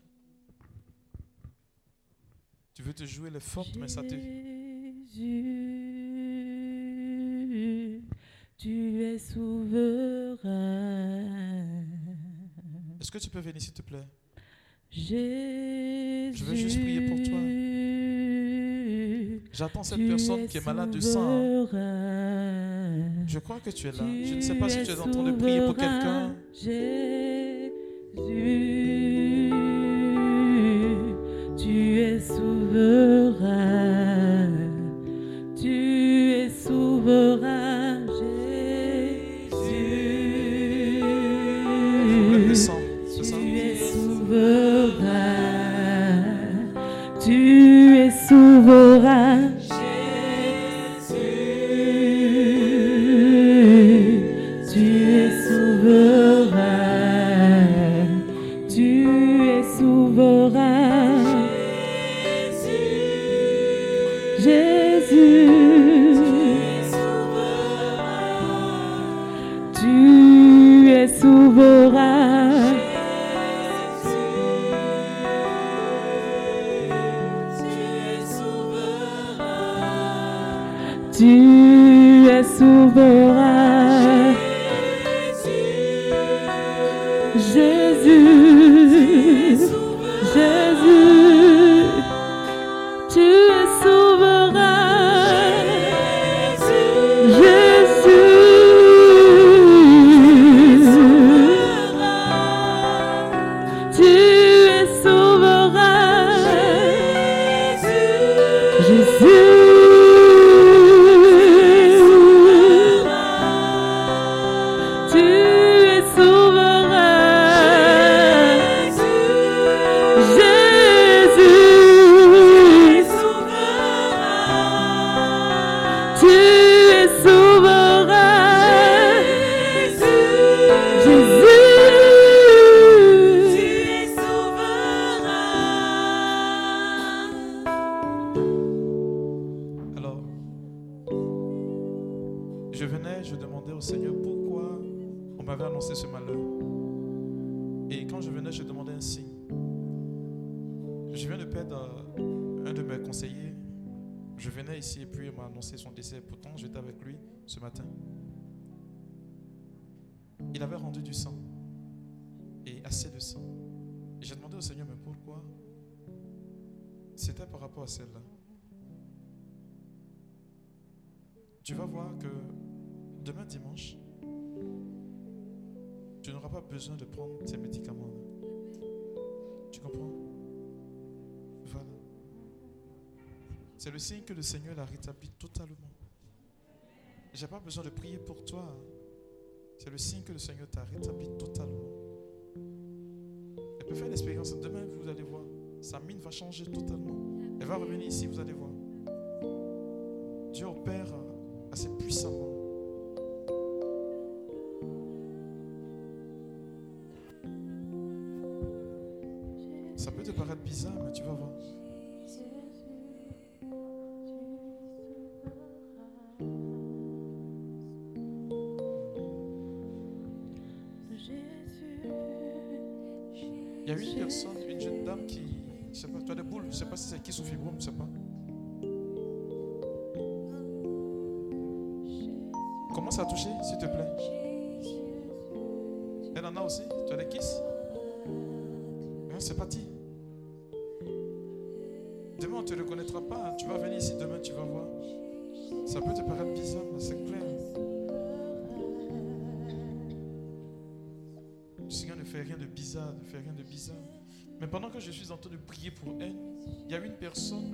Tu veux te jouer les fortes, mais ça te... Jésus, tu es souverain. Est-ce que tu peux venir, s'il te plaît? Jésus, veux juste prier pour toi. J'attends cette personne qui est malade de sang. hein. Je crois que tu es là. Je ne sais pas si tu es en train de prier pour quelqu'un. Jésus, tu es souverain.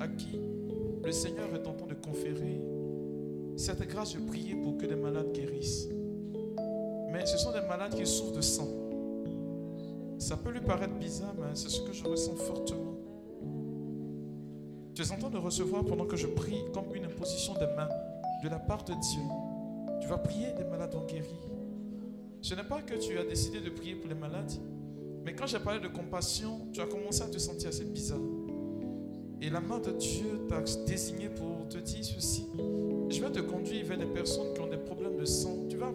À qui le Seigneur est en train de conférer cette grâce de prier pour que les malades guérissent. Mais ce sont des malades qui souffrent de sang. Ça peut lui paraître bizarre, mais c'est ce que je ressens fortement. Tu es en train de recevoir pendant que je prie comme une imposition des mains de la part de Dieu. Tu vas prier, les malades vont guérir. Ce n'est pas que tu as décidé de prier pour les malades, mais quand j'ai parlé de compassion, tu as commencé à te sentir assez bizarre. Et la main de Dieu t'a désigné pour te dire ceci. Je vais te conduire vers des personnes qui ont des problèmes de sang. Tu vas,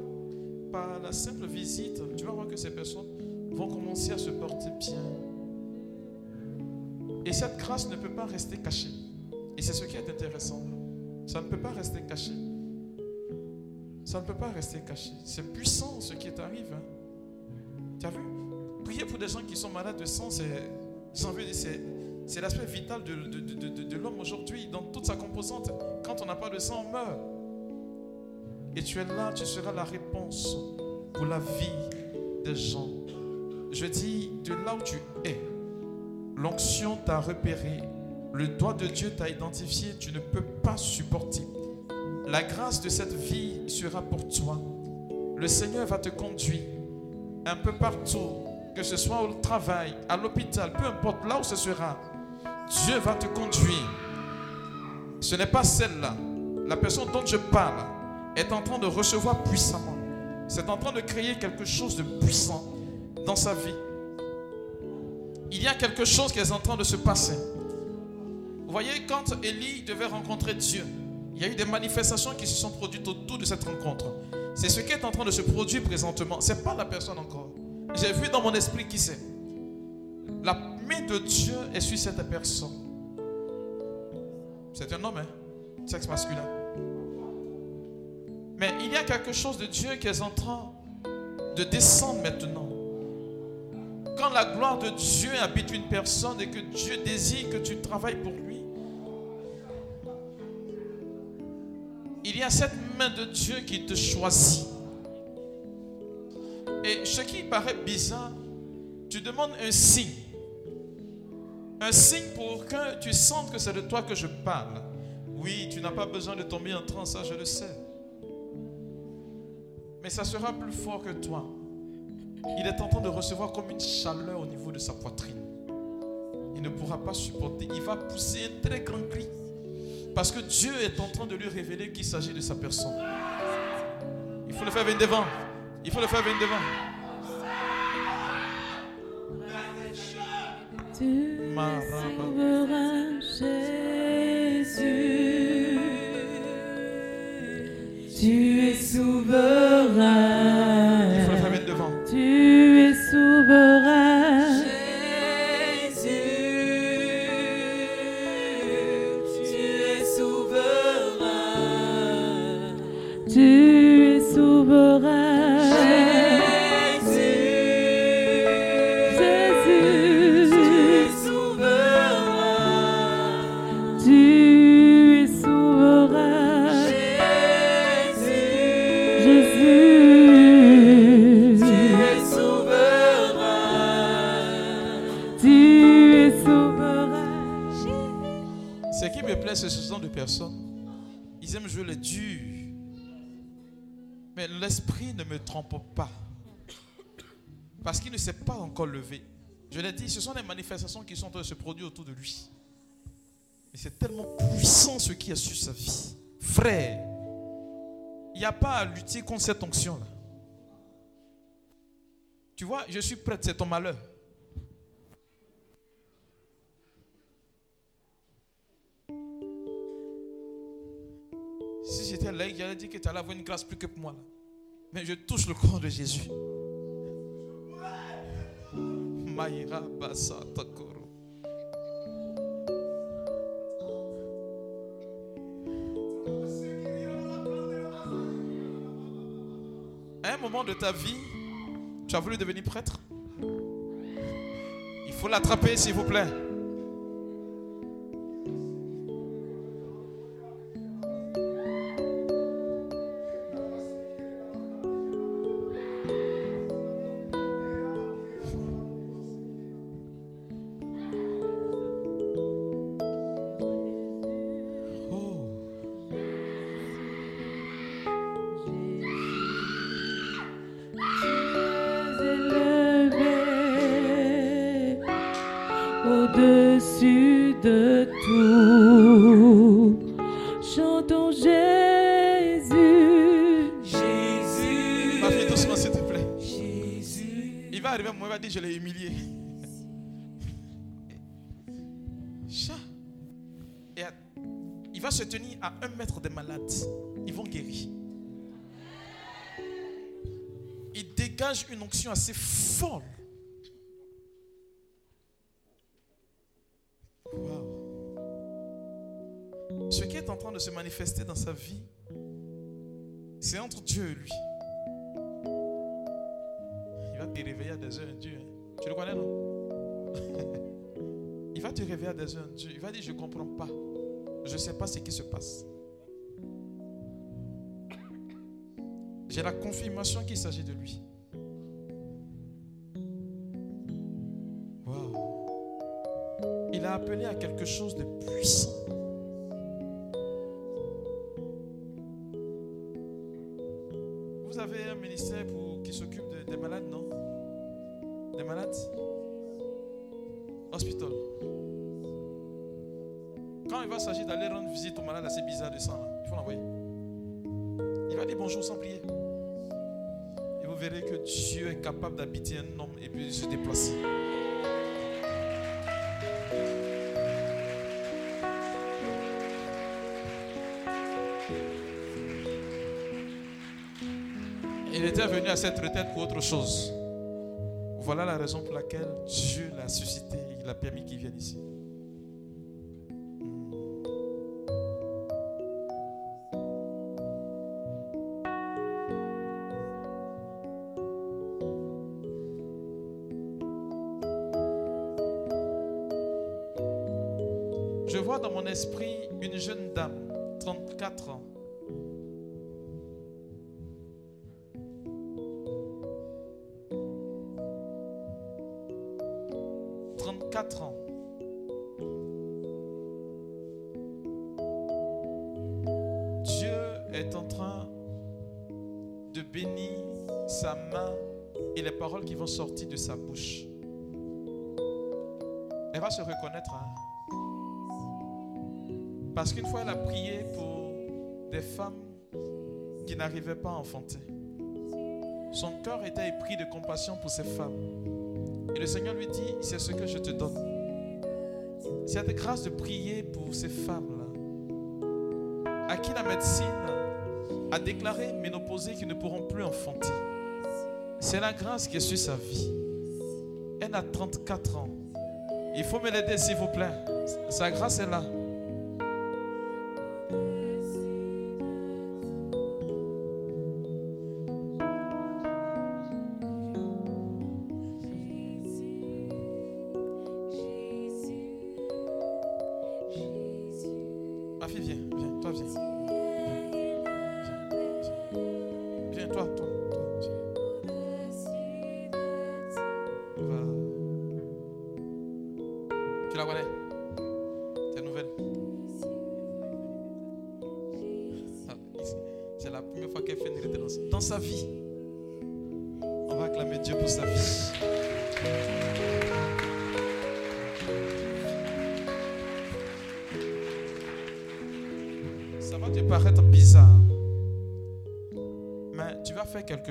par la simple visite, tu vas voir que ces personnes vont commencer à se porter bien. Et cette grâce ne peut pas rester cachée. Et c'est ce qui est intéressant. Ça ne peut pas rester caché. Ça ne peut pas rester caché. C'est puissant ce qui t'arrive. Hein. Tu as vu? Prier pour des gens qui sont malades de sang, c'est, j'ai envie dire, c'est, c'est l'aspect vital de, l'homme aujourd'hui, dans toute sa composante. Quand on n'a pas de sang, on meurt. Et tu es là, tu seras la réponse pour la vie des gens. Je dis, de là où tu es, l'onction t'a repéré, le doigt de Dieu t'a identifié, tu ne peux pas supporter. La grâce de cette vie sera pour toi. Le Seigneur va te conduire un peu partout, que ce soit au travail, à l'hôpital, peu importe là où ce sera. Dieu va te conduire. Ce n'est pas celle-là. La personne dont je parle est en train de recevoir puissamment. C'est en train de créer quelque chose de puissant dans sa vie. Il y a quelque chose qui est en train de se passer. Vous voyez, quand Élie devait rencontrer Dieu, il y a eu des manifestations qui se sont produites autour de cette rencontre. C'est ce qui est en train de se produire présentement. C'est pas la personne encore. J'ai vu dans mon esprit qui c'est. La main de Dieu est sur cette personne. C'est un homme, hein? Sexe masculin. Mais il y a quelque chose de Dieu qui est en train de descendre maintenant. Quand la gloire de Dieu habite une personne et que Dieu désire que tu travailles pour lui, il y a cette main de Dieu qui te choisit. Et ce qui paraît bizarre, tu demandes un signe. Un signe pour que tu sentes que c'est de toi que je parle. Oui, tu n'as pas besoin de tomber en transe, ça je le sais. Mais ça sera plus fort que toi. Il est en train de recevoir comme une chaleur au niveau de sa poitrine. Il ne pourra pas supporter. Il va pousser un très grand cri. Parce que Dieu est en train de lui révéler qu'il s'agit de sa personne. Il faut le faire venir devant. Il faut le faire venir devant. Tu es souverain, Jésus. Tu es souverain. Me trompe pas. Parce qu'il ne s'est pas encore levé. Je l'ai dit, ce sont des manifestations qui sont en train de se produire autour de lui. Et c'est tellement puissant ce qui est sur sa vie. Frère, il n'y a pas à lutter contre cette onction-là. Tu vois, je suis prête, c'est ton malheur. Si j'étais laïque, j'allais dire que tu allais avoir une grâce plus que pour moi. là. Mais je touche le corps de Jésus. Maïra. À un moment de ta vie, tu as voulu devenir prêtre. Il faut l'attraper, s'il vous plaît. Il va se tenir à un mètre des malades. Ils vont guérir. Il dégage une onction assez folle. Waouh. Ce qui est en train de se manifester dans sa vie, c'est entre Dieu et lui. Il va te réveiller à des heures indues. hein. Tu le connais, non? Il va te réveiller à des heures indues. Il va dire, je ne comprends pas. Je ne sais pas ce qui se passe. J'ai la confirmation qu'il s'agit de lui. Waouh. Il a appelé à quelque chose de puissant. Il était venu à cette retraite pour autre chose. Voilà la raison pour laquelle Dieu l'a suscité. Il a permis qu'il vienne ici. Se reconnaître. hein. Parce qu'une fois, elle a prié pour des femmes qui n'arrivaient pas à enfanter. Son cœur était épris de compassion pour ces femmes. Et le Seigneur lui dit, c'est ce que je te donne. Cette grâce de prier pour ces femmes-là, à qui la médecine a déclaré ménopausée qu'ils ne pourront plus enfanter. C'est la grâce qui est sur sa vie. Elle a 34 ans. Il faut me l'aider, s'il vous plaît. Sa grâce est là.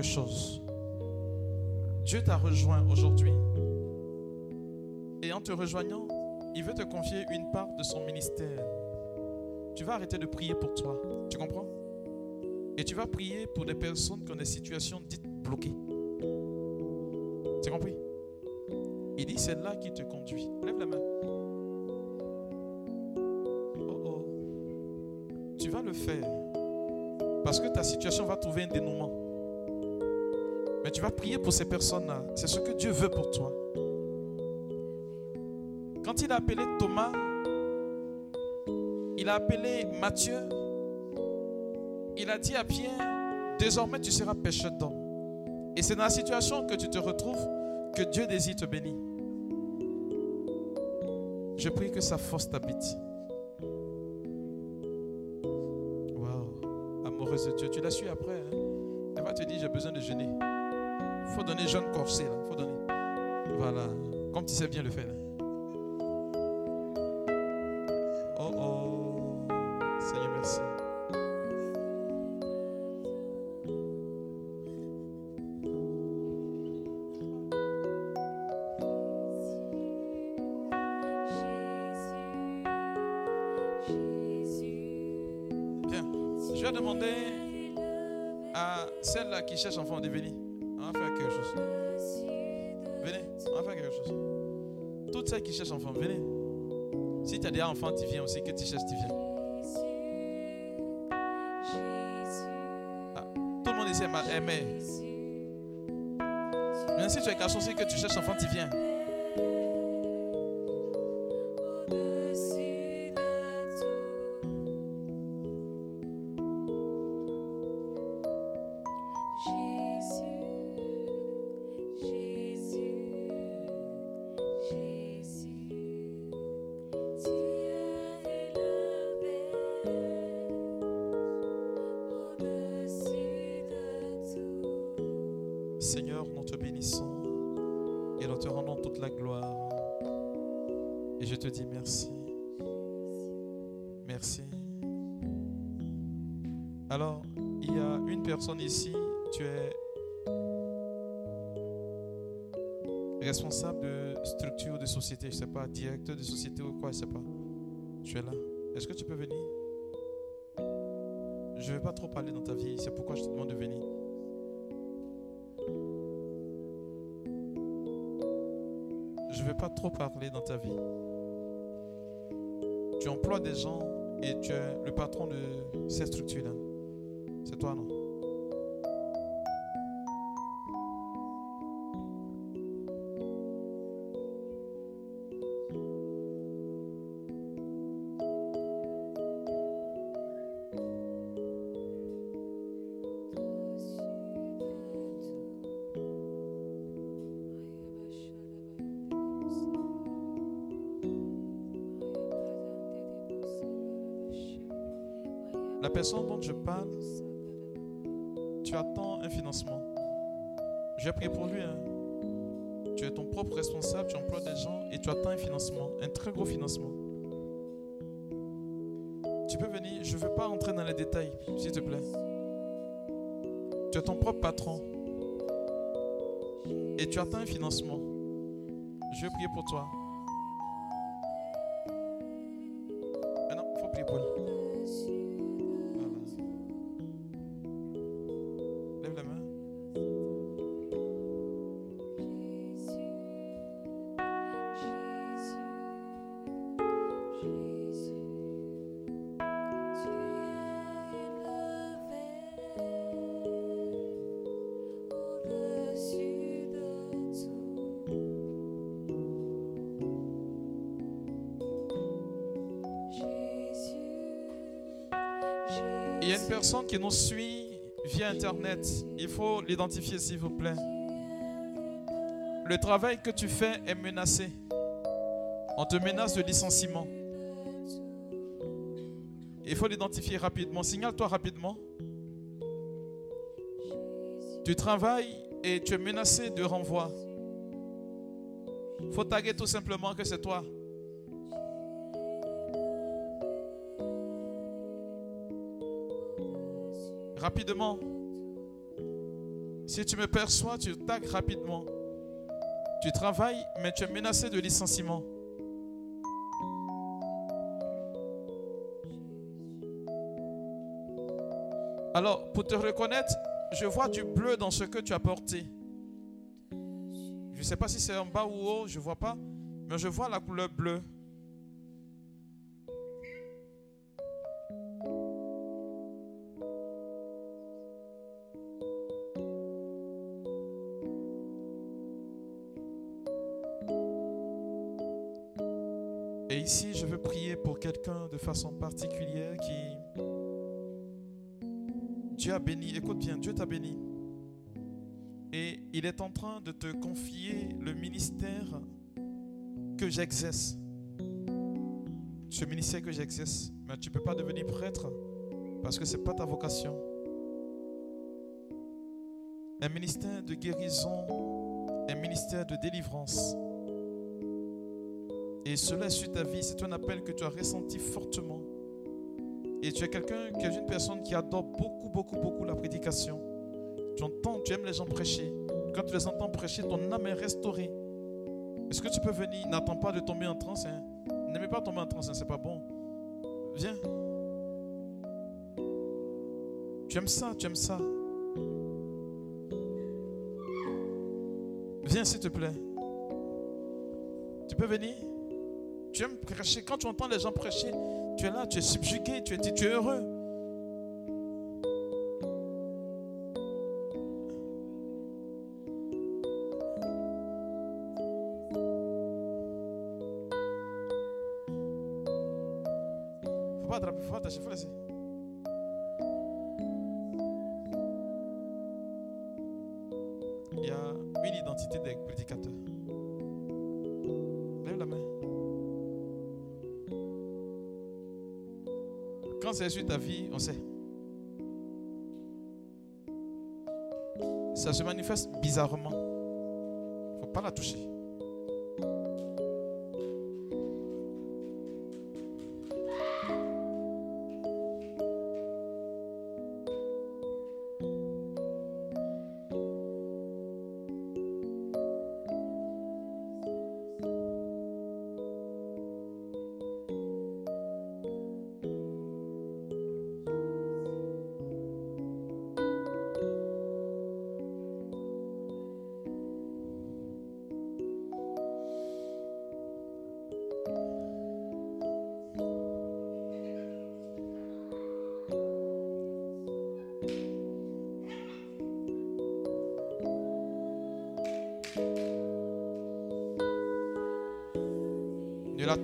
Chose. Dieu t'a rejoint aujourd'hui. Et en te rejoignant, il veut te confier une part de son ministère. Tu vas arrêter de prier pour toi. Tu comprends? Et tu vas prier pour des personnes qui ont des situations dites bloquées. Tu compris? Il dit, c'est là qui te conduit. Lève la main. Oh oh. Tu vas le faire. Parce que ta situation va trouver un dénouement. Tu vas prier pour ces personnes-là. C'est ce que Dieu veut pour toi. Quand il a appelé Thomas, il a appelé Matthieu, il a dit à Pierre, désormais tu seras pêcheur d'hommes. Et c'est dans la situation que tu te retrouves que Dieu désire te bénir. Je prie que sa force t'habite. Waouh, amoureuse de Dieu, tu la suis après. hein. Elle va te dire, j'ai besoin de jeûner. Faut donner jeûne corsé, là. faut donner. Voilà, comme tu sais bien le faire. Tu es garçon, c'est que tu cherches enfant, tu viens. directeur de société ou quoi, je ne sais pas. Tu es là. Est-ce que tu peux venir? Je ne vais pas trop parler dans ta vie, c'est pourquoi je te demande de venir. Je ne vais pas trop parler dans ta vie. Tu emploies des gens et tu es le patron de cette structure-là. C'est toi, non? Il y a une personne qui nous suit via Internet. Il faut l'identifier, s'il vous plaît. Le travail que tu fais est menacé. On te menace de licenciement. Il faut l'identifier rapidement. Signale-toi rapidement. Tu travailles et tu es menacé de renvoi. Il faut taguer tout simplement que c'est toi. Rapidement. Si tu me perçois, tu tagues rapidement. Tu travailles, mais tu es menacé de licenciement. Alors, pour te reconnaître, je vois du bleu dans ce que tu as porté. Je ne sais pas si c'est en bas ou haut, je ne vois pas, mais je vois la couleur bleue. Quelqu'un de façon particulière qui... Dieu a béni, écoute bien, Dieu t'a béni. Et il est en train de te confier le ministère que j'exerce. Ce ministère que j'exerce. Mais tu ne peux pas devenir prêtre parce que ce n'est pas ta vocation. Un ministère de guérison, un ministère de délivrance. Et cela est ta vie. C'est un appel que tu as ressenti fortement. Et tu es quelqu'un qui est une personne qui adore beaucoup, beaucoup, beaucoup la prédication. Tu entends, tu aimes les gens prêcher. Quand tu les entends prêcher, ton âme est restaurée. Est-ce que tu peux venir? N'attends pas de tomber en transe. Hein. N'aimez pas tomber en transe, hein, c'est pas bon. Viens. Tu aimes ça, tu aimes ça. Viens s'il te plaît. Tu peux venir? Tu aimes prêcher. Quand tu entends les gens prêcher, tu es là, tu es subjugué, tu es, tu es heureux. Vie, on sait. Ça se manifeste bizarrement. faut pas la toucher.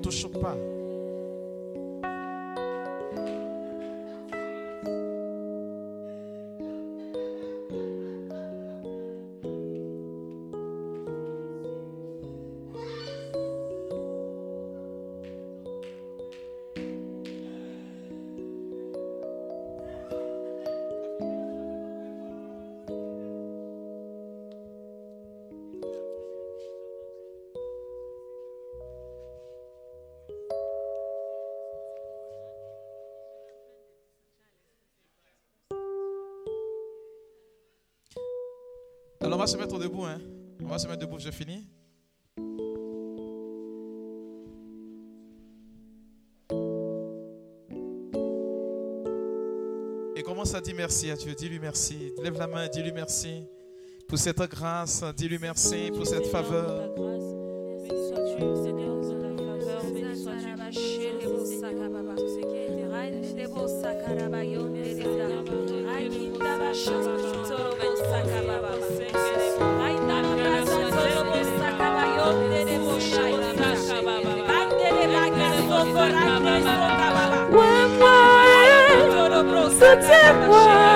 touche pas. va se mettre debout. Hein. On va se mettre debout, je finis. Et commence à dire merci à Dieu? Dis-lui merci. Lève la main, dis-lui merci pour cette grâce. Dis-lui merci pour cette faveur. it was.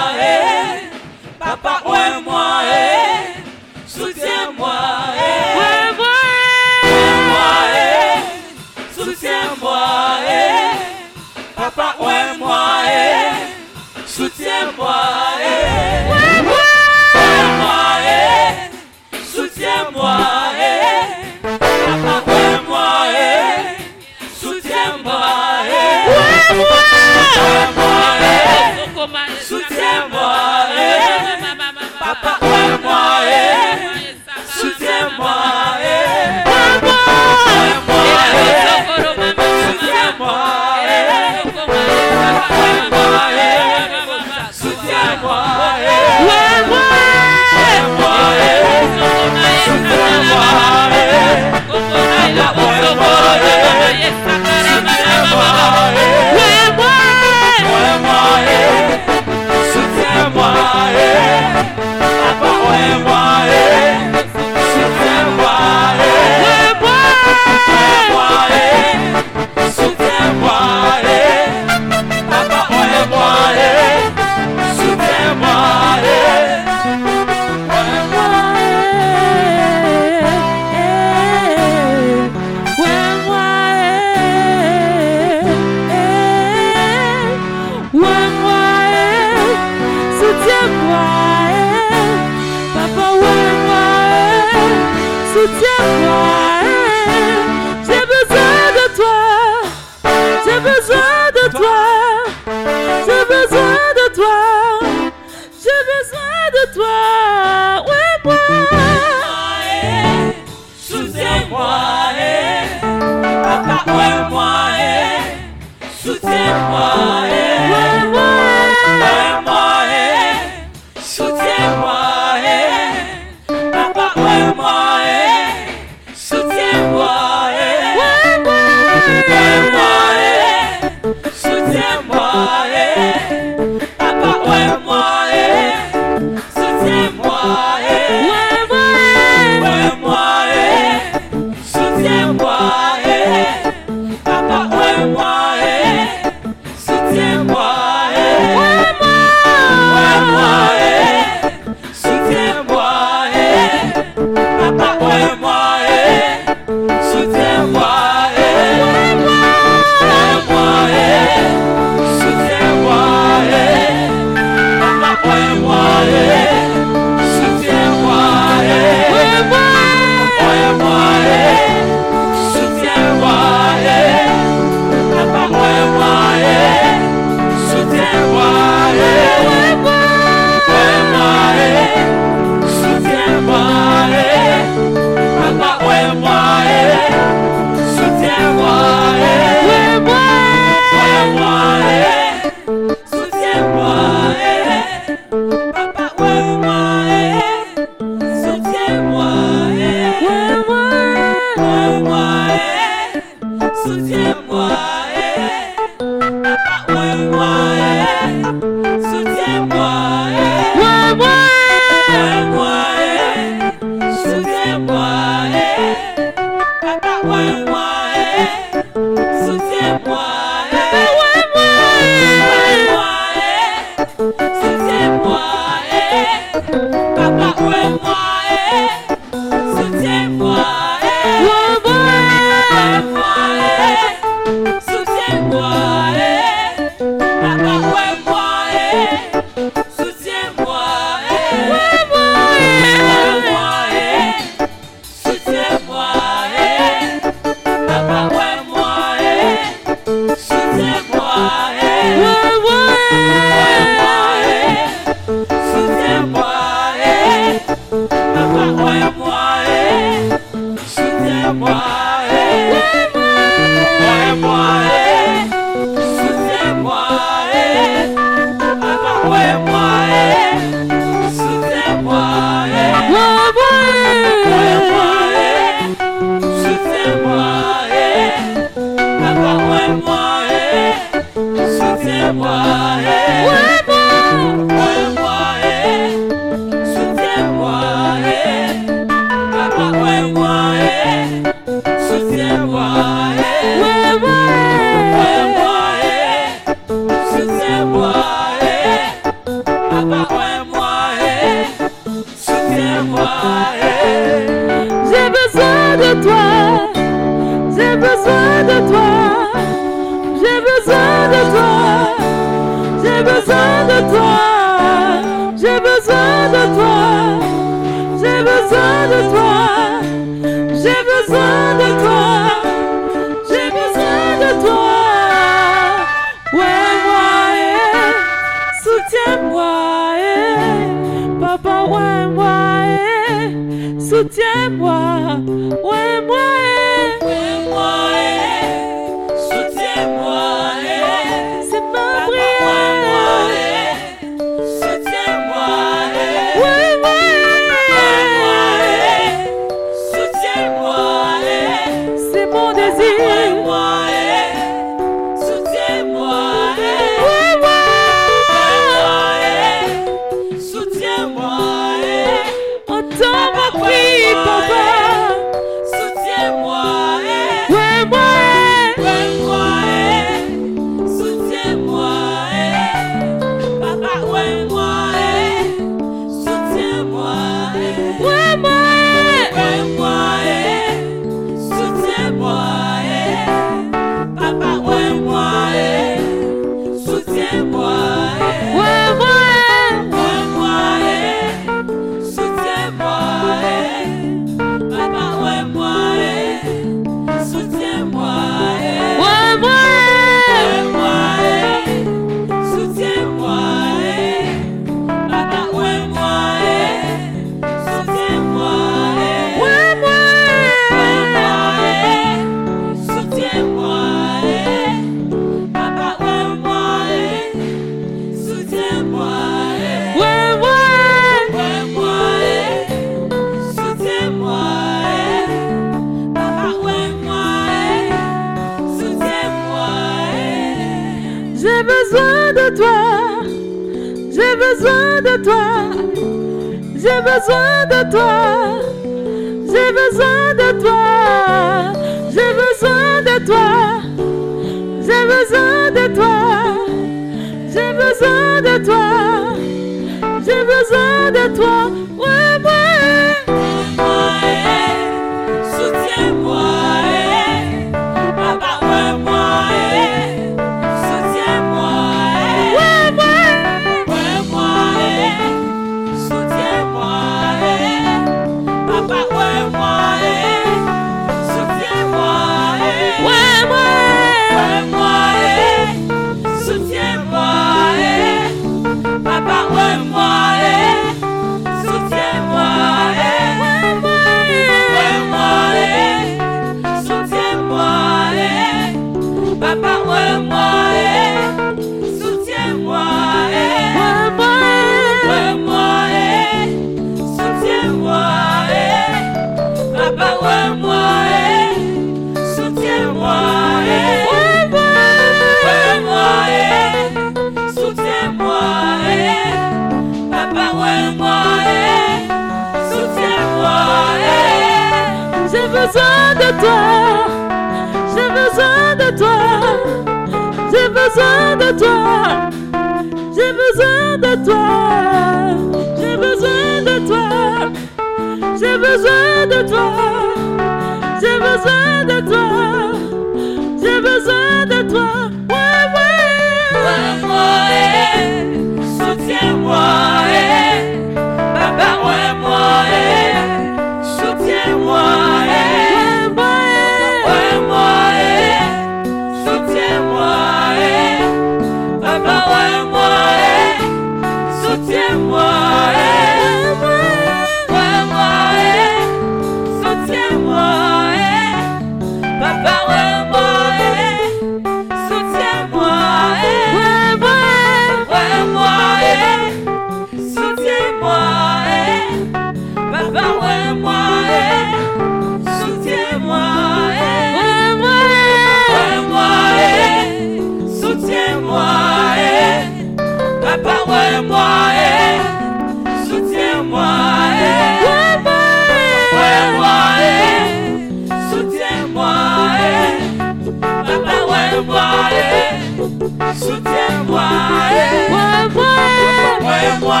moi,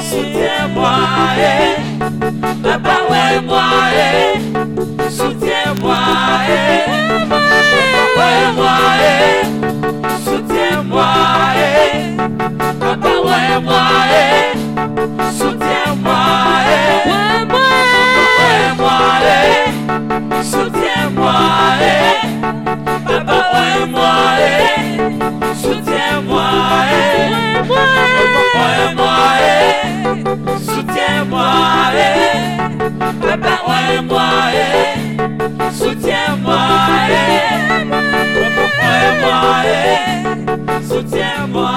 soutiens-moi, papa ouais moi, soutiens-moi, papa ouais moi, soutiens-moi, papa ouais moi, soutiens-moi, papa ouais moi, soutiens-moi. Apoie-moi, soutiens-moi, apoie-moi, soutiens-moi, prépare-moi, soutiens-moi, apoie-moi, soutiens-moi,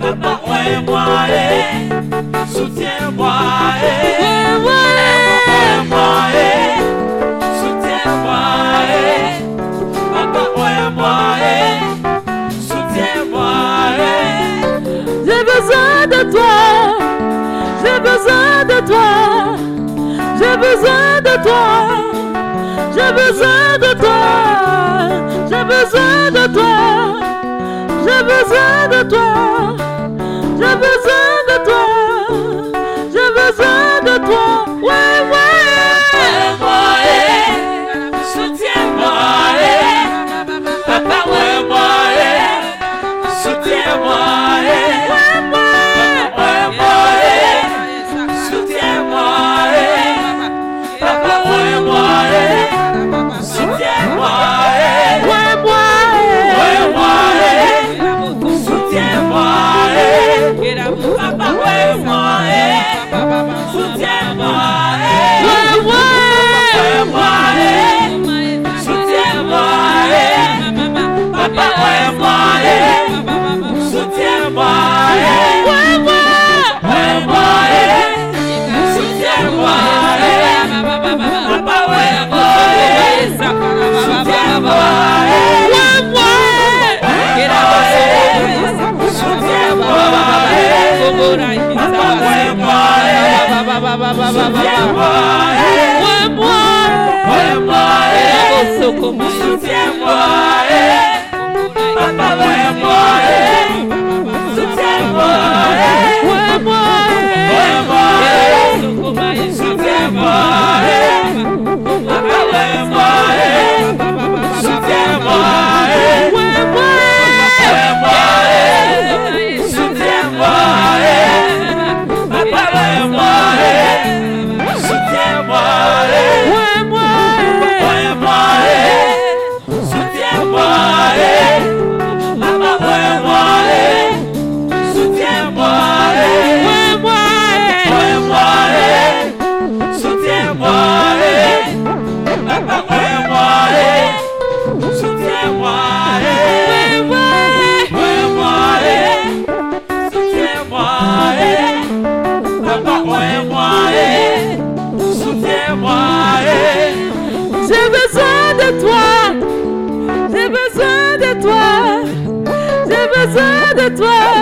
prépare-moi, soutiens-moi, apoie-moi, j'ai besoin de toi, j'ai besoin de toi, j'ai besoin de toi, j'ai besoin de toi, j'ai besoin de toi, j'ai besoin como se eu It's fois